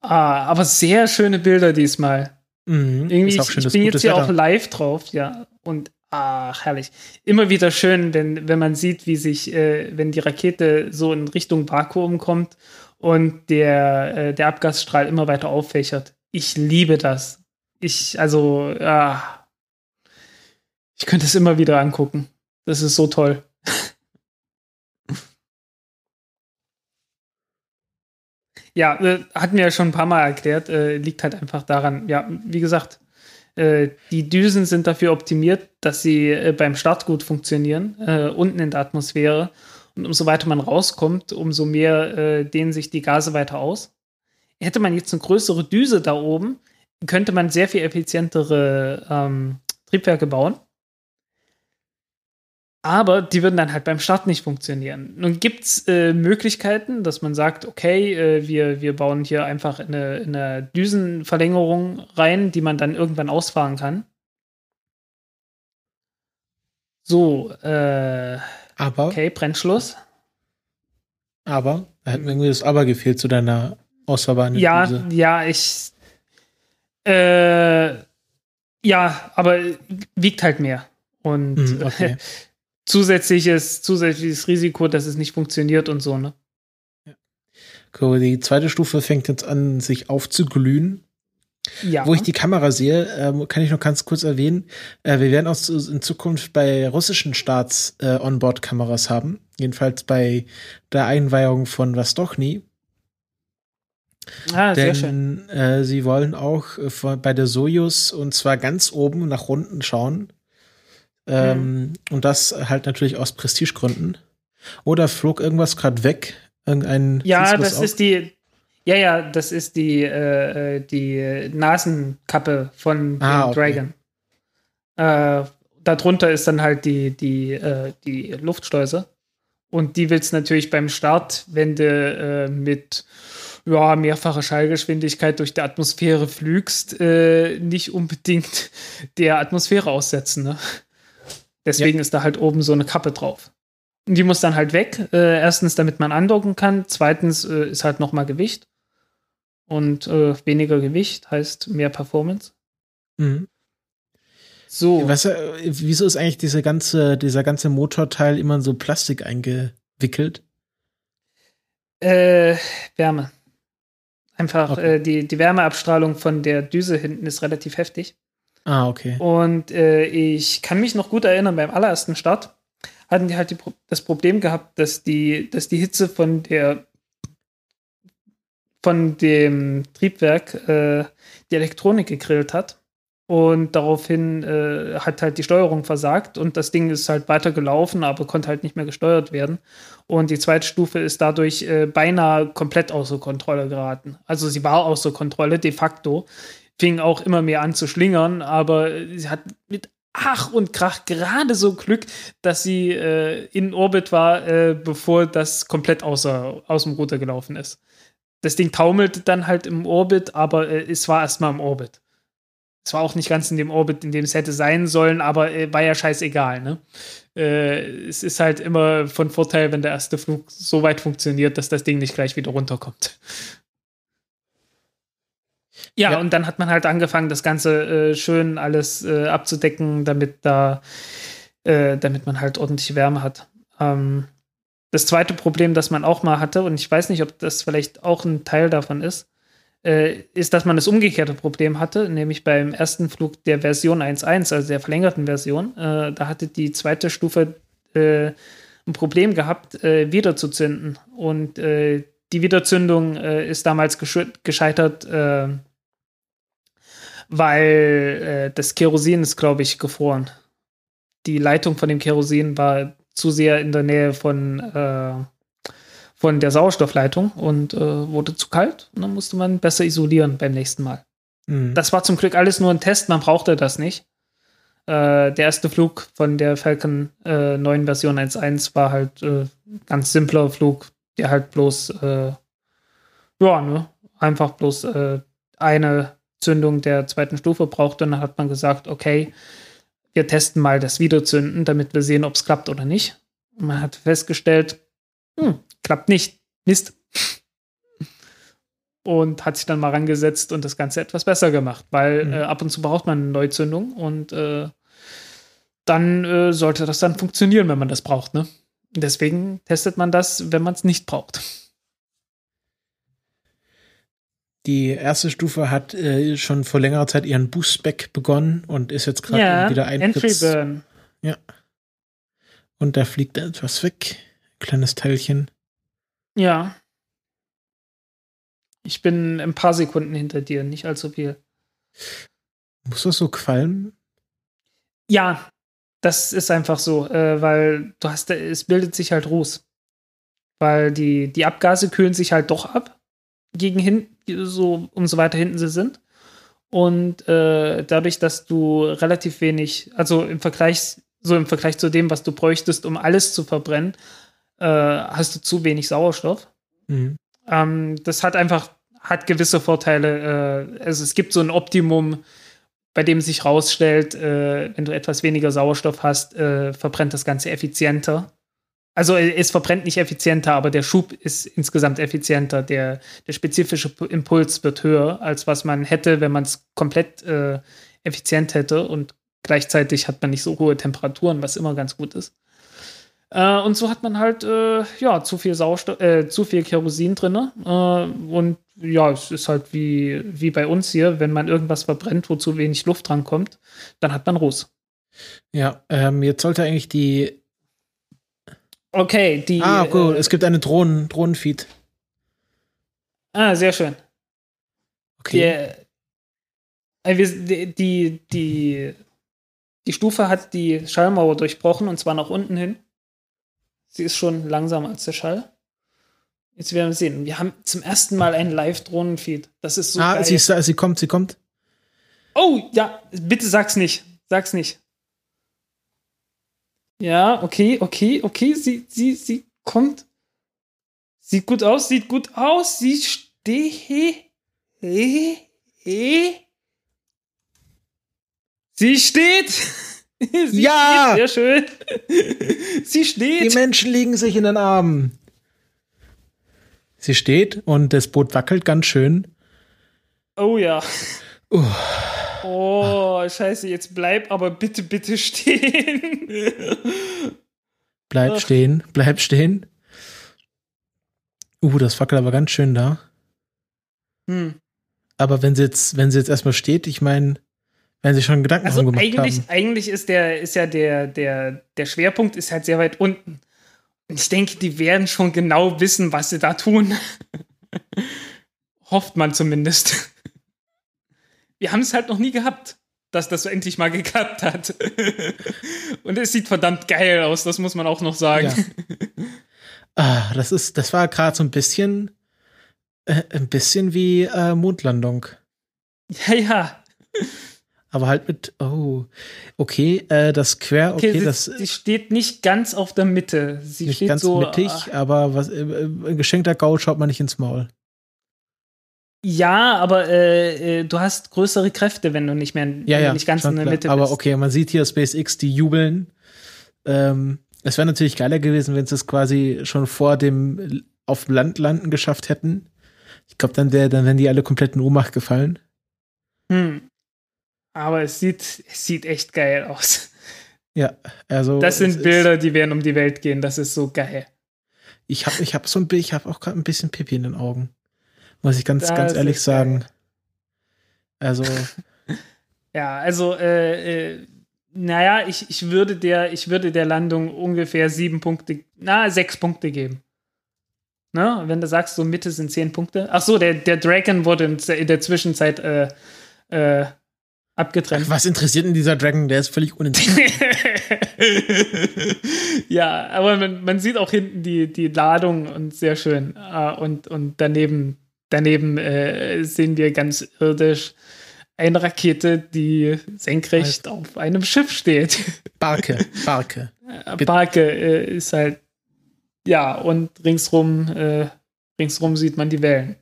ah, aber sehr schöne Bilder diesmal. Mhm. Irgendwie, ich, schön, ich das bin jetzt hier auch live drauf, ja. Und ach, herrlich. Immer wieder schön, wenn, wenn man sieht, wie sich, äh, wenn die Rakete so in Richtung Vakuum kommt und der, äh, der Abgasstrahl immer weiter auffächert. Ich liebe das. Ich, also, ah, ich könnte es immer wieder angucken. Das ist so toll. [LAUGHS] Ja, äh, hatten wir ja schon ein paar Mal erklärt, äh, liegt halt einfach daran, ja, wie gesagt, äh, die Düsen sind dafür optimiert, dass sie äh, beim Start gut funktionieren, äh, unten in der Atmosphäre. Und umso weiter man rauskommt, umso mehr dehnen sich die Gase weiter aus. Hätte man jetzt eine größere Düse da oben, könnte man sehr viel effizientere ähm, Triebwerke bauen. Aber die würden dann halt beim Start nicht funktionieren. Nun gibt es äh, Möglichkeiten, dass man sagt, okay, äh, wir, wir bauen hier einfach eine, eine Düsenverlängerung rein, die man dann irgendwann ausfahren kann. So, äh, Aber, okay, Brennschluss. aber, da hat mir irgendwie das Aber gefehlt zu deiner ausfahrbaren Ja, Düse. ja, ich. Äh, ja, aber wiegt halt mehr. Und Mhm, okay. [LAUGHS] zusätzliches, zusätzliches Risiko, dass es nicht funktioniert und so, ne? Cool. Die zweite Stufe fängt jetzt an, sich aufzuglühen. Ja. Wo ich die Kamera sehe, ähm, kann ich noch ganz kurz erwähnen, äh, wir werden auch in Zukunft bei russischen Staats äh, Onboard-Kameras haben. Jedenfalls bei der Einweihung von Vostochny. Ah, sehr schön. Denn äh, sie wollen auch äh, bei der Sojus und zwar ganz oben nach unten schauen. Ähm, Und das halt natürlich aus Prestigegründen. Oder flog irgendwas gerade weg? Irgendein Ja, du das auch? ist die. Ja, ja, das ist die, äh, äh, die Nasenkappe von Ah, okay. Dragon. Äh, darunter ist dann halt die, die, äh, die Luftschleuse. Und die willst natürlich beim Start, wenn du mit ja, mehrfacher Schallgeschwindigkeit durch die Atmosphäre flügst, äh, nicht unbedingt [LAUGHS] der Atmosphäre aussetzen. Ne? Deswegen ist da halt oben so eine Kappe drauf. Und die muss dann halt weg. Äh, erstens, damit man andocken kann. Zweitens äh, ist halt noch mal Gewicht. Und äh, weniger Gewicht heißt mehr Performance. Mhm. So. Was, äh, wieso ist eigentlich diese ganze, dieser ganze Motorteil immer in so Plastik eingewickelt? Äh, Wärme. Einfach Okay. äh, die, die Wärmeabstrahlung von der Düse hinten ist relativ heftig. Ah, okay. Und äh, ich kann mich noch gut erinnern, beim allerersten Start hatten die halt die, das Problem gehabt, dass die, dass die Hitze von der von dem Triebwerk äh, die Elektronik gegrillt hat. Und daraufhin äh, hat halt die Steuerung versagt und das Ding ist halt weiter gelaufen, aber konnte halt nicht mehr gesteuert werden. Und die zweite Stufe ist dadurch äh, beinahe komplett außer Kontrolle geraten. Also sie war außer Kontrolle de facto, fing auch immer mehr an zu schlingern, aber sie hat mit Ach und Krach gerade so Glück, dass sie äh, in Orbit war, äh, bevor das komplett außer, aus dem Ruder gelaufen ist. Das Ding taumelte dann halt im Orbit, aber äh, es war erstmal im Orbit. Es war auch nicht ganz in dem Orbit, in dem es hätte sein sollen, aber äh, war ja scheißegal, ne? Äh, es ist halt immer von Vorteil, wenn der erste Flug so weit funktioniert, dass das Ding nicht gleich wieder runterkommt. Ja, Ja. und dann hat man halt angefangen, das Ganze äh, schön alles äh, abzudecken, damit da, äh, damit man halt ordentliche Wärme hat. Ähm, das zweite Problem, das man auch mal hatte, und ich weiß nicht, ob das vielleicht auch ein Teil davon ist, ist, dass man das umgekehrte Problem hatte, nämlich beim ersten Flug der Version 1.1, also der verlängerten Version. Äh, da hatte die zweite Stufe äh, ein Problem gehabt, äh, wiederzuzünden. Und äh, die Wiederzündung äh, ist damals gesche- gescheitert, äh, weil äh, das Kerosin ist, glaube ich, gefroren. Die Leitung von dem Kerosin war zu sehr in der Nähe von, äh, von der Sauerstoffleitung und äh, wurde zu kalt. Und dann musste man besser isolieren beim nächsten Mal. Mhm. Das war zum Glück alles nur ein Test, man brauchte das nicht. Äh, der erste Flug von der Falcon äh, 9 Version 1.1 war halt äh, ganz simpler Flug, der halt bloß, äh, ja, ne, einfach bloß äh, eine Zündung der zweiten Stufe brauchte. Und dann hat man gesagt, okay, wir testen mal das Wiederzünden, damit wir sehen, ob es klappt oder nicht. Und man hat festgestellt, hm, klappt nicht. Mist. Und hat sich dann mal rangesetzt und das Ganze etwas besser gemacht, weil Mhm. äh, ab und zu braucht man eine Neuzündung und äh, dann äh, sollte das dann funktionieren, wenn man das braucht. Ne? Deswegen testet man das, wenn man es nicht braucht. Die erste Stufe hat äh, schon vor längerer Zeit ihren Boostback begonnen und ist jetzt gerade wieder Entry Eintritts. Burn. Und da fliegt etwas weg. Kleines Teilchen. Ja. Ich bin ein paar Sekunden hinter dir, nicht allzu viel. Muss das so qualmen? Ja, das ist einfach so, äh, weil du hast, es bildet sich halt Ruß. Weil die, die Abgase kühlen sich halt doch ab, gegen hinten, so, umso weiter hinten sie sind. Und äh, dadurch, dass du relativ wenig, also im Vergleich, so im Vergleich zu dem, was du bräuchtest, um alles zu verbrennen, äh, hast du zu wenig Sauerstoff. Mhm. Ähm, das hat einfach, hat gewisse Vorteile. Äh, also es gibt so ein Optimum, bei dem sich rausstellt, äh, wenn du etwas weniger Sauerstoff hast, äh, verbrennt das Ganze effizienter. Also äh, es verbrennt nicht effizienter, aber der Schub ist insgesamt effizienter. Der, der spezifische Impuls wird höher, als was man hätte, wenn man es komplett effizient hätte. Und gleichzeitig hat man nicht so hohe Temperaturen, was immer ganz gut ist. Äh, und so hat man halt äh, ja zu viel Sauerstoff, äh, zu viel Kerosin drin. Äh, und ja, es ist halt wie, wie bei uns hier, wenn man irgendwas verbrennt, wo zu wenig Luft drankommt, dann hat man Ruß. Ja, ähm, jetzt sollte eigentlich die. Okay, die. Ah, gut, äh, es gibt eine Drohnen, Drohnenfeed. ah, sehr schön. Okay. Äh, die, die, die, die Stufe hat die Schallmauer durchbrochen und zwar nach unten hin. Sie ist schon langsamer als der Schall. Jetzt werden wir sehen. Wir haben zum ersten Mal einen Live-Drohnenfeed. Das ist so ah, geil. sie, ist, sie kommt, sie kommt. oh, ja, bitte sag's nicht. Sag's nicht. Ja, okay, okay, okay. Sie, sie, sie kommt. Sieht gut aus, sieht gut aus. Sie steht. Sie steht. [LAUGHS] [LAUGHS] Sie Ja! Sehr schön. [LAUGHS] Sie Die steht. Menschen liegen sich in den Armen. Sie steht und das Boot wackelt ganz schön. Oh ja. Uh. Oh, scheiße, jetzt bleib aber bitte, bitte stehen. Bleib Ach. stehen, bleib stehen. Uh, das wackelt aber ganz schön da. Hm. Aber wenn sie jetzt, wenn sie jetzt erstmal steht, ich meine, wenn sie schon Gedanken Also gemacht eigentlich, haben. eigentlich ist der, ist ja der, der, der Schwerpunkt ist halt sehr weit unten. Und ich denke, die werden schon genau wissen, was sie da tun. [LAUGHS] Hofft man zumindest. Wir haben es halt noch nie gehabt, dass das so endlich mal geklappt hat. [LAUGHS] Und es sieht verdammt geil aus, das muss man auch noch sagen. Ja. [LAUGHS] Ah, das ist, das war gerade so ein bisschen, äh, ein bisschen wie äh, Mondlandung. Ja, ja. Aber halt mit, oh, okay, äh, das quer, okay, Okay, sie, das sie steht nicht ganz auf der Mitte. Sie nicht steht ganz so. mittig, ah, aber was, äh, äh, geschenkter Gaul schaut man nicht ins Maul. Ja, aber äh, äh, du hast größere Kräfte, wenn du nicht mehr Ja, ja, nicht ganz in der klar. Mitte Aber bist. okay, man sieht hier SpaceX, die jubeln. Ähm, es wäre natürlich geiler gewesen, wenn sie es quasi schon vor dem auf Land landen geschafft hätten. Ich glaube, dann, wär- dann wären die alle komplett in Ohnmacht gefallen. Hm. Aber es sieht, es sieht echt geil aus. Ja, also. Das sind Bilder, die werden um die Welt gehen. Das ist so geil. Ich habe ich hab so ein Bild, ich habe auch gerade ein bisschen Pipi in den Augen. Muss ich ganz, Das ganz ehrlich sagen. Also, [LAUGHS] Ja, also, äh, äh, naja, ich, ich, würde der, ich würde der Landung ungefähr sieben Punkte, na, sechs Punkte geben. Ne? Wenn du sagst, so Mitte sind zehn Punkte. Ach so, der, der Dragon wurde in in der Zwischenzeit äh, äh, abgetrennt. was interessiert denn dieser Dragon? Der ist völlig uninteressant. [LAUGHS] ja, aber man, man sieht auch hinten die, die Ladung und sehr schön. Ah, Und, und daneben, daneben äh, sehen wir ganz irdisch eine Rakete, die senkrecht auf einem Schiff steht. Barke, Barke. Bitte. Barke äh, ist halt, ja, und ringsrum, äh, ringsrum sieht man die Wellen.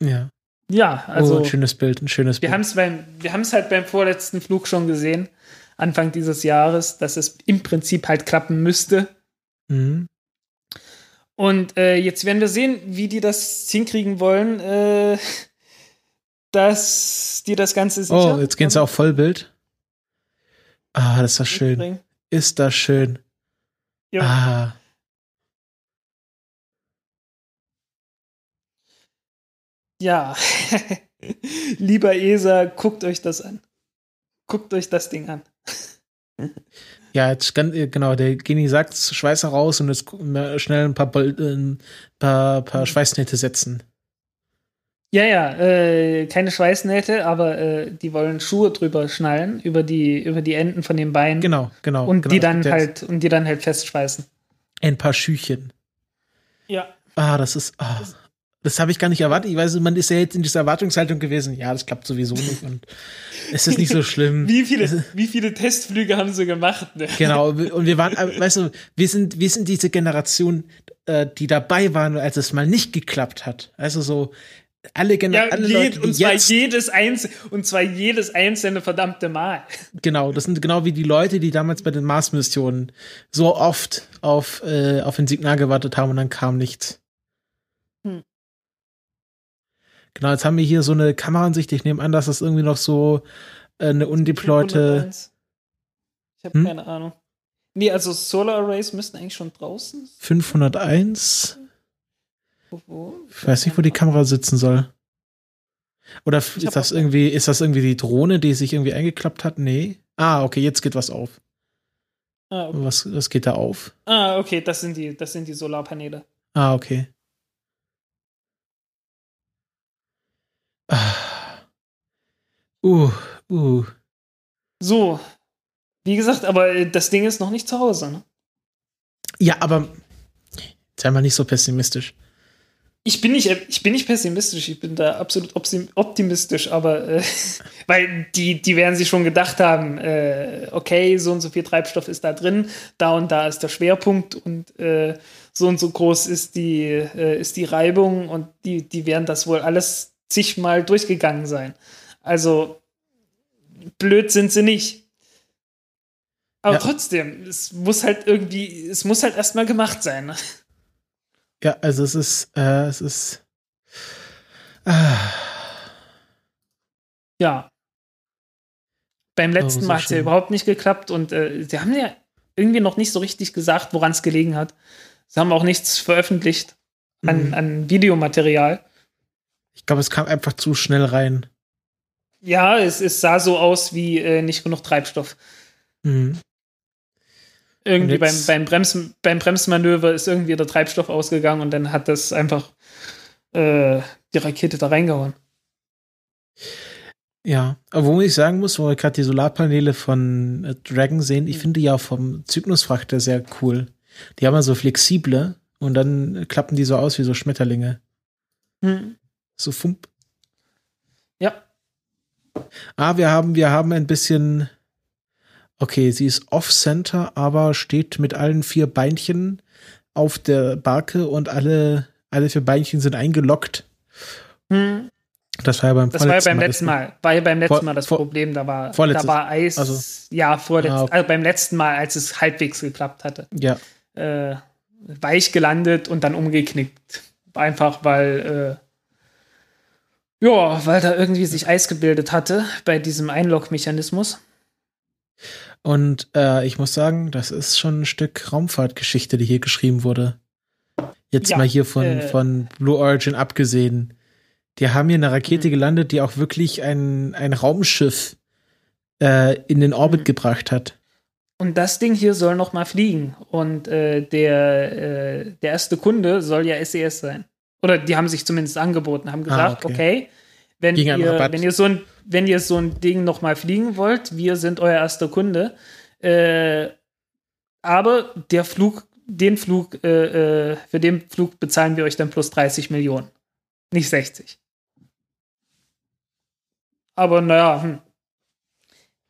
Ja. Ja, also oh, ein schönes Bild, ein schönes wir Bild. haben es beim, wir haben es halt beim vorletzten Flug schon gesehen, Anfang dieses Jahres, dass es im Prinzip halt klappen müsste. Mhm. Und äh, jetzt werden wir sehen, wie die das hinkriegen wollen, äh, dass die das Ganze sicher Oh, jetzt gehen sie auf Vollbild. Ah, das ist das schön. Ist das schön. Ja. Ah. Ja. [LAUGHS] Lieber ESA, guckt euch das an. Guckt euch das Ding an. Ja, jetzt ganz, äh, genau, der Genie sagt, Schweißer raus und jetzt schnell ein paar, Bol- äh, ein paar, Mhm. paar Schweißnähte setzen. Ja, ja, äh, keine Schweißnähte, aber äh, die wollen Schuhe drüber schnallen, über die, über die Enden von den Beinen. Genau, genau. Und genau. die dann halt, und die dann halt festschweißen. Ein paar Schüchen. Ja. Ah, das ist, ah, das habe ich gar nicht erwartet. Ich weiß, man ist ja jetzt in dieser Erwartungshaltung gewesen. Ja, das klappt sowieso nicht und es ist nicht so schlimm. [LAUGHS] Wie viele, wie viele Testflüge haben sie gemacht? Ne? Genau, [LAUGHS] und wir waren, äh, weißt du, wir sind, wir sind diese Generation, äh, die dabei waren, als es mal nicht geklappt hat. Also so, alle, Gener Ja, alle jed, Leute, die und zwar jetzt, jedes einzelne, und zwar jedes einzelne verdammte Mal. [LAUGHS] genau, das sind genau wie die Leute, die damals bei den Mars-Missionen so oft auf, äh, auf ein Signal gewartet haben und dann kam nichts. Hm. Genau, jetzt haben wir hier so eine Kameraansicht. Ich nehme an, dass das irgendwie noch so äh, eine undeployte. 501. Ich habe Hm? keine Ahnung. Nee, also Solar Arrays müssten eigentlich schon draußen. 501. Wo, wo? Ich weiß nicht, wo die Kamera sitzen soll. Oder ist das irgendwie, ist das irgendwie die Drohne, die sich irgendwie eingeklappt hat? Nee. Ah, okay, jetzt geht was auf. Ah, okay. Was, was geht da auf? ah, okay, das sind die, das sind die Solarpaneele. Ah, okay. [SIGHS] Uh, uh. So. Wie gesagt, aber das Ding ist noch nicht zu Hause, ne? Ja, aber sei mal nicht so pessimistisch. Ich bin nicht, ich bin nicht pessimistisch, ich bin da absolut optim- optimistisch, aber äh, [LAUGHS] weil die, die werden sich schon gedacht haben, äh, okay, so und so viel Treibstoff ist da drin, da und da ist der Schwerpunkt und äh, so und so groß ist die, äh, ist die Reibung und die, die werden das wohl alles zigmal durchgegangen sein. Also blöd sind sie nicht. Aber Ja. trotzdem, es muss halt irgendwie, es muss halt erstmal gemacht sein. Ne? Ja, also es ist, äh, es ist. Ah. Ja. Beim letzten Oh, so Mal hat es ja überhaupt nicht geklappt und äh, sie haben ja irgendwie noch nicht so richtig gesagt, woran es gelegen hat. Sie haben auch nichts veröffentlicht an, Mhm. an Videomaterial. Ich glaube, es kam einfach zu schnell rein. Ja, es, es sah so aus wie äh, nicht genug Treibstoff. Mhm. Irgendwie beim, beim, Bremsen, beim Bremsmanöver ist irgendwie der Treibstoff ausgegangen und dann hat das einfach äh, die Rakete da reingehauen. Ja, aber wo ich sagen muss, wo wir gerade die Solarpaneele von äh, Dragon sehen, ich finde die ja vom Cygnus-Frachter sehr cool. Die haben ja so flexible und dann klappen die so aus wie so Schmetterlinge. Hm. So fump. Ja. Ah, wir haben, wir haben ein bisschen. Okay, sie ist off-center, aber steht mit allen vier Beinchen auf der Barke und alle, alle vier Beinchen sind eingeloggt. Hm. Das war ja beim Das war ja beim Mal. letzten Mal. War ja beim letzten Vor- Mal das vor- Problem. Da war, da war Eis. also- ja, vorletztes. Ah, okay. Also beim letzten Mal, als es halbwegs geklappt hatte. Ja, Äh, weich gelandet und dann umgeknickt. Einfach weil. Ja, weil da irgendwie sich Eis gebildet hatte bei diesem Einlog-Mechanismus. Und äh, ich muss sagen, das ist schon ein Stück Raumfahrtgeschichte, die hier geschrieben wurde. Jetzt Ja, mal hier von, äh, von Blue Origin abgesehen. Die haben hier eine Rakete Mhm. gelandet, die auch wirklich ein, ein Raumschiff äh, in den Orbit Mhm. gebracht hat. Und das Ding hier soll noch mal fliegen. Und äh, der, äh, der erste Kunde soll ja SES sein. Oder die haben sich zumindest angeboten, haben gesagt, Ah, okay. okay, wenn, ihr, wenn, ihr so ein, wenn ihr so ein Ding noch mal fliegen wollt, wir sind euer erster Kunde. Äh, aber der Flug, den Flug, äh, äh, für den Flug bezahlen wir euch dann plus 30 Millionen. Nicht 60. Aber naja, hm.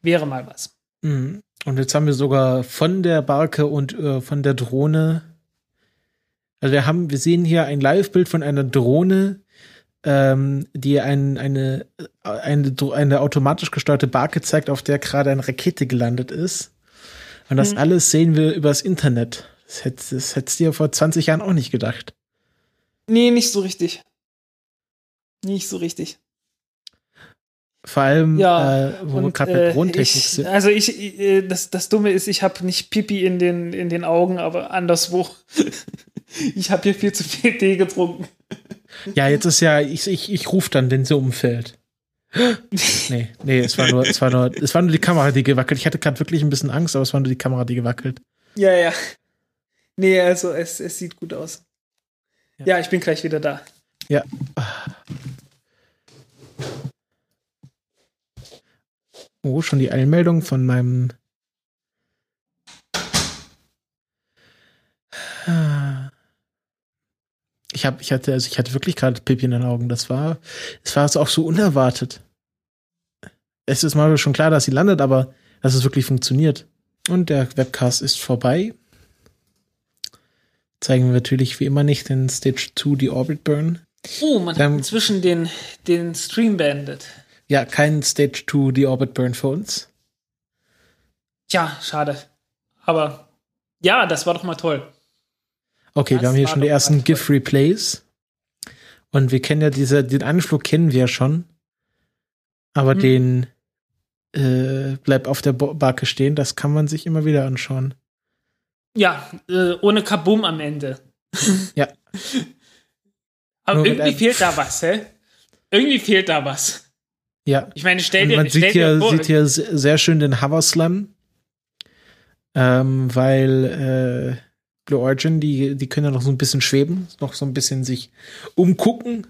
wäre mal was. Mhm. Und jetzt haben wir sogar von der Barke und äh, von der Drohne. Also wir haben, wir sehen hier ein Live-Bild von einer Drohne, ähm, die ein, eine, äh, eine, eine automatisch gesteuerte Barke zeigt, auf der gerade eine Rakete gelandet ist. Und das Mhm. alles sehen wir übers Internet. Das hättest, das hättest du dir vor 20 Jahren auch nicht gedacht. Nee, nicht so richtig. Nicht so richtig. Vor allem, Ja, äh, wo wir und, gerade bei äh, Drohnentechnik ich, sind. Also ich, äh, das, das Dumme ist, ich habe nicht Pipi in den, in den Augen, aber anderswo. [LAUGHS] ich habe hier viel zu viel Tee getrunken. Ja, jetzt ist ja, ich, ich, ich rufe dann, wenn sie umfällt. Nee, nee, es war nur, es war nur, es war nur die Kamera, die gewackelt. Ich hatte gerade wirklich ein bisschen Angst, aber es war nur die Kamera, die gewackelt. Ja, ja. Nee, also es, es sieht gut aus. Ja. Ja. ich bin gleich wieder da. Ja. Oh, schon die Einmeldung von meinem. Ich habe, ich hatte, also ich hatte wirklich gerade Pipi in den Augen. Das war, es war also auch so unerwartet. Es ist mal schon klar, dass sie landet, aber dass es wirklich funktioniert. Und der Webcast ist vorbei. Zeigen wir natürlich wie immer nicht in Stage 2 die Orbit Burn. Oh, man Dann- hat inzwischen den, den Stream beendet. Ja, kein Stage 2 die Orbit Burn für uns. Tja, schade. Aber ja, das war doch mal toll. Okay, Das wir haben hier schon die ersten. GIF-Replays. Und wir kennen ja diese, den Anflug kennen wir ja schon. Aber Hm. den äh, bleib auf der Barke stehen, das kann man sich immer wieder anschauen. Ja, äh, ohne Kaboom am Ende. [LAUGHS] Ja. Aber Nur irgendwie fehlt da was, hä? Irgendwie fehlt da was. Ja. Ich meine, stell Und dir, man stell sieht hier, vor, sieht hier se- sehr schön den Hover Slam, ähm, weil äh, Blue Origin, die, die können ja noch so ein bisschen schweben, noch so ein bisschen sich umgucken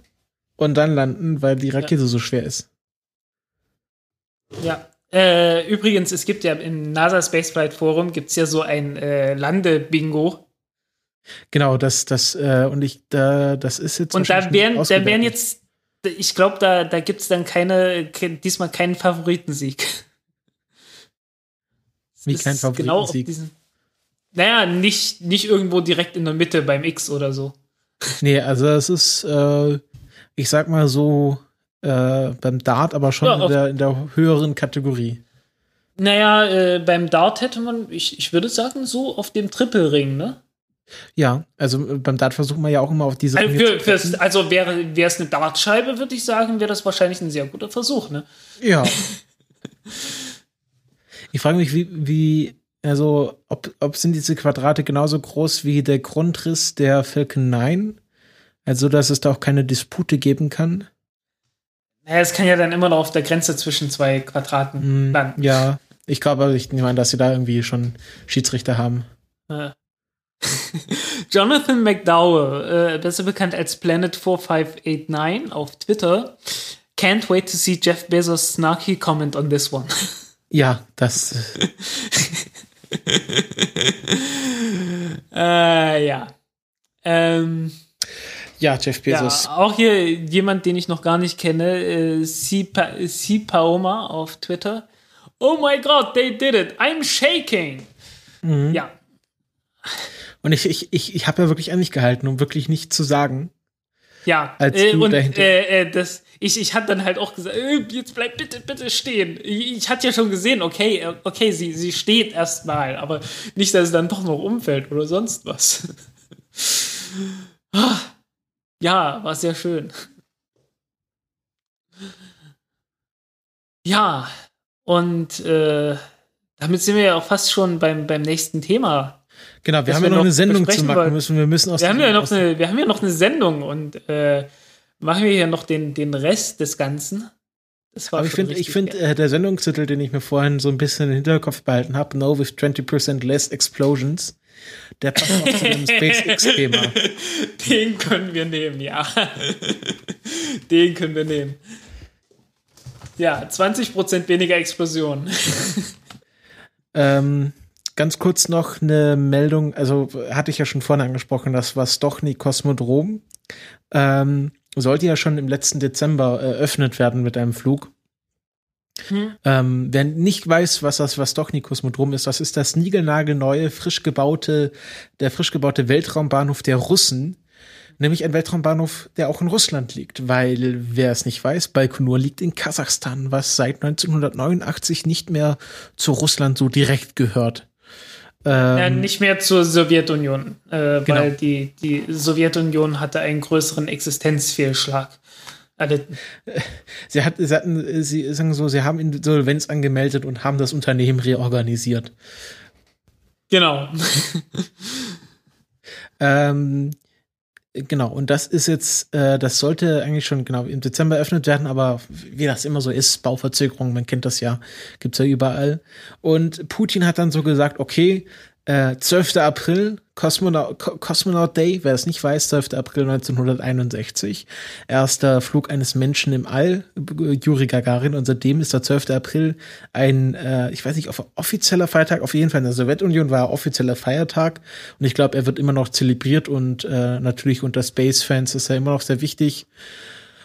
und dann landen, weil die Rakete so schwer ist. Ja. Äh, übrigens, es gibt ja im NASA Spaceflight Forum gibt's ja so ein äh, Lande-Bingo. Genau, das, das, äh, und ich, da, das ist jetzt. Und da wären, da wären jetzt, ich glaube, da, da gibt's dann keine, ke- diesmal keinen Favoritensieg. Wie Es kein Genau Favoritensieg? diesen, naja, nicht, nicht irgendwo direkt in der Mitte beim X oder so. Nee, also es ist, äh, ich sag mal so, äh, beim Dart, aber schon Ja, in, der, in der höheren Kategorie. Naja, äh, beim Dart hätte man, ich, ich würde sagen, so auf dem Trippelring, ne? Ja, also äh, beim Dart versucht man ja auch immer auf diese. Also, für, fürs, also wäre wäre es eine Dartscheibe, würde ich sagen, wäre das wahrscheinlich ein sehr guter Versuch, ne? Ja. [LAUGHS] Ich frage mich, wie, wie, also, ob, ob sind diese Quadrate genauso groß wie der Grundriss der Falcon 9? Also, dass es da auch keine Dispute geben kann? Naja, es kann ja dann immer noch auf der Grenze zwischen zwei Quadraten Hm, landen. ja, ich glaube, ich an, dass sie da irgendwie schon Schiedsrichter haben. [LAUGHS] Jonathan McDowell, äh, besser bekannt als Planet4589 auf Twitter, can't wait to see Jeff Bezos' snarky comment on this one. Ja, das, [LAUGHS] [LAUGHS] äh, ja. Ähm, ja, Jeff Bezos. Ja, auch hier jemand, den ich noch gar nicht kenne, äh, C. Pa C. Paoma auf Twitter. Oh my God, they did it. I'm shaking. Mhm. Ja, Und ich, ich, ich, ich habe ja wirklich an mich gehalten, um wirklich nichts zu sagen. ja. Als äh, du und dahinter- äh, äh, das, ich, ich hatte dann halt auch gesagt, äh, jetzt bleib bitte, bitte stehen. Ich, ich hatte ja schon gesehen, okay, äh, okay, sie, sie steht erstmal, aber nicht, dass es dann doch noch umfällt oder sonst was. [LAUGHS] Ah, ja, war sehr schön. Ja, und äh, damit sind wir ja auch fast schon beim, beim nächsten Thema. Genau, wir haben ja noch noch eine Sendung zu machen müssen. Wir müssen aus Wir haben ja noch eine, wir haben ja noch eine Sendung und äh, machen wir hier noch den, den Rest des Ganzen. Das war Aber ich finde, geil. äh, der Sendungstitel, den ich mir vorhin so ein bisschen im Hinterkopf behalten habe, No with 20% less explosions, der passt auch zu dem SpaceX-Thema. [LAUGHS] Den können wir nehmen, ja. [LAUGHS] Den können wir nehmen. Ja, 20% weniger Explosionen. [LAUGHS] Ähm, ganz kurz noch eine Meldung, also hatte ich ja schon vorhin angesprochen, das war Stochny Kosmodrom. Ähm, sollte ja schon im letzten Dezember eröffnet werden mit einem Flug. Hm. Ähm, wer nicht weiß, was das was Stochny Kosmodrom ist, das ist das niegelnagelneue, frisch gebaute, der frisch gebaute Weltraumbahnhof der Russen. Nämlich ein Weltraumbahnhof, der auch in Russland liegt, weil, wer es nicht weiß, Baikonur liegt in Kasachstan, was seit 1989 nicht mehr zu Russland so direkt gehört. Ähm, Ja, nicht mehr zur Sowjetunion, äh, Genau. weil die, die Sowjetunion hatte einen größeren Existenzfehlschlag. erlitten. [LAUGHS] sie, hat, sie hatten, sie sagen so, sie haben Insolvenz angemeldet und haben das Unternehmen reorganisiert. Genau. [LAUGHS] Ähm, genau, und das ist jetzt, äh, das sollte eigentlich schon genau im Dezember eröffnet werden, aber wie das immer so ist, Bauverzögerung, man kennt das ja, gibt's ja überall. Und Putin hat dann so gesagt, okay, äh, 12. April, Cosmonaut, Co- Cosmonaut Day, wer es nicht weiß, 12. April 1961, erster Flug eines Menschen im All, Juri Gagarin, und seitdem ist der 12. April ein, äh, ich weiß nicht, offizieller Feiertag, auf jeden Fall in der Sowjetunion war er offizieller Feiertag und ich glaube, er wird immer noch zelebriert und äh, natürlich unter Space-Fans ist er immer noch sehr wichtig.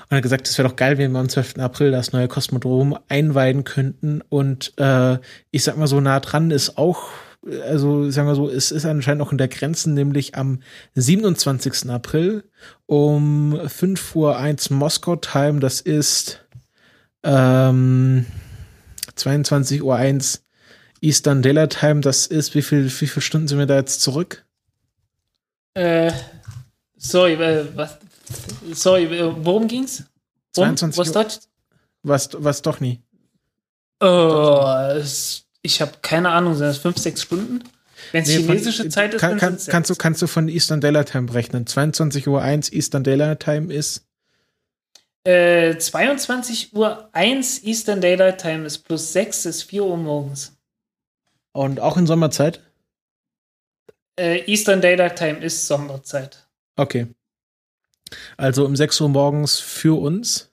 Und er hat gesagt, es wäre doch geil, wenn wir am 12. April das neue Kosmodrom einweiden könnten. Und äh, ich sag mal, so nah dran ist auch, also sagen wir so, es ist anscheinend auch in der Grenzen, nämlich am 27. April um 5 Uhr 1 Moskau-Time. Das ist ähm, 22 Uhr 1 Eastern Daylight Time. Das ist, wie viel, wie viele Stunden sind wir da jetzt zurück? Äh, sorry, äh, was? Sorry, äh, worum ging's? Worum? 22 Was Uhr. Was, was doch nie. Oh, es, ich habe keine Ahnung, sind das fünf, sechs Stunden? Wenn es Nee, von- chinesische Zeit ist, kann, kann, kannst, du, kannst du von Eastern Daylight Time rechnen. 22 Uhr 1 Eastern Daylight Time ist. Äh, 22 Uhr 1 Eastern Daylight Time ist plus 6 ist 4 Uhr morgens. Und auch in Sommerzeit? Äh, Eastern Daylight Time ist Sommerzeit. Okay. Also um 6 Uhr morgens für uns.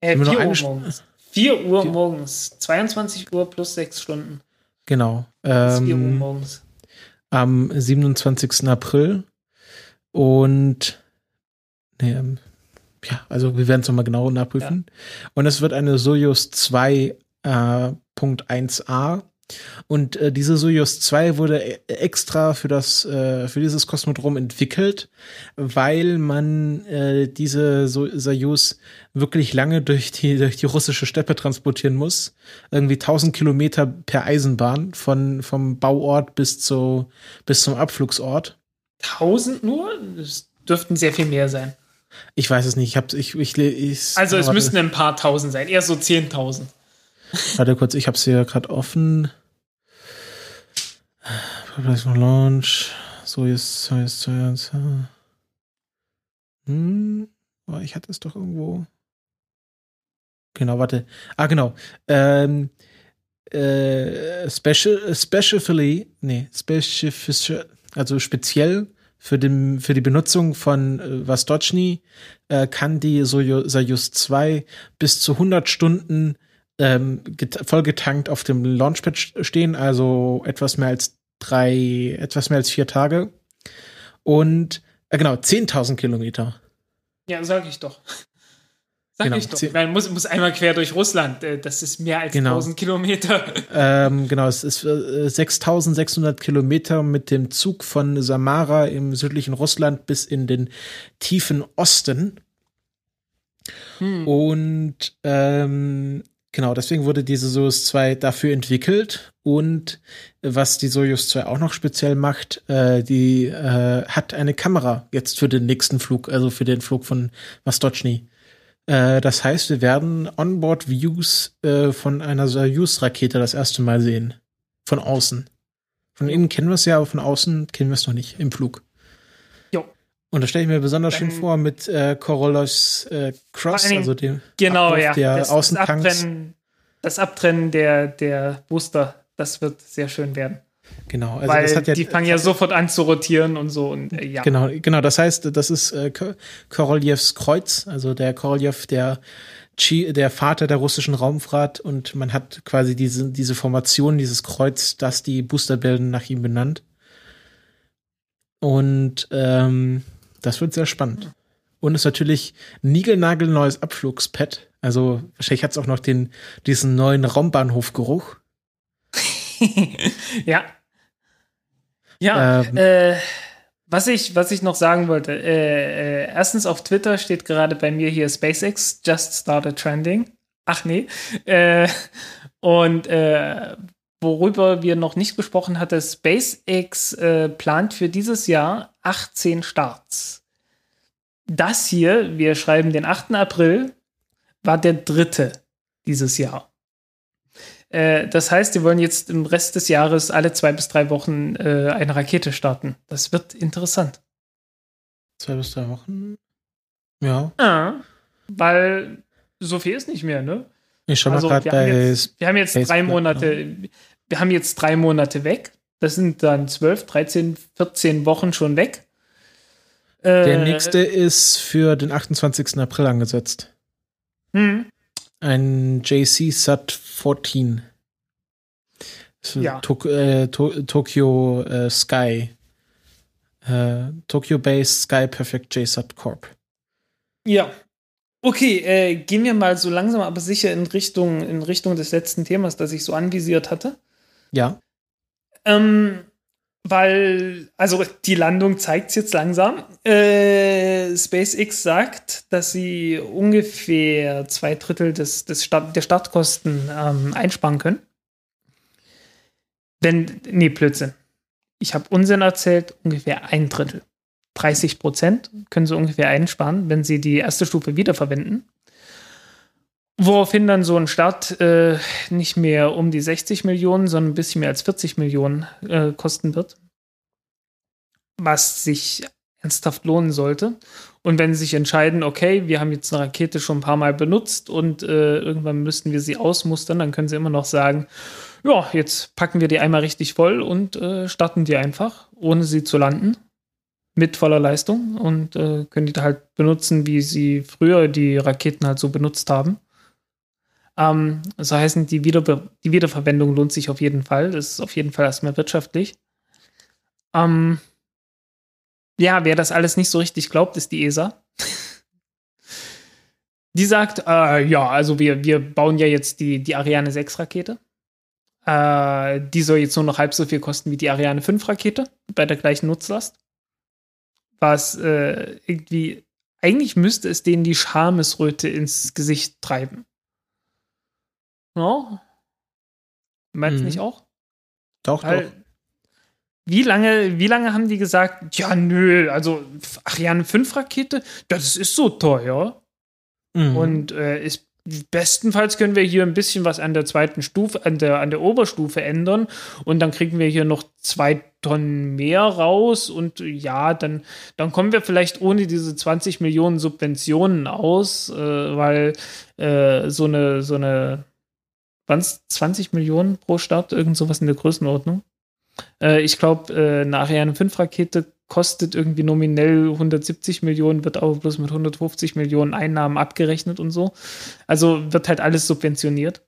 Äh, Haben wir noch 4 eine Uhr St- morgens. 4 Uhr morgens. 22 Uhr plus 6 Stunden. Genau. Ist 4 Uhr Ähm, morgens. am 27. April. Und nee, ähm, ja, also wir werden es nochmal genau nachprüfen. Und es wird eine Soyuz 2 äh, Punkt 1a. Und äh, diese Soyuz 2 wurde e- extra für das äh, für dieses Kosmodrom entwickelt, weil man äh, diese so Soyuz wirklich lange durch die durch die russische Steppe transportieren muss, irgendwie 1000 Kilometer per Eisenbahn von vom Bauort bis zu bis zum Abflugsort. 1000 nur? Das dürften sehr viel mehr sein. Ich weiß es nicht. Ich hab's, ich, ich, ich Also es müssten ein paar Tausend sein. Eher so 10.000. Warte kurz, ich hab's hier gerade offen. Preparation Launch. So jetzt, so jetzt, so jetzt. Hm, oh, ich hatte es doch irgendwo. Genau, warte. Ah, genau. Ähm, äh, special, specially, nee, specific, also speziell für, den, für die Benutzung von äh, Vostochny äh, kann die Soyo- Soyuz 2 bis zu 100 Stunden ähm, get- vollgetankt auf dem Launchpad st- stehen, also etwas mehr als drei, etwas mehr als vier Tage. Und äh, genau, 10.000 Kilometer. Ja, sag ich doch. Sag Genau, ich doch. Man muss, muss einmal quer durch Russland. Äh, Das ist mehr als Genau. 1000 Kilometer. Ähm, genau, es ist äh, 6600 Kilometer mit dem Zug von Samara im südlichen Russland bis in den tiefen Osten. Hm. Und ähm, genau, deswegen wurde diese Soyuz 2 dafür entwickelt. Und was die Soyuz 2 auch noch speziell macht, äh, die äh, hat eine Kamera jetzt für den nächsten Flug, also für den Flug von Vostochny. Äh, das heißt, wir werden Onboard-Views äh, von einer Soyuz-Rakete das erste Mal sehen. Von außen. Von innen kennen wir es ja, aber von außen kennen wir es noch nicht im Flug. Und das stelle ich mir besonders schön Dann- vor mit äh, Korolovs äh, Cross, Dingen- also dem Genau, ja. der das, das, Außentanks. Abtrennen, das Abtrennen der, der Booster, das wird sehr schön werden. Genau, also Weil das hat ja die fangen ja sofort an zu rotieren und so. Und äh, ja. Genau, genau. Das heißt, das ist äh, Ko- Koroljevs Kreuz, also der Koroljew, der der Vater der russischen Raumfahrt, und man hat quasi diese diese Formation, dieses Kreuz, das die Booster bilden, nach ihm benannt. Und ähm, das wird sehr spannend. Und ist natürlich ein niegelnagelneues Abflugspad. Also wahrscheinlich hat es auch noch den diesen neuen Raumbahnhofgeruch. [LAUGHS] ja. Ja, Ähm. äh, was ich, was ich noch sagen wollte, äh, äh, erstens auf Twitter steht gerade bei mir hier SpaceX just started trending. Ach nee. Äh, und äh, worüber wir noch nicht gesprochen hatten, SpaceX äh, plant für dieses Jahr 18 Starts. Das hier, wir schreiben den 8. April, war der dritte dieses Jahr. Äh, das heißt, die wollen jetzt im Rest des Jahres alle zwei bis drei Wochen äh, eine Rakete starten. Das wird interessant. Zwei bis drei Wochen. Ja. Ja, weil so viel ist nicht mehr, ne? Ich schau Also, mal gerade wir haben bei jetzt, wir haben jetzt drei Facebook, Monate, wir haben jetzt drei Monate weg. Das sind dann 12, 13, 14 Wochen schon weg. Äh, Der nächste ist für den 28. April angesetzt. Hm, Ein JC Sat 14. Das ist Ja. Tok äh, to Tokyo äh, Sky. Äh, Tokyo Based Sky Perfect JSAT Corp. ja. Okay, äh, gehen wir mal so langsam aber sicher in Richtung, in Richtung des letzten Themas, das ich so anvisiert hatte. Ja. Ähm, weil, also die Landung zeigt es jetzt langsam. Äh, SpaceX sagt, dass sie ungefähr zwei Drittel des, des Start, der Startkosten ähm, einsparen können. Wenn, nee, Blödsinn. Ich habe Unsinn erzählt, ungefähr ein Drittel. 30 Prozent können sie ungefähr einsparen, wenn sie die erste Stufe wiederverwenden. Woraufhin dann so ein Start äh, nicht mehr um die 60 Millionen, sondern ein bisschen mehr als 40 Millionen äh, kosten wird. Was sich ernsthaft lohnen sollte. Und wenn sie sich entscheiden, okay, wir haben jetzt eine Rakete schon ein paar Mal benutzt und äh, irgendwann müssten wir sie ausmustern, dann können sie immer noch sagen, ja, jetzt packen wir die einmal richtig voll und äh, starten die einfach, ohne sie zu landen. Mit voller Leistung und äh, können die halt benutzen, wie sie früher die Raketen halt so benutzt haben. Ähm, so heißen, die, Wiederbe die Wiederverwendung lohnt sich auf jeden Fall. Das ist auf jeden Fall erstmal wirtschaftlich. Ähm, ja, wer das alles nicht so richtig glaubt, ist die ESA. [LAUGHS] die sagt, äh, ja, also wir, wir bauen ja jetzt die, die Ariane 6 Rakete. Äh, die soll jetzt nur noch halb so viel kosten wie die Ariane 5 Rakete bei der gleichen Nutzlast. Was äh, irgendwie, eigentlich müsste es denen die Schamesröte ins Gesicht treiben. No? Meinst du Mhm. nicht auch? Doch, Weil, doch. wie lange, wie lange haben die gesagt, ja, nö, also Ariane 5 Rakete, das ist so teuer. Mhm. Und äh, ist, bestenfalls können wir hier ein bisschen was an der zweiten Stufe, an der, an der Oberstufe ändern. Und dann kriegen wir hier noch zwei Tonnen mehr raus. Und ja, dann, dann kommen wir vielleicht ohne diese 20 Millionen Subventionen aus, äh, weil äh, so eine, so eine, waren's 20 Millionen pro Start, irgend sowas in der Größenordnung. Äh, ich glaube, äh, eine Ariane 5 Rakete kostet irgendwie nominell 170 Millionen, wird aber bloß mit 150 Millionen Einnahmen abgerechnet und so. Also wird halt alles subventioniert.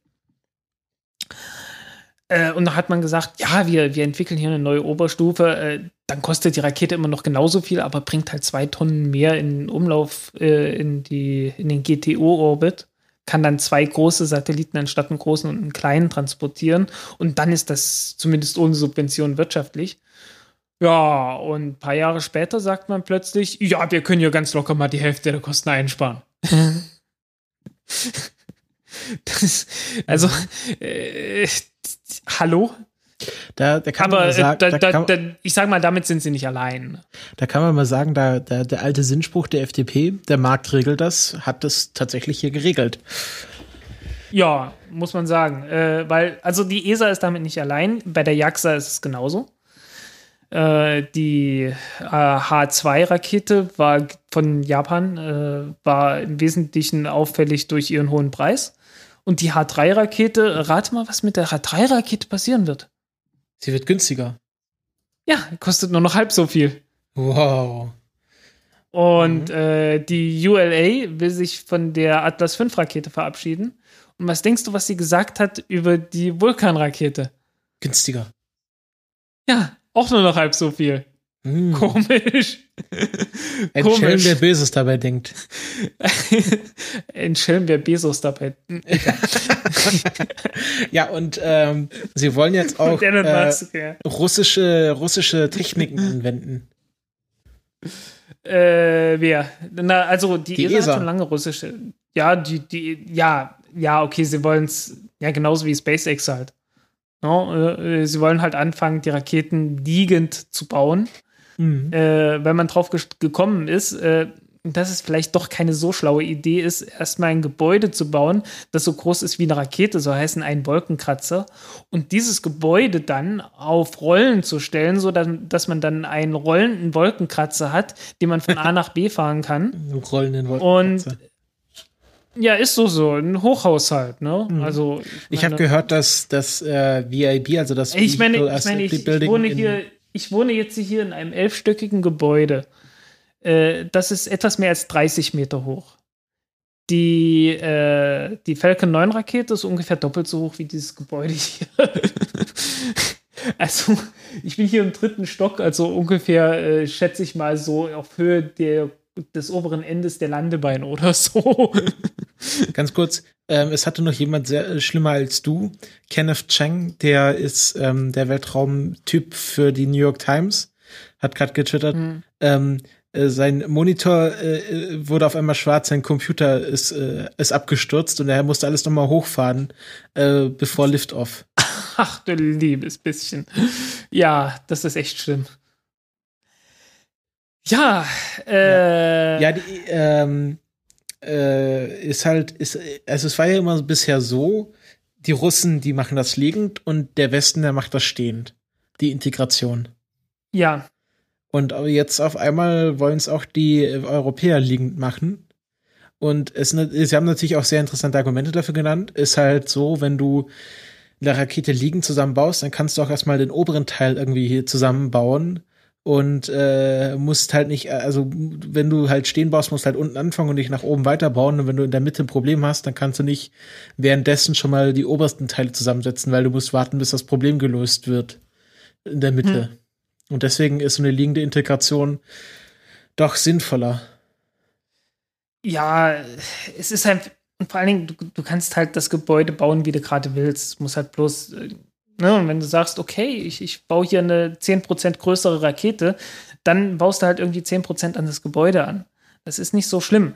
Äh, und da hat man gesagt, ja, wir, wir entwickeln hier eine neue Oberstufe. Äh, dann kostet die Rakete immer noch genauso viel, aber bringt halt zwei Tonnen mehr in Umlauf äh, in, die, in den GTO-Orbit. Kann dann zwei große Satelliten anstatt einen großen und einen kleinen transportieren. Und dann ist das zumindest ohne Subvention wirtschaftlich. Ja, und ein paar Jahre später sagt man plötzlich, ja, wir können ja ganz locker mal die Hälfte der Kosten einsparen. [LAUGHS] ist, also, äh, hallo? Da, da kann Aber man mal äh, sagen, da, da, da, ich sag mal, damit sind sie nicht allein. da kann man mal sagen, da, da, der alte Sinnspruch der FDP, der Markt regelt das, hat das tatsächlich hier geregelt. Ja, muss man sagen. Äh, weil, also die ESA ist damit nicht allein. Bei der JAXA ist es genauso. Äh, die äh, H2-Rakete war von Japan, äh, war im Wesentlichen auffällig durch ihren hohen Preis. Und die H3-Rakete, rate mal, was mit der H3-Rakete passieren wird. Sie wird günstiger. Ja, kostet nur noch halb so viel. Wow. Und äh, die ULA will sich von der Atlas V-Rakete verabschieden. Und was denkst du, was sie gesagt hat über die Vulkan-Rakete? Günstiger. Ja, auch nur noch halb so viel. Hm. Komisch. Ein Komisch. Schelm, der Böses dabei denkt. [LAUGHS] Ein Schelm, wer Bezos dabei. Ja, und ähm, sie wollen jetzt [LAUGHS] auch äh, russische, russische Techniken [LAUGHS] anwenden. Äh, wer? Na, also die, Die ESA, ESA. hat schon lange russische. Ja, die, die, ja, ja, okay, sie wollen es, ja, genauso wie SpaceX halt. No, äh, sie wollen halt anfangen, die Raketen liegend zu bauen. Mhm. äh, wenn man drauf gekommen ist, äh, dass es vielleicht doch keine so schlaue Idee ist, erstmal ein Gebäude zu bauen, das so groß ist wie eine Rakete, so heißen ein Wolkenkratzer, und dieses Gebäude dann auf Rollen zu stellen, so dann, dass man dann einen rollenden Wolkenkratzer hat, den man von A nach B fahren kann. [LAUGHS] Rollenden Und Wolkenkratzer. ja, ist so so, ein Hochhaushalt, ne? Also Ich habe meine- gehört, dass das äh, VIB, also das ich meine, Vehicle ich, meine ich, ich, wohne hier, ich wohne jetzt hier in einem elfstöckigen Gebäude. Äh, das ist etwas mehr als 30 Meter hoch. Die, äh, die Falcon 9 Rakete ist ungefähr doppelt so hoch wie dieses Gebäude hier. [LAUGHS] also, ich bin hier im dritten Stock, also ungefähr, äh, schätze ich mal, so auf Höhe der, des oberen Endes der Landebeine oder so. [LAUGHS] Ganz kurz, ähm, es hatte noch jemand sehr äh, schlimmer als du, Kenneth Chang, der ist ähm, der Weltraumtyp für die New York Times, hat gerade getwittert, Hm. ähm, äh, sein Monitor äh, äh, wurde auf einmal schwarz, sein Computer ist, äh, ist abgestürzt und er musste alles nochmal hochfahren, äh, bevor Liftoff. [LAUGHS] Ach, du liebes bisschen. Ja, das ist echt schlimm. Ja, äh, Ja, die, ähm, äh, ist halt, ist, also es war ja immer bisher so, die Russen, die machen das liegend und der Westen, der macht das stehend. Die Integration. Ja, Und jetzt auf einmal wollen es auch die Europäer liegend machen. Und es, sie haben natürlich auch sehr interessante Argumente dafür genannt. Ist halt so, wenn du eine Rakete liegend zusammenbaust, dann kannst du auch erstmal den oberen Teil irgendwie hier zusammenbauen und äh, musst halt nicht, also wenn du halt stehen baust, musst du halt unten anfangen und dich nach oben weiterbauen. Und wenn du in der Mitte ein Problem hast, dann kannst du nicht währenddessen schon mal die obersten Teile zusammensetzen, weil du musst warten, bis das Problem gelöst wird in der Mitte. Und deswegen ist so eine liegende Integration doch sinnvoller. ja, es ist halt, und vor allen Dingen, du, du kannst halt das Gebäude bauen, wie du gerade willst. Es muss halt bloß, ne, und wenn du sagst, okay, ich, ich baue hier eine 10% größere Rakete, dann baust du halt irgendwie 10% an das Gebäude an. Das ist nicht so schlimm.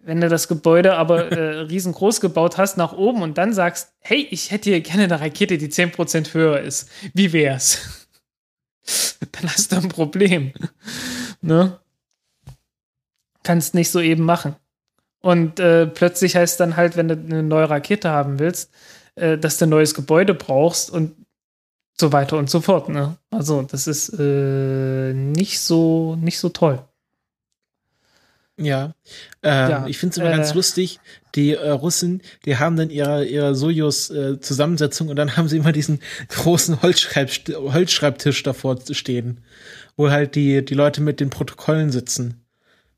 Wenn du das Gebäude aber [LAUGHS] äh, riesengroß gebaut hast nach oben und dann sagst, hey, ich hätte hier gerne eine Rakete, die 10% höher ist. Wie wär's? [LAUGHS] dann hast du ein Problem. ne? Kannst nicht so eben machen. Und äh, plötzlich heißt dann halt, wenn du eine neue Rakete haben willst, äh, dass du ein neues Gebäude brauchst und so weiter und so fort. Ne? Also das ist äh, nicht so nicht so toll. Ja. Ähm, Ja, ich finde es immer äh, ganz lustig, die äh, Russen, die haben dann ihre, ihre Sojus-Zusammensetzung und dann haben sie immer diesen [LAUGHS] großen Holzschreibst Holzschreibtisch davor stehen, wo halt die, die Leute mit den Protokollen sitzen.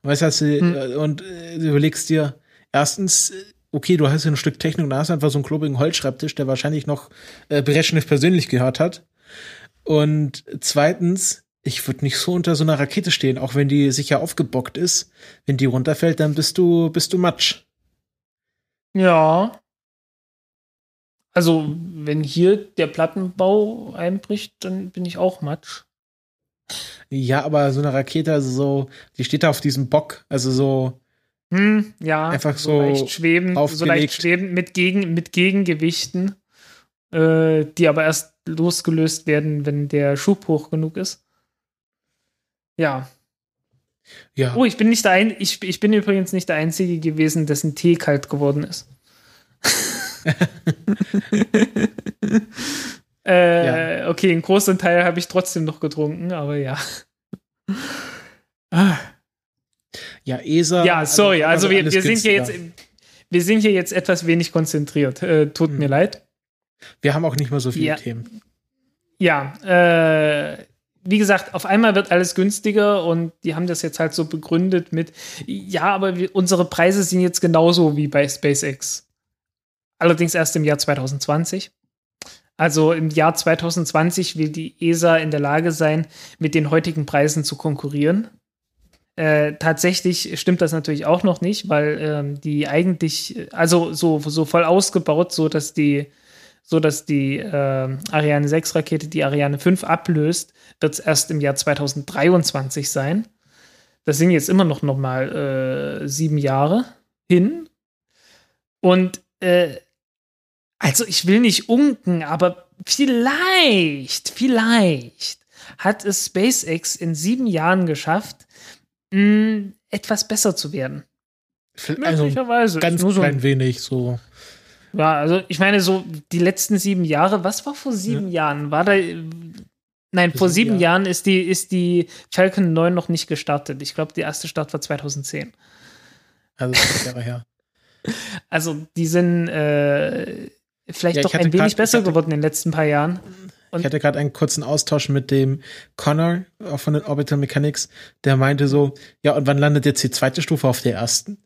Weißt du, Hm. äh, und äh, du überlegst dir, erstens, äh, okay, du hast hier ein Stück Technik und da hast du einfach so einen klobigen Holzschreibtisch, der wahrscheinlich noch äh, Brezhnev persönlich gehört hat. Und zweitens, ich würde nicht so unter so einer Rakete stehen, auch wenn die sicher aufgebockt ist. Wenn die runterfällt, dann bist du, bist du Matsch. Ja. Also, wenn hier der Plattenbau einbricht, dann bin ich auch Matsch. Ja, aber so eine Rakete, also so, die steht da auf diesem Bock, also so, Hm, ja. Einfach so leicht schwebend, so aufgelegt. leicht schwebend mit, Gegen, mit Gegengewichten, äh, die aber erst losgelöst werden, wenn der Schub hoch genug ist. Ja. ja. Oh, ich bin nicht der ein ich, ich bin übrigens nicht der Einzige gewesen, dessen Tee kalt geworden ist. [LAUGHS] äh, Okay, einen großen Teil habe ich trotzdem noch getrunken, aber ja. Ah. Ja, ESA. Ja, sorry, also, wir, alles wir sind hier jetzt wir sind hier jetzt etwas wenig konzentriert. Äh, tut Hm. mir leid. Wir haben auch nicht mehr so viele Ja. Themen. Ja, äh, wie gesagt, auf einmal wird alles günstiger und die haben das jetzt halt so begründet mit, ja, aber wir, unsere Preise sind jetzt genauso wie bei SpaceX. Allerdings erst im Jahr 2020. Also im Jahr 2020 will die ESA in der Lage sein, mit den heutigen Preisen zu konkurrieren. Äh, tatsächlich stimmt das natürlich auch noch nicht, weil ähm, die eigentlich, also so, so voll ausgebaut, so dass die, so dass die äh, Ariane 6 Rakete die Ariane 5 ablöst, wird es erst im Jahr 2023 sein. Das sind jetzt immer noch, noch mal äh, sieben Jahre hin. Und äh, also ich will nicht unken, aber vielleicht, vielleicht hat es SpaceX in sieben Jahren geschafft, mh, etwas besser zu werden. Also Möglicherweise. ganz Nur so ein wenig so. ja, also ich meine, so die letzten sieben Jahre, was war vor sieben Jahren? War da. Nein, vor sieben sieben Jahren ist die, ist die Falcon 9 noch nicht gestartet. Ich glaube, der erste Start war 2010. Also fünf Jahre her. [LAUGHS] Also die sind äh, vielleicht Ja, doch ein wenig grad- besser hatte- geworden in den letzten paar Jahren. Und- ich hatte gerade einen kurzen Austausch mit dem Connor auch von den Orbital Mechanics, der meinte so, ja, und wann landet jetzt die zweite Stufe auf der ersten?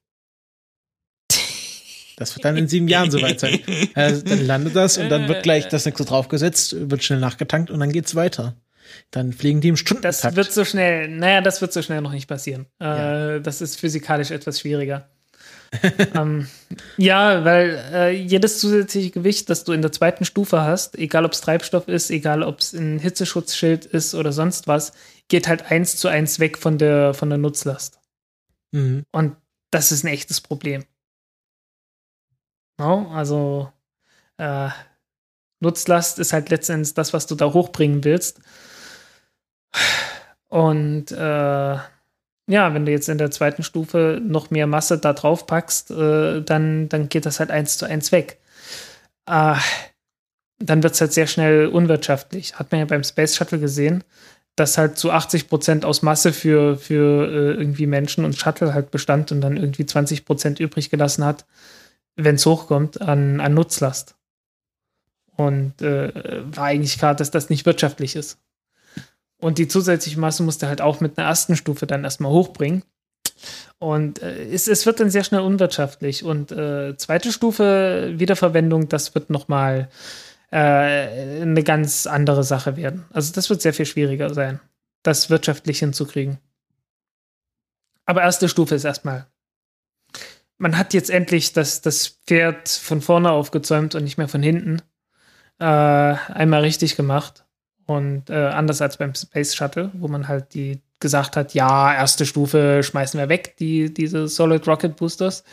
Das wird dann in sieben Jahren soweit sein. Also, [LAUGHS] dann landet das und dann wird gleich das nächste draufgesetzt, wird schnell nachgetankt und dann geht's weiter. Dann fliegen die im Das Stundentakt. wird so schnell, naja, das wird so schnell noch nicht passieren. Ja. Äh, das ist physikalisch etwas schwieriger. [LAUGHS] ähm, ja, weil äh, jedes zusätzliche Gewicht, das du in der zweiten Stufe hast, egal ob es Treibstoff ist, egal ob es ein Hitzeschutzschild ist oder sonst was, geht halt eins zu eins weg von der, von der Nutzlast. mhm. Und das ist ein echtes Problem. No? Also äh, Nutzlast ist halt letztendlich das, was du da hochbringen willst. Und äh, ja, wenn du jetzt in der zweiten Stufe noch mehr Masse da drauf packst, äh, dann, dann geht das halt eins zu eins weg. Äh, dann wird es halt sehr schnell unwirtschaftlich. Hat man ja beim Space Shuttle gesehen, dass halt zu 80 Prozent aus Masse für, für äh, irgendwie Menschen und Shuttle halt bestand und dann irgendwie 20 Prozent übrig gelassen hat, wenn es hochkommt, an, an Nutzlast. Und äh, war eigentlich klar, dass das nicht wirtschaftlich ist. Und die zusätzliche Masse musste halt auch mit einer ersten Stufe dann erstmal hochbringen. Und äh, es, es wird dann sehr schnell unwirtschaftlich. Und äh, zweite Stufe Wiederverwendung, das wird nochmal äh, eine ganz andere Sache werden. Also das wird sehr viel schwieriger sein, das wirtschaftlich hinzukriegen. Aber erste Stufe ist erstmal. Man hat jetzt endlich das, das Pferd von vorne aufgezäumt und nicht mehr von hinten. Äh, einmal richtig gemacht. Und äh, anders als beim Space Shuttle, wo man halt die gesagt hat, ja, erste Stufe schmeißen wir weg, die, diese Solid Rocket Boosters.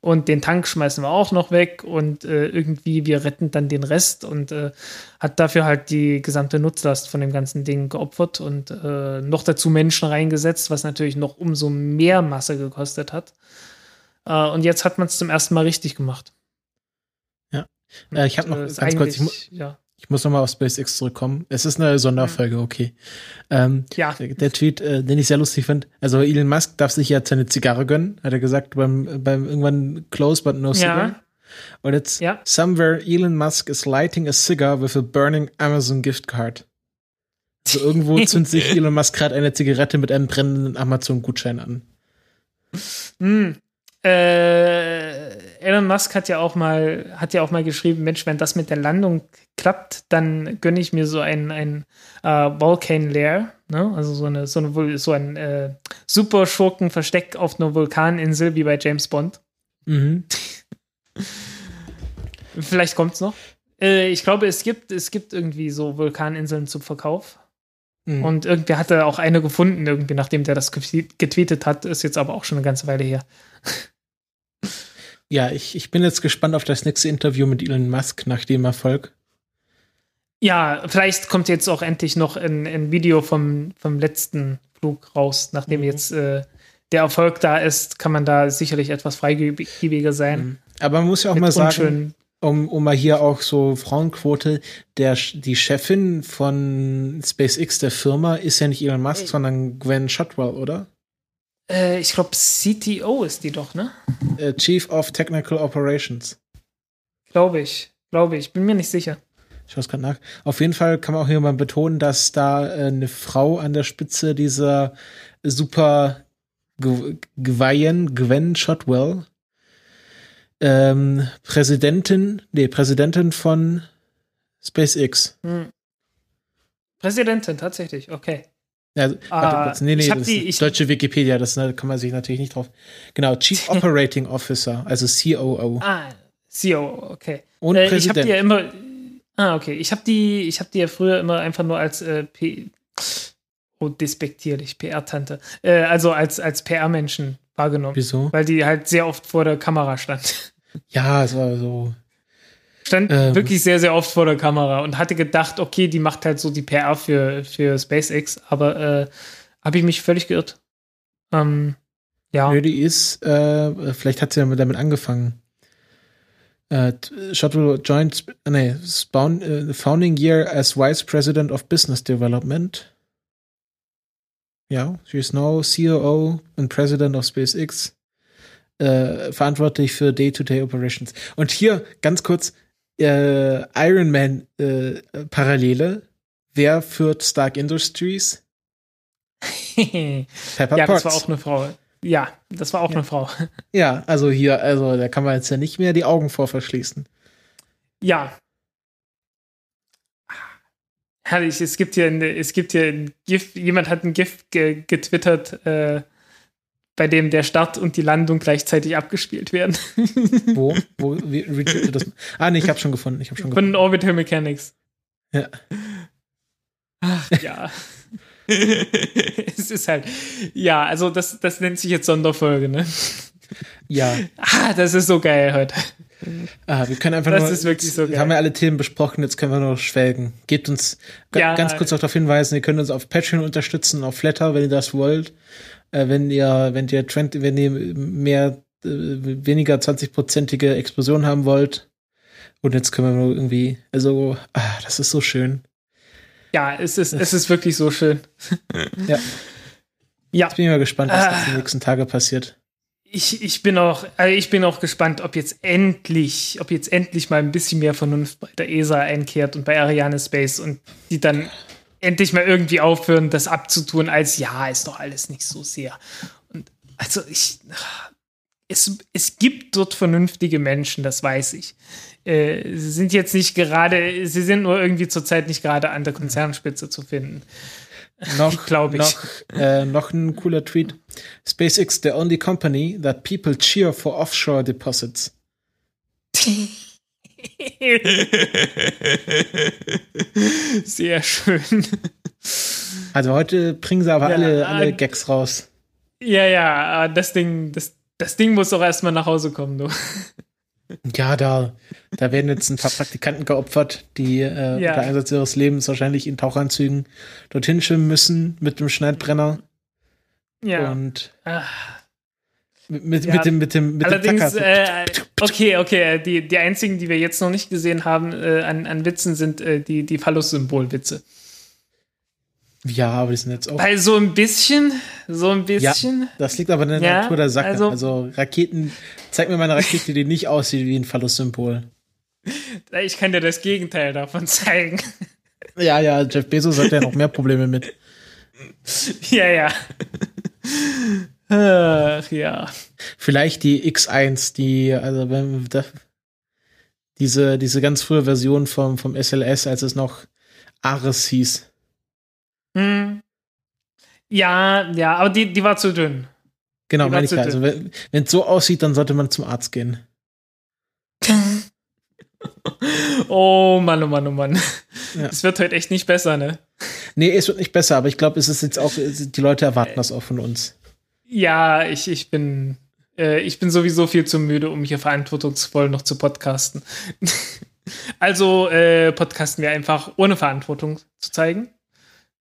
Und den Tank schmeißen wir auch noch weg und äh, irgendwie wir retten dann den Rest und äh, hat dafür halt die gesamte Nutzlast von dem ganzen Ding geopfert und äh, noch dazu Menschen reingesetzt, was natürlich noch umso mehr Masse gekostet hat. Äh, und jetzt hat man es zum ersten Mal richtig gemacht. Ja. Äh, ich habe noch ganz kurz, ich, ja. Ich muss noch mal auf SpaceX zurückkommen. Es ist eine Sonderfolge, okay. Ähm, Ja. der, Tweet, äh, den ich sehr lustig finde. Also Elon Musk darf sich jetzt seine Zigarre gönnen, hat er gesagt, beim, beim irgendwann close but no cigar. Ja. Und jetzt, Ja. somewhere Elon Musk is lighting a cigar with a burning Amazon gift card. Also irgendwo [LAUGHS] zündet sich Elon Musk gerade eine Zigarette mit einem brennenden Amazon-Gutschein an. Hm. Äh, Elon Musk hat ja auch mal hat ja auch mal geschrieben, Mensch, wenn das mit der Landung klappt, dann gönne ich mir so ein ein äh, Volcan Lair, ne? Also so eine so eine so ein äh, Super Schurken Versteck auf einer Vulkaninsel wie bei James Bond. Mhm. [LAUGHS] Vielleicht kommt's noch. Äh, ich glaube, es gibt es gibt irgendwie so Vulkaninseln zum Verkauf. Mhm. Und irgendwer hatte auch eine gefunden, irgendwie, nachdem der das getwe- getweetet hat, ist jetzt aber auch schon eine ganze Weile her. [LAUGHS] Ja, ich, ich bin jetzt gespannt auf das nächste Interview mit Elon Musk nach dem Erfolg. Ja, vielleicht kommt jetzt auch endlich noch ein, ein Video vom, vom letzten Flug raus. Nachdem Mhm. jetzt äh, der Erfolg da ist, kann man da sicherlich etwas freigiebiger sein. Aber man muss ja auch mal sagen, um, um mal hier auch so Frauenquote, der, die Chefin von SpaceX, der Firma, ist ja nicht Elon Musk, sondern Gwen Shotwell, oder? Äh, ich glaube, CTO ist die doch, ne? Äh, Chief of Technical Operations. Glaube ich. Glaube ich. Bin mir nicht sicher. Ich schaue es gerade nach. Auf jeden Fall kann man auch hier mal betonen, dass da äh, eine Frau an der Spitze dieser super Gwen, Gwen Shotwell, ähm, Präsidentin, nee, Präsidentin von SpaceX. Hm. Präsidentin, tatsächlich. Okay. Ja, Ah, kurz. Nee, nee, das die- ist deutsche Wikipedia, das ne, kann man sich natürlich nicht drauf. Genau, Chief [LAUGHS] Operating Officer, also COO. Ah, CEO, okay. Und äh, ich habe Präsident. die ja immer. Ah, okay. Ich habe die, ich habe die ja früher immer einfach nur als äh, P. Oh, despektierlich, PR-Tante. Äh, also als, als PR-Menschen wahrgenommen. Wieso? Weil die halt sehr oft vor der Kamera stand. [LAUGHS] Ja, es war so. Stand Ähm. wirklich sehr, sehr oft vor der Kamera und hatte gedacht, okay, die macht halt so die PR für, für SpaceX, aber äh, habe ich mich völlig geirrt. Ähm, ja. Nö, die ist, äh, vielleicht hat sie damit angefangen. T- Shuttle joined, sp- nee, spawn, äh, founding year as Vice President of Business Development. Ja, she is now COO and President of SpaceX. Äh, verantwortlich für Day-to-Day Operations. Und hier ganz kurz äh, Iron Man äh, Parallele. Wer führt Stark Industries? [LAUGHS] Pepper ja, Potts. das war auch eine Frau. Ja, das war auch eine Frau. [LAUGHS] Ja, also hier, also da kann man jetzt ja nicht mehr die Augen vor verschließen. Ja. Herrlich, es gibt hier, ein, es gibt hier ein GIF, jemand hat ein GIF ge getwittert, äh, bei dem der Start und die Landung gleichzeitig abgespielt werden. [LAUGHS] Wo? Wo? Wie, retweetet das? Ah, nee, ich habe schon gefunden. Ich habe schon Von gefunden. Orbital Mechanics. Ja. Ach ja. es ist halt, ja, also das, das nennt sich jetzt Sonderfolge, ne? Ja, Ah, das ist so geil heute. Ah, wir können einfach Das nur, ist wirklich so wir geil. haben ja alle Themen besprochen, jetzt können wir nur noch schwelgen. Gebt uns Ja. ganz kurz auch darauf hinweisen, ihr könnt uns auf Patreon unterstützen, auf Flatter, wenn ihr das wollt. Äh, wenn ihr, wenn ihr Trend, wenn ihr mehr, äh, weniger 20-prozentige Explosion haben wollt. Und jetzt können wir nur irgendwie, also, ah, das ist so schön. Ja, es ist, es ist wirklich so schön. Ja. Ja, Jetzt bin ich mal gespannt, was Ah. jetzt die nächsten Tage passiert. ich, ich bin auch, also ich bin auch gespannt, ob jetzt endlich, ob jetzt endlich mal ein bisschen mehr Vernunft bei der ESA einkehrt und bei Ariane Space und die dann endlich mal irgendwie aufhören, das abzutun, als ja, ist doch alles nicht so sehr. Und also ich, es, es gibt dort vernünftige Menschen, das weiß ich. Äh, sie sind jetzt nicht gerade, sie sind nur irgendwie zurzeit nicht gerade an der Konzernspitze zu finden. Noch, [LAUGHS] Glaub ich. Noch, äh, noch ein cooler Tweet. SpaceX, the only company that people cheer for offshore deposits. [LAUGHS] [LAUGHS] Sehr schön. Also heute bringen sie aber Ja, alle, alle äh, Gags raus. Ja, ja, äh, das Ding, das, das Ding muss auch erstmal nach Hause kommen, du. Ja, da, da werden jetzt ein paar Praktikanten geopfert, die äh, Ja. unter Einsatz ihres Lebens wahrscheinlich in Tauchanzügen dorthin schwimmen müssen mit dem Schneidbrenner Ja. und Ah. mit, mit, Ja. mit dem mit dem mit Allerdings, dem Tacker. äh, okay, okay, die, die einzigen, die wir jetzt noch nicht gesehen haben äh, an, an Witzen, sind äh, die, die Phallus-Symbol-Witze. ja, aber die sind jetzt auch. Weil so ein bisschen, so ein bisschen, Das liegt aber in der Ja, Natur der Sache. also- Also, Raketen, zeig mir mal eine Rakete, die nicht aussieht wie ein Phallus-Symbol. [LAUGHS] ich kann dir das Gegenteil davon zeigen. [LAUGHS] Ja, ja, Jeff Bezos hat ja noch mehr Probleme mit. ja, ja. [LAUGHS] Ach, ja. Vielleicht die X1, die, also wenn da, diese, diese ganz frühe Version vom, vom SLS, als es noch Ares hieß. Hm. Ja, ja, aber die, die war zu dünn. Genau, Die meine ich ja. Also wenn es so aussieht, dann sollte man zum Arzt gehen. [LAUGHS] Oh Mann, oh Mann, oh Mann. Ja. Es wird heute echt nicht besser, ne? Nee, es wird nicht besser, aber ich glaube, es ist jetzt auch, die Leute erwarten das auch von uns. Ja, ich, ich bin, äh, ich bin sowieso viel zu müde, um hier verantwortungsvoll noch zu podcasten. [LAUGHS] also äh, podcasten wir einfach ohne Verantwortung zu zeigen.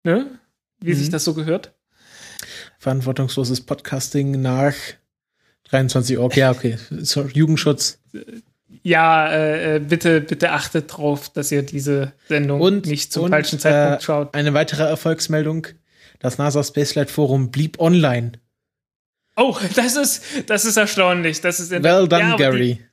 Ne? Wie Mhm. sich das so gehört. Verantwortungsloses Podcasting nach 23 Uhr. Ja, okay. Jugendschutz. Ja, äh, äh, bitte, bitte achtet drauf, dass ihr diese Sendung Und, nicht zum und, falschen Zeitpunkt äh, schaut. Eine weitere Erfolgsmeldung. Das NASA Spaceflight Forum blieb online. Oh, [LAUGHS] das ist, das ist erstaunlich. Das ist Well done, ja, Gary. Die,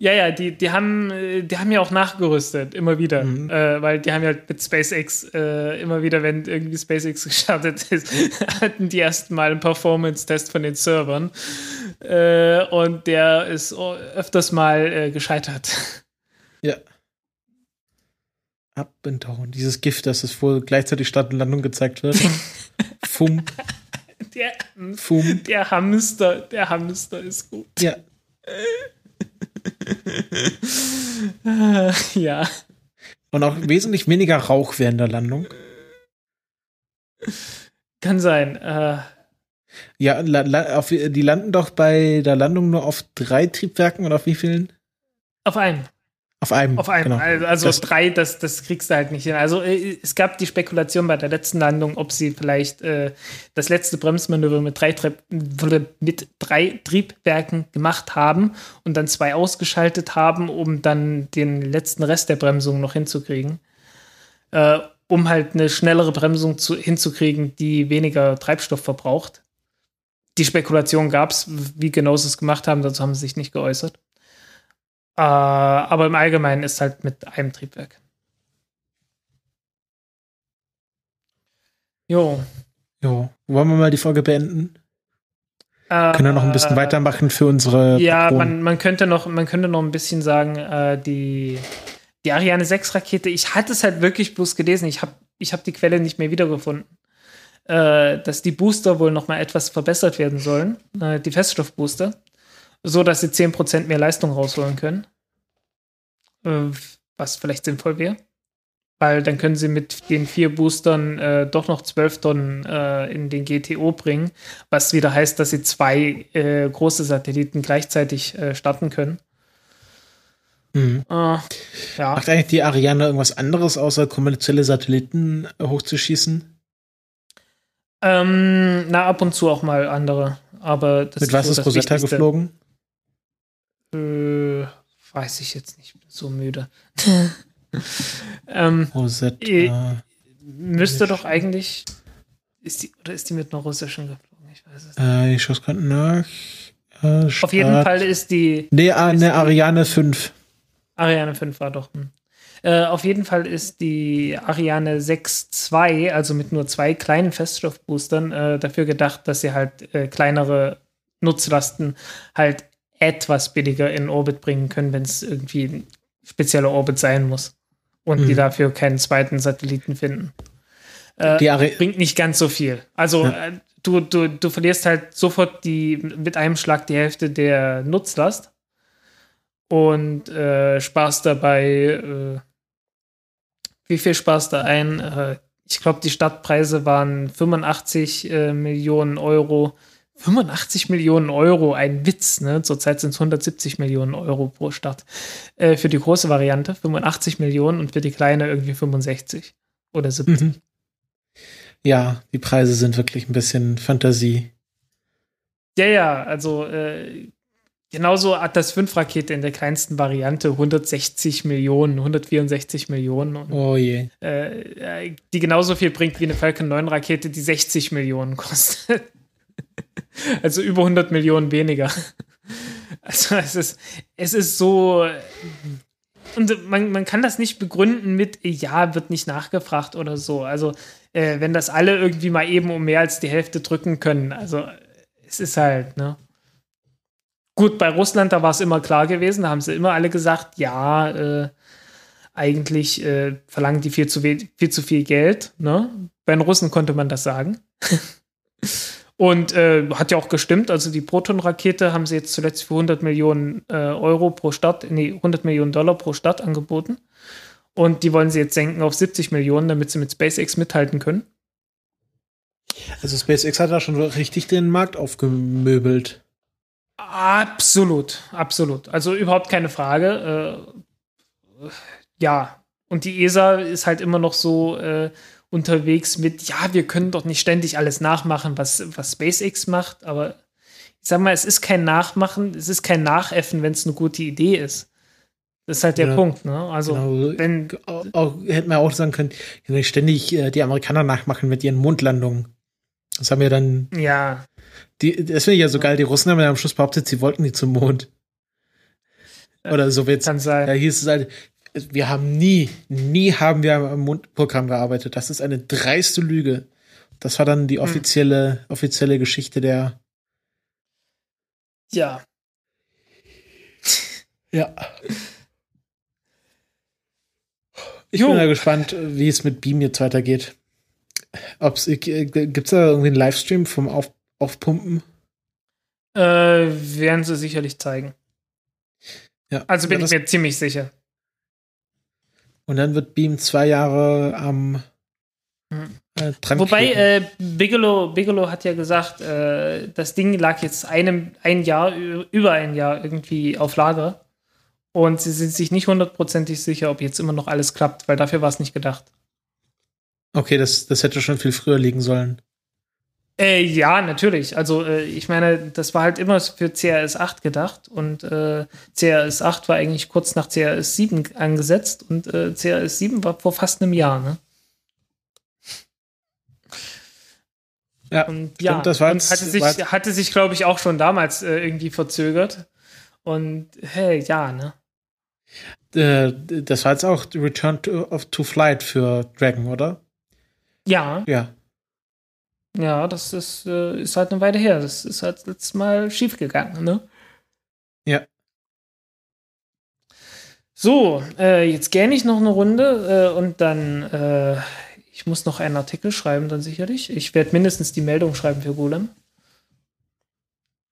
ja, ja, die, die haben, äh, die haben ja auch nachgerüstet, immer wieder. Mhm. Äh, weil die haben ja mit SpaceX äh, immer wieder, wenn irgendwie SpaceX [LAUGHS] gestartet ist, [LAUGHS] hatten die erstmal einen Performance-Test von den Servern. Äh, und der ist öfters mal äh, gescheitert. Ja. Down. Dieses Gift, das es wohl gleichzeitig Start und Landung gezeigt wird. Fum, Der, fum. der Hamster, der Hamster ist gut. Ja. [LAUGHS] ja. Und auch wesentlich weniger Rauch während der Landung. Kann sein. Äh, Ja, la, la, auf, die landen doch bei der Landung nur auf drei Triebwerken oder auf wie vielen? auf einem. Auf einem. Auf einem. Genau. Also, also Das- drei, das, das kriegst du halt nicht hin. Also äh, es gab die Spekulation bei der letzten Landung, ob sie vielleicht äh, das letzte Bremsmanöver mit drei, mit drei Triebwerken gemacht haben und dann zwei ausgeschaltet haben, um dann den letzten Rest der Bremsung noch hinzukriegen. Äh, um halt eine schnellere Bremsung zu, hinzukriegen, die weniger Treibstoff verbraucht. Die Spekulation gab es, wie genau sie es gemacht haben, dazu haben sie sich nicht geäußert. Äh, aber im Allgemeinen ist halt mit einem Triebwerk. Jo. Jo. Wollen wir mal die Folge beenden? Äh, Können wir noch ein bisschen weitermachen für unsere Ja, Patronen? man, man, könnte noch, man könnte noch ein bisschen sagen, äh, die, die Ariane 6 Rakete, ich hatte es halt wirklich bloß gelesen, ich habe ich hab die Quelle nicht mehr wiedergefunden, äh, dass die Booster wohl noch mal etwas verbessert werden sollen, äh, die Feststoffbooster, so dass sie 10% mehr Leistung rausholen können, äh, was vielleicht sinnvoll wäre. Weil dann können sie mit den vier Boostern äh, doch noch 12 Tonnen äh, in den GTO bringen, was wieder heißt, dass sie zwei äh, große Satelliten gleichzeitig äh, starten können. Mhm. Ja. Macht eigentlich die Ariane irgendwas anderes, außer kommerzielle Satelliten hochzuschießen? Ähm, na, ab und zu auch mal andere. Aber das Mit was so ist Rosetta Wichtigste. geflogen? Äh, weiß ich jetzt nicht. Ich bin so müde. [LAUGHS] ähm, Rosetta. Äh, müsste doch eigentlich. Ist die, oder ist die mit einer russischen geflogen? Ich weiß es nicht. Äh, ich schaue es gerade nach. Äh, Auf jeden Fall ist die. Nee, ah, ne, Ariane 5. Ariane 5 war doch. Hm. Äh, auf jeden Fall ist die Ariane 6.2, also mit nur zwei kleinen Feststoffboostern, äh, dafür gedacht, dass sie halt äh, kleinere Nutzlasten halt etwas billiger in Orbit bringen können, wenn es irgendwie ein spezieller Orbit sein muss. Und die Mhm. dafür keinen zweiten Satelliten finden. Äh, Die bringt nicht ganz so viel. Also Ja. äh, du, du, du verlierst halt sofort die mit einem Schlag die Hälfte der Nutzlast und äh, sparst dabei äh, wie viel sparst du ein? Äh, ich glaube, die Startpreise waren 85 äh, Millionen Euro. 85 Millionen Euro, ein Witz, ne? Zurzeit sind es 170 Millionen Euro pro Start. Äh, für die große Variante 85 Millionen und für die kleine irgendwie 65 oder 70. Mhm. Ja, die Preise sind wirklich ein bisschen Fantasie. Ja, ja, also äh, genauso Atlas 5 Rakete in der kleinsten Variante 160 Millionen, 164 Millionen und Oh je. äh, äh, die genauso viel bringt wie eine Falcon 9 Rakete, die 60 Millionen kostet. [LAUGHS] also über 100 Millionen weniger. Also es ist, es ist so und man, man kann das nicht begründen mit, ja, wird nicht nachgefragt oder so. Also äh, wenn das alle irgendwie mal eben um mehr als die Hälfte drücken können, also es ist halt, ne? Gut, bei Russland, da war es immer klar gewesen, da haben sie immer alle gesagt, ja, äh, eigentlich äh, verlangen die viel zu, viel zu viel Geld. Ne? Bei den Russen konnte man das sagen. [LAUGHS] Und äh, hat ja auch gestimmt. Also die Proton-Rakete haben sie jetzt zuletzt für 100 Millionen äh, Euro pro Stadt, nee, 100 Millionen Dollar pro Stadt angeboten. Und die wollen sie jetzt senken auf 70 Millionen, damit sie mit SpaceX mithalten können. Also SpaceX hat da schon richtig den Markt aufgemöbelt. Absolut, absolut. Also überhaupt keine Frage. Äh, ja, und die ESA ist halt immer noch so äh, unterwegs mit, ja, wir können doch nicht ständig alles nachmachen, was, was SpaceX macht, aber ich sag mal, es ist kein Nachmachen, es ist kein Nachäffen, wenn es eine gute Idee ist. Das ist halt der Ja, Punkt, ne? Also, genau. wenn, Auch, auch, hätten wir auch sagen können, ständig äh, die Amerikaner nachmachen mit ihren Mondlandungen. Das haben ja dann, ja, die, das finde ich ja so geil, die Russen haben ja am Schluss behauptet, sie wollten nicht zum Mond. Oder so wird's. kann sein. Da hieß es halt, wir haben nie, nie haben wir am Mondprogramm gearbeitet. Das ist eine dreiste Lüge. Das war dann die Hm. offizielle, offizielle Geschichte der. Ja. Ja. Ich Jo. bin ja gespannt, wie es mit Beam jetzt weitergeht. Ob's, äh, gibt's da irgendwie einen Livestream vom Auf, Aufpumpen? Äh, werden sie sicherlich zeigen. Ja. Also bin Ja, ich mir ziemlich sicher. Und dann wird Beam zwei Jahre am Hm. äh, dran Wobei, äh, Bigelow, Bigelow hat ja gesagt, äh, das Ding lag jetzt einem, ein Jahr, über ein Jahr irgendwie auf Lager. Und sie sind sich nicht hundertprozentig sicher, ob jetzt immer noch alles klappt, weil dafür war es nicht gedacht. Okay, das, das hätte schon viel früher liegen sollen. Äh, ja, natürlich. Also, äh, ich meine, das war halt immer für CRS 8 gedacht und äh, CRS 8 war eigentlich kurz nach CRS 7 angesetzt und äh, CRS 7 war vor fast einem Jahr, ne? Ja, Und stimmt, ja, das war und hatte sich, hatte sich glaube ich, auch schon damals äh, irgendwie verzögert. Und hey, ja, ne? äh, das war jetzt auch Return to, of, to Flight für Dragon, oder? Ja, Ja. Ja, das ist, äh, ist halt eine Weile her. Das ist halt letztes Mal schiefgegangen, ne? Ja. So, äh, jetzt gähne ich noch eine Runde äh, und dann, äh, ich muss noch einen Artikel schreiben, dann sicherlich. Ich werde mindestens die Meldung schreiben für Golem.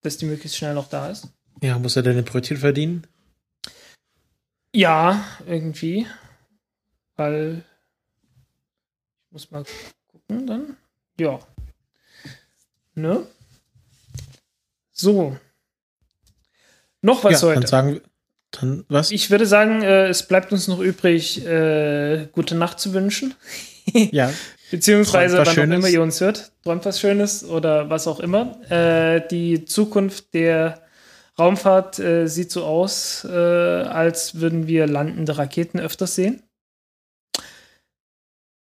Dass die möglichst schnell noch da ist. Ja, muss er deine Brötchen verdienen? Ja, irgendwie. Weil. Ich muss mal gucken dann. Ja. Ne? So. Noch was ja, heute. dann sagen, Dann was? Ich würde sagen, äh, es bleibt uns noch übrig, äh, gute Nacht zu wünschen. [LAUGHS] ja. Beziehungsweise, wann auch immer ihr uns hört, träumt was Schönes oder was auch immer. Äh, die Zukunft der Raumfahrt äh, sieht so aus, äh, als würden wir landende Raketen öfters sehen.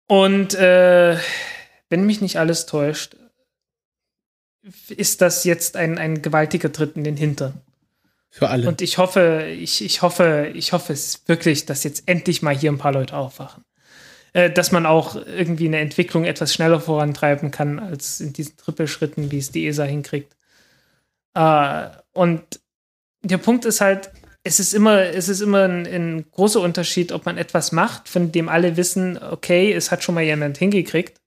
Und äh, wenn mich nicht alles täuscht, ist das jetzt ein, ein gewaltiger Tritt in den Hintern. Für alle. Und ich hoffe, ich, ich hoffe, ich hoffe es wirklich, dass jetzt endlich mal hier ein paar Leute aufwachen. Äh, dass man auch irgendwie eine Entwicklung etwas schneller vorantreiben kann, als in diesen Trippelschritten, wie es die ESA hinkriegt. Äh, und der Punkt ist halt, es ist immer, es ist immer ein, ein großer Unterschied, ob man etwas macht, von dem alle wissen, okay, es hat schon mal jemand hingekriegt.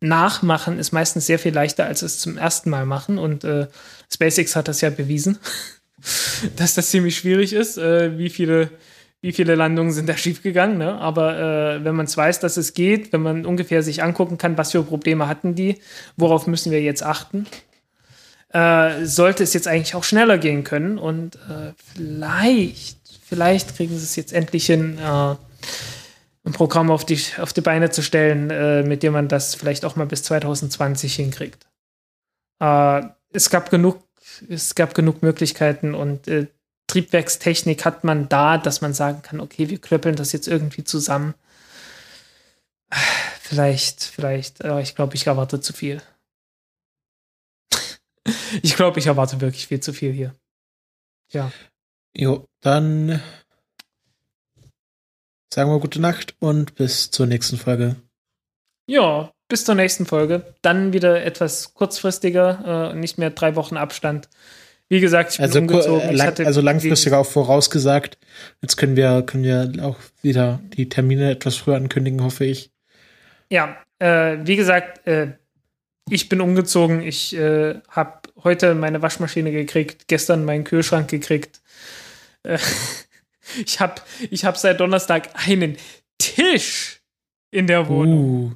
Nachmachen ist meistens sehr viel leichter, als es zum ersten Mal machen. Und äh, SpaceX hat das ja bewiesen, [LAUGHS] dass das ziemlich schwierig ist. Äh, wie viele, wie viele Landungen sind da [LAUGHS] schiefgegangen? Ne? Aber äh, wenn man es weiß, dass es geht, wenn man ungefähr sich angucken kann, was für Probleme hatten die, worauf müssen wir jetzt achten, äh, sollte es jetzt eigentlich auch schneller gehen können. Und äh, vielleicht, vielleicht kriegen sie es jetzt endlich hin, äh, ein Programm auf die, auf die Beine zu stellen, äh, mit dem man das vielleicht auch mal bis 2020 hinkriegt. Äh, es gab genug, es gab genug Möglichkeiten und äh, Triebwerkstechnik hat man da, dass man sagen kann, okay, wir klöppeln das jetzt irgendwie zusammen. Vielleicht, vielleicht, aber ich glaube, ich erwarte zu viel. [LAUGHS] ich glaube, ich erwarte wirklich viel zu viel hier. Ja. Jo, dann sagen wir gute Nacht und bis zur nächsten Folge. Ja, bis zur nächsten Folge. Dann wieder etwas kurzfristiger, äh, nicht mehr drei Wochen Abstand. Wie gesagt, ich bin Also, umgezogen. äh, Ich lang, hatte also langfristig auch vorausgesagt. Jetzt können wir, können wir auch wieder die Termine etwas früher ankündigen, hoffe ich. Ja, äh, wie gesagt, äh, ich bin umgezogen. Ich äh, habe heute meine Waschmaschine gekriegt, gestern meinen Kühlschrank gekriegt. [LAUGHS] Ich habe ich hab seit Donnerstag einen Tisch in der Wohnung. Uh,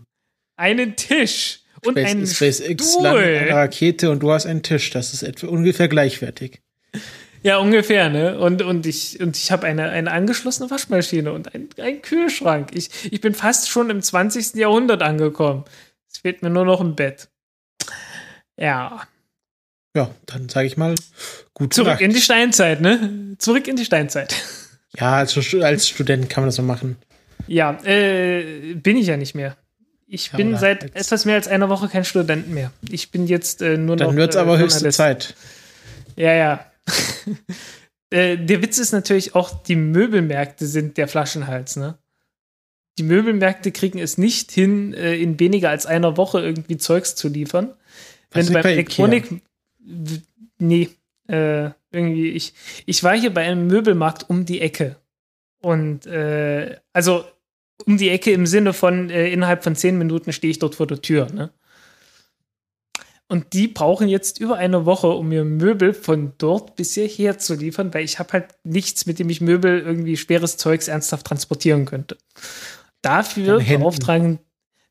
Einen Tisch und Space, einen SpaceX Stuhl. landet eine Rakete und du hast einen Tisch. Das ist etwa ungefähr gleichwertig. Ja, ungefähr, ne? Und, und ich, und ich habe eine, eine angeschlossene Waschmaschine und ein, einen Kühlschrank. Ich, ich bin fast schon im 20. Jahrhundert angekommen. Es fehlt mir nur noch ein Bett. Ja. Ja, dann sage ich mal, gute Zurück Nacht. in die Steinzeit, ne? Zurück in die Steinzeit. Ja, als, als Student kann man das so machen. Ja, äh, bin ich ja nicht mehr. Ich Ja, bin oder seit etwas mehr als einer Woche kein Student mehr. Ich bin jetzt äh, nur noch. Dann wird es äh, aber höchste Journalist. Zeit. Ja, ja. [LAUGHS] äh, der Witz ist natürlich auch, die Möbelmärkte sind der Flaschenhals, ne? Die Möbelmärkte kriegen es nicht hin, äh, in weniger als einer Woche irgendwie Zeugs zu liefern. Was Wenn beim bei Elektronik. Nee, äh, irgendwie, ich, ich war hier bei einem Möbelmarkt um die Ecke. Und äh, also um die Ecke im Sinne von, äh, innerhalb von zehn Minuten stehe ich dort vor der Tür, ne? Und die brauchen jetzt über eine Woche, um mir Möbel von dort bis hierher zu liefern, weil ich habe halt nichts, mit dem ich Möbel irgendwie schweres Zeugs ernsthaft transportieren könnte. Dafür beauftragen,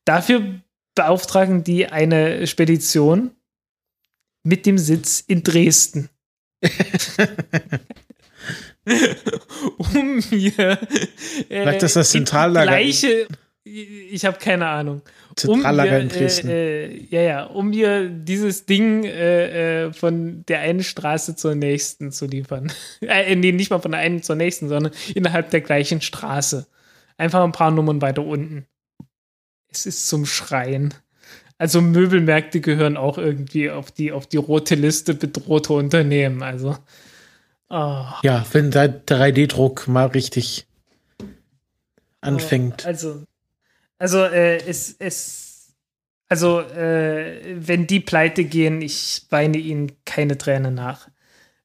dafür beauftragen die eine Spedition mit dem Sitz in Dresden. [LAUGHS] um mir äh, Vielleicht ist das in Zentrallager. gleiche ich habe keine Ahnung Zentrallager um in mir, Dresden. Äh, äh, ja, ja, um mir dieses Ding äh, äh, von der einen Straße zur nächsten zu liefern. [LAUGHS] äh, nee, nicht mal von der einen zur nächsten, sondern innerhalb der gleichen Straße. Einfach ein paar Nummern weiter unten. Es ist zum Schreien. Also Möbelmärkte gehören auch irgendwie auf die, auf die rote Liste bedrohte Unternehmen. Also. ah. Ja, wenn der 3D-Druck mal richtig anfängt. Also, also äh, es, es, also äh, wenn die pleite gehen, ich weine ihnen keine Tränen nach.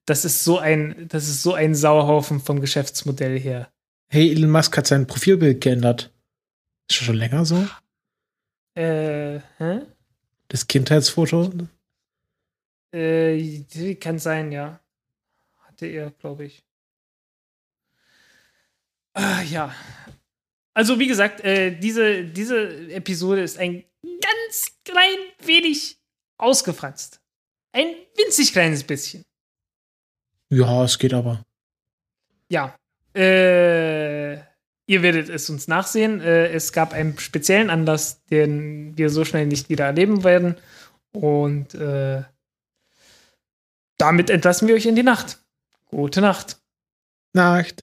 Das ist so ein, das ist so ein Sauhaufen vom Geschäftsmodell her. Hey, Elon Musk hat sein Profilbild geändert. Ist das schon länger so? Äh, hä? Das Kindheitsfoto? Äh, kann sein, ja. Hatte er, glaube ich. Ah, ja. Also, wie gesagt, äh, diese, diese Episode ist ein ganz klein wenig ausgefranst. Ein winzig kleines bisschen. Ja, es geht aber. ja. Äh, ihr werdet es uns nachsehen. Äh, es gab einen speziellen Anlass, den wir so schnell nicht wieder erleben werden. Und äh, damit entlassen wir euch in die Nacht. Gute Nacht. Nacht.